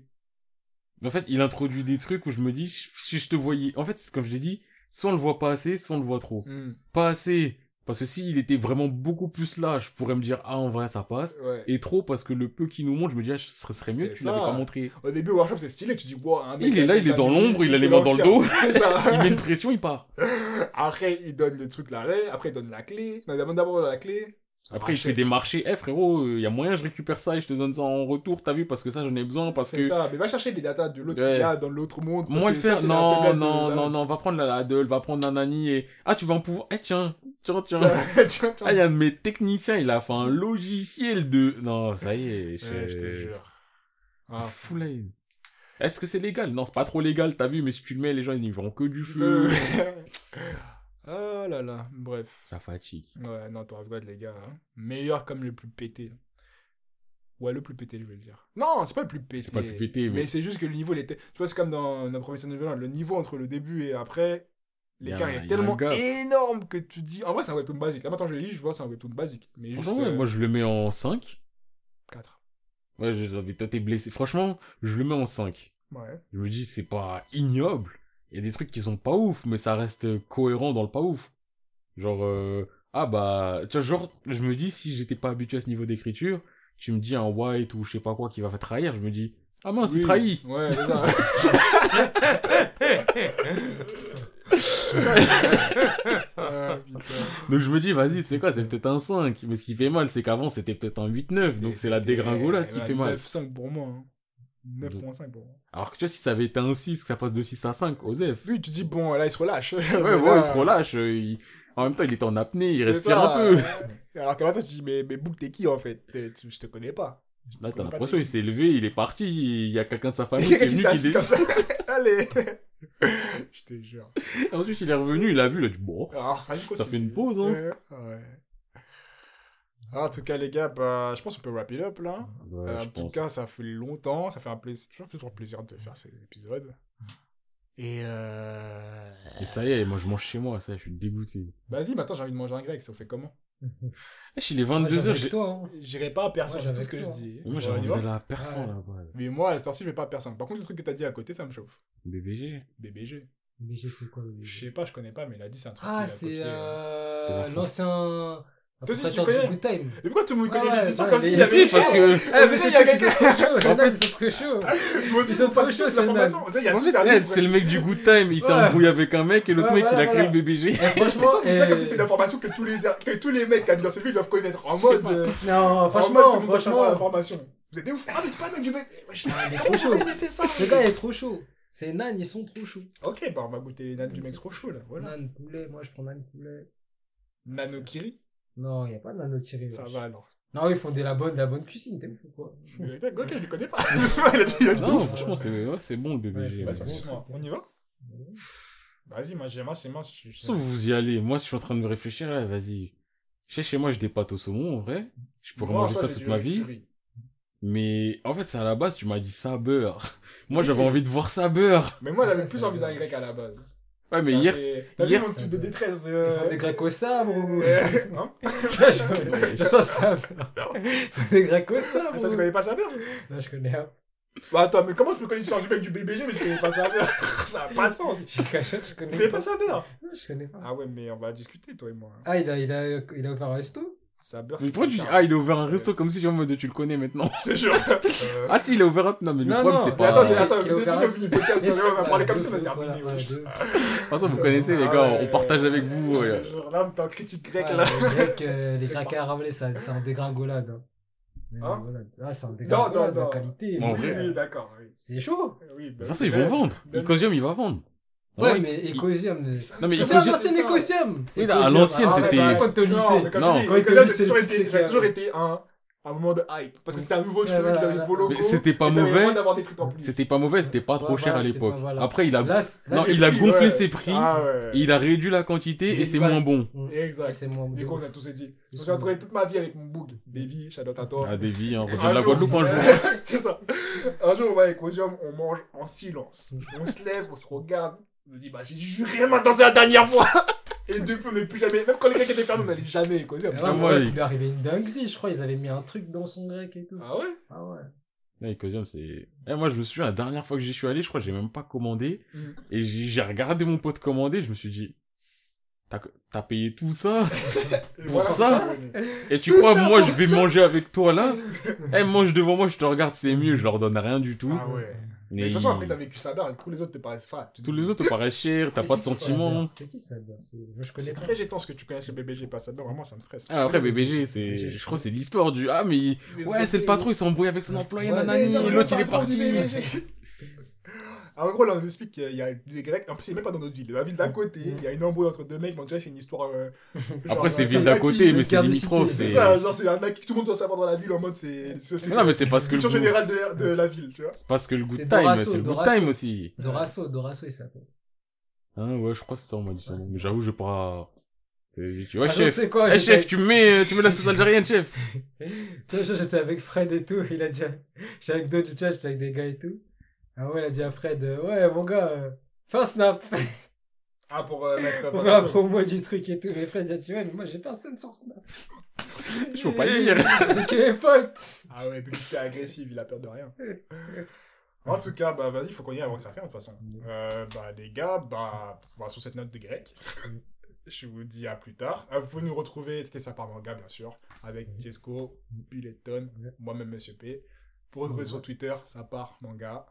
En fait il introduit des trucs où je me dis si je te voyais en fait comme je l'ai dit soit on le voit pas assez soit on le voit trop. Hmm. Pas assez Parce que s'il était vraiment beaucoup plus là, je pourrais me dire, ah, en vrai, ça passe. Ouais. Et trop, parce que le peu qu'il nous montre, je me dis, ah, ce serait mieux que tu l'avais pas montré. Au début, Workshop, c'est stylé. Tu dis, wow, un mec Il est là, il est dans l'ombre, il a les mains dans le dos. Il met une pression, il part. Après, il donne le truc l'arrêt. Après, il donne la clé. Non, il demande d'abord la clé. Après, il Ah, fait des marchés. Eh, frérot, il y a moyen, je récupère ça et je te donne ça en retour, t'as vu, parce que ça, j'en ai besoin, parce que. ça. Mais va chercher les datas de l'autre Ouais. dans l'autre monde. parce Moi le que faire, la non, non, de- non, non, va prendre la Ladle, va prendre Nanani et. Ah, tu vas en pouvoir. Eh, tiens, tiens, tiens. Tiens, tiens. Ah, il y a mes techniciens, il a fait un logiciel de. Non, ça y est, Ouais, je te jure. Ah. Est-ce que c'est légal? Non, c'est pas trop légal, t'as vu, mais si tu le mets, les gens ils n'y verront que du feu. Ah là là, bref. Ça fatigue. Ouais, non, t'auras regard les gars. hein. Meilleur comme le plus pété. Ouais, le plus pété, je vais le dire. Non, c'est pas le plus pété. C'est pas le plus pété, mais, mais- c'est juste que le niveau, il était. Tu vois, c'est comme dans la première scène de violence, le niveau entre le début et après, l'écart est tellement énorme que tu dis. En vrai, c'est un webtoon basique. Là, maintenant, je le lis, je vois, c'est un webtoon basique. Mais juste. Franchement, ouais, euh, moi je le mets en 5. 4. Ouais, j'avais toi t'es blessé. Franchement, je le mets en 5. Ouais. Je me dis, c'est pas ignoble. Il y a des trucs qui sont pas ouf, mais ça reste cohérent dans le pas ouf. Genre, euh, ah bah, tu vois, genre, je me dis, si j'étais pas habitué à ce niveau d'écriture, tu me dis un white ou je sais pas quoi qui va faire trahir, je me dis, ah mince, il Oui. trahit. Ouais, c'est ça. ah. Donc je me dis, vas-y, tu sais quoi, c'est peut-être un 5. Mais ce qui fait mal, c'est qu'avant, c'était peut-être un 8-9. Donc c'est la dégringolade qui fait mal. 9,5 pour moi. hein. 9,5 pour moi. Alors que tu vois, si ça avait été un 6, que ça passe de 6 à 5, Osef. Oui, tu dis, bon, là, il se relâche. Ouais, ouais, il se relâche. euh, il- En même temps, il est en apnée, il respire ça. un peu. Alors que maintenant, tu dis, mais, mais Book, t'es qui en fait? Je te connais pas. Là, t'as l'impression, il s'est levé, il est parti, il y a quelqu'un de sa famille qui est venu, qui ça. Allez Je te jure. Ensuite, il est revenu, il a vu, il a dit, bon, ça fait une pause, hein. Ouais. ouais. Ah, En tout cas, les gars, bah, je pense qu'on peut wrap it up là. Ouais, Euh, en tout pense. cas, ça fait longtemps, ça fait un plaisir, toujours, toujours plaisir de faire ces épisodes. Et euh... Et ça y est, moi, je mange chez moi, ça, je suis dégoûté. Vas-y, maintenant j'ai envie de manger un grec, ça fait comment? Eh, il est Moi, 22h, j'avais j'ai... toi, hein. J'irai pas à personne, c'est tout ce que je dis. Moi, j'ai envie d'aller à personne, Ouais. là-bas. Mais moi, à cette heure-ci, je vais pas à personne. Par contre, le truc que t'as dit à côté, ça me chauffe. BBG. BBG. BG, c'est quoi Je sais pas, je connais pas, mais il a dit c'est un truc. Ah, c'est copié, euh. Euh, l'ancien Toi aussi, tu connais Good Time. Mais pourquoi tout le monde connaît les histoires comme s'il y avait si, parce que- Eh, On mais c'est il y a toi qui quelqu'un- sont trop chauds, c'est c'est trop chaud. Moi aussi, Ils sont faut pas trop faire c'est c'est c'est le mec du Good Time, il s'est embrouillé avec un mec et l'autre mec, il a créé le. BBG. Franchement, Pourquoi vous savez que euh, c'est une information que tous les, que tous les mecs qui habitent dans cette ville doivent connaître en mode. euh, non, franchement, tout le monde doit savoir franchement, l'information. Vous êtes des ouf. Ah, mais c'est pas le mec du mec. Wesh, Ah, il est Comment trop vous chaud. connaissez ça le gars est trop chaud. Ces nains, ils sont trop chauds. Ok, bah on va goûter les nanes du mec trop chaud là. Voilà. Nan poulet, moi je prends nan poulet. Nanokiri Non, il n'y a pas de nano tiré. Ça va alors. Non, ils font de la bonne, de la bonne cuisine, t'es fou ou quoi? Mais Ok, je le connais pas? C'est vrai, il a dit- il a dit Non, franchement, c'est ouais, bon le BBG. Ouais, bon. excuse-moi. On y va? Vas-y, moi j'ai moi c'est moi. Sauf vous y allez. Moi, si je suis en train de me réfléchir, là, vas-y. Je sais, chez moi, j'ai des pâtes au saumon, en vrai. Je pourrais Moi, manger ça toute ma vie. riz. Mais en fait, c'est à la base, tu m'as dit ça beurre. Moi, j'avais envie de voir ça beurre. Mais moi j'avais plus envie d'un grec à la base. Ouais, mais Ça hier, fait- T'as vu hier- mon truc de détresse euh, des grecs au sabre ou. euh, Hein J'entends ça. Ils font des grecs au sabre. Attends, tu connais pas sa mère Là, je connais un. Bah attends, mais comment je peux connaître l'histoire du mec du BBG mais je connais pas sa mère Ça a pas de sens. J'ai caché, je Tu connais connais pas sa mère Non, je connais pas. Ah ouais, mais on va discuter toi et moi. Ah, il a, il a, il a ouvert un resto Sa beurre, mais c'est pourquoi tu dis, ah, il a ouvert un C'est- resto comme si en mode tu le connais maintenant. Je te jure. Euh, Ah, si, il a ouvert un, non, mais le Non, problème, non, c'est Mais pas. attends, mais attends, Il a dès ouvert qu'on un- finit le podcast, Mais on a parlé comme ça, on a terminé. De toute façon, vous connaissez, les gars, on partage avec vous. Jure, Là, t'es en critique grecque là. Les Grecs, euh, c'est un dégringolade. hein. Dégringolade. Ah, c'est un Non, dégringolade non, de non. qualité. En oui, vrai. Oui, d'accord. oui. C'est chaud. Oui, De toute façon, ils mais- vont vendre. mais- Ecosium, il va vendre. Ouais, Ouais, mais il- Ecosium. Non, mais c'est Ecosium- l'ancien Ecosium. Oui, à l'ancienne, Ah, c'était- bah, quand t'es au Non, lycée. Non. dis, Quand il était Ecosium, toujours été- ça a toujours un un moment de hype. Parce que c'était un nouveau truc, ils avaient logo. Mais c'était pas et mauvais. C'était pas mauvais, c'était pas trop cher à c'était l'époque. Après, il a, c'est- non, c'est il a prix, gonflé ses prix. Ah. Il a réduit la quantité et c'est moins bon. Exact. c'est moins. Du coup, on a tous dit. Je me suis retrouvé toute ma vie avec mon boug. Davy, shout out à toi. Ah, des vies, hein. Un Reviens de la jour- Guadeloupe un jour. C'est ça. Un jour, on va avec Osium, on mange en silence. On se lève, on se regarde. On se dit, bah, j'ai juré maintenant, c'est la dernière fois. Et depuis, on n'est plus jamais. Même quand les gars qui étaient fermés, on n'allait jamais. Ouais, Ah, il lui est arrivé une dinguerie, je crois. Ils avaient mis un truc dans son grec et tout. Ah ouais? Ah ouais. Ouais, Ecosium, c'est. Eh, moi, je me souviens, la dernière fois que j'y suis allé, je crois que j'ai même pas commandé. Mm. Et j'ai regardé mon pote commander, je me suis dit. t'as t'as payé tout ça Pour voilà, ça. Et tu Tout crois, moi, je vais ça manger avec toi là? Eh, mange devant moi, je te regarde, c'est mieux, je leur donne rien du tout. Ah ouais. Mais Mais de toute façon, après, t'as vécu ça et tous les autres te paraissent fat. Tous les autres te paraissent chers, t'as pas de sentiments. Saber C'est qui ça Moi, je connais très gênant ce que tu connaisses le BBG pas ça. Vraiment, ça me stresse. Ah, après, BBG, c'est, BBG, je crois que c'est l'histoire du, ah, mais, ouais, c'est le patron, il s'est embrouillé avec son employé, Ouais, nanani, l'autre, il est parti. En gros, là, on nous explique qu'il y a des Grecs. En plus, c'est même pas dans notre ville. La ville d'à côté, il y a une embrouille entre deux mecs. mais On dirait que c'est une histoire. euh, genre, Après, c'est euh, ville d'à côté, mais c'est limitrophe. C'est ça, genre, c'est un acquis que tout le monde doit savoir dans la ville en mode c'est. c'est- c'est- Non, mais c'est parce que le culture générale de la, de la ville, tu vois. c'est parce que le good C'est time, c'est le good Dorasso. time aussi. Dorasso, Dorasso, il s'appelle. Hein, ouais, je crois que c'est ça, on m'a dit ça. Mais j'avoue, j'ai pas. c'est- Tu vois, Ah, chef. tu sais quoi, Eh, j'étais- chef, tu me mets, tu mets la sauce algérienne, chef. Tu jour, j'étais avec Fred et tout, il a dit, j'étais avec d'autres, vois, j'étais avec des gars et tout. Ah ouais, il a dit à Fred, euh, ouais, mon gars, euh, fais un snap Ah, pour euh, mettre. pour la promo du truc et tout. Mais Fred il a dit, ouais, mais moi j'ai personne sur snap. Je peux pas le dire. J'ai que mes potes. Ah ouais, puis c'était agressif, il a peur de rien. En tout cas, bah vas-y, faut qu'on y aille avant que ça ferme de toute façon. Euh, bah les gars, bah voilà, sur cette note de grec, je vous dis à plus tard. Euh, vous pouvez nous retrouver, c'était ça par manga bien sûr, avec Jesco, Bulleton, moi-même Monsieur P. Pour retrouver sur Twitter, ça part manga,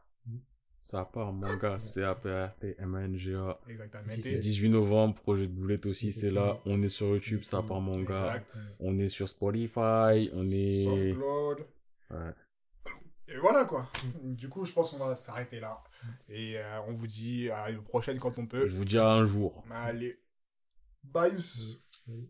Ça part manga, C-A-P-R-T-M-A-N-G-A. exactement. Si, C'est c'est- 18 novembre, projet de boulette aussi, c'est là. On est sur YouTube, ça part manga. Exact. On est sur Spotify, on est. SoundCloud. Ouais. Et voilà quoi. Du coup, je pense qu'on va s'arrêter là. Et euh, on vous dit à une prochaine quand on peut. Je vous dis à un jour. Allez. Bye. Salut.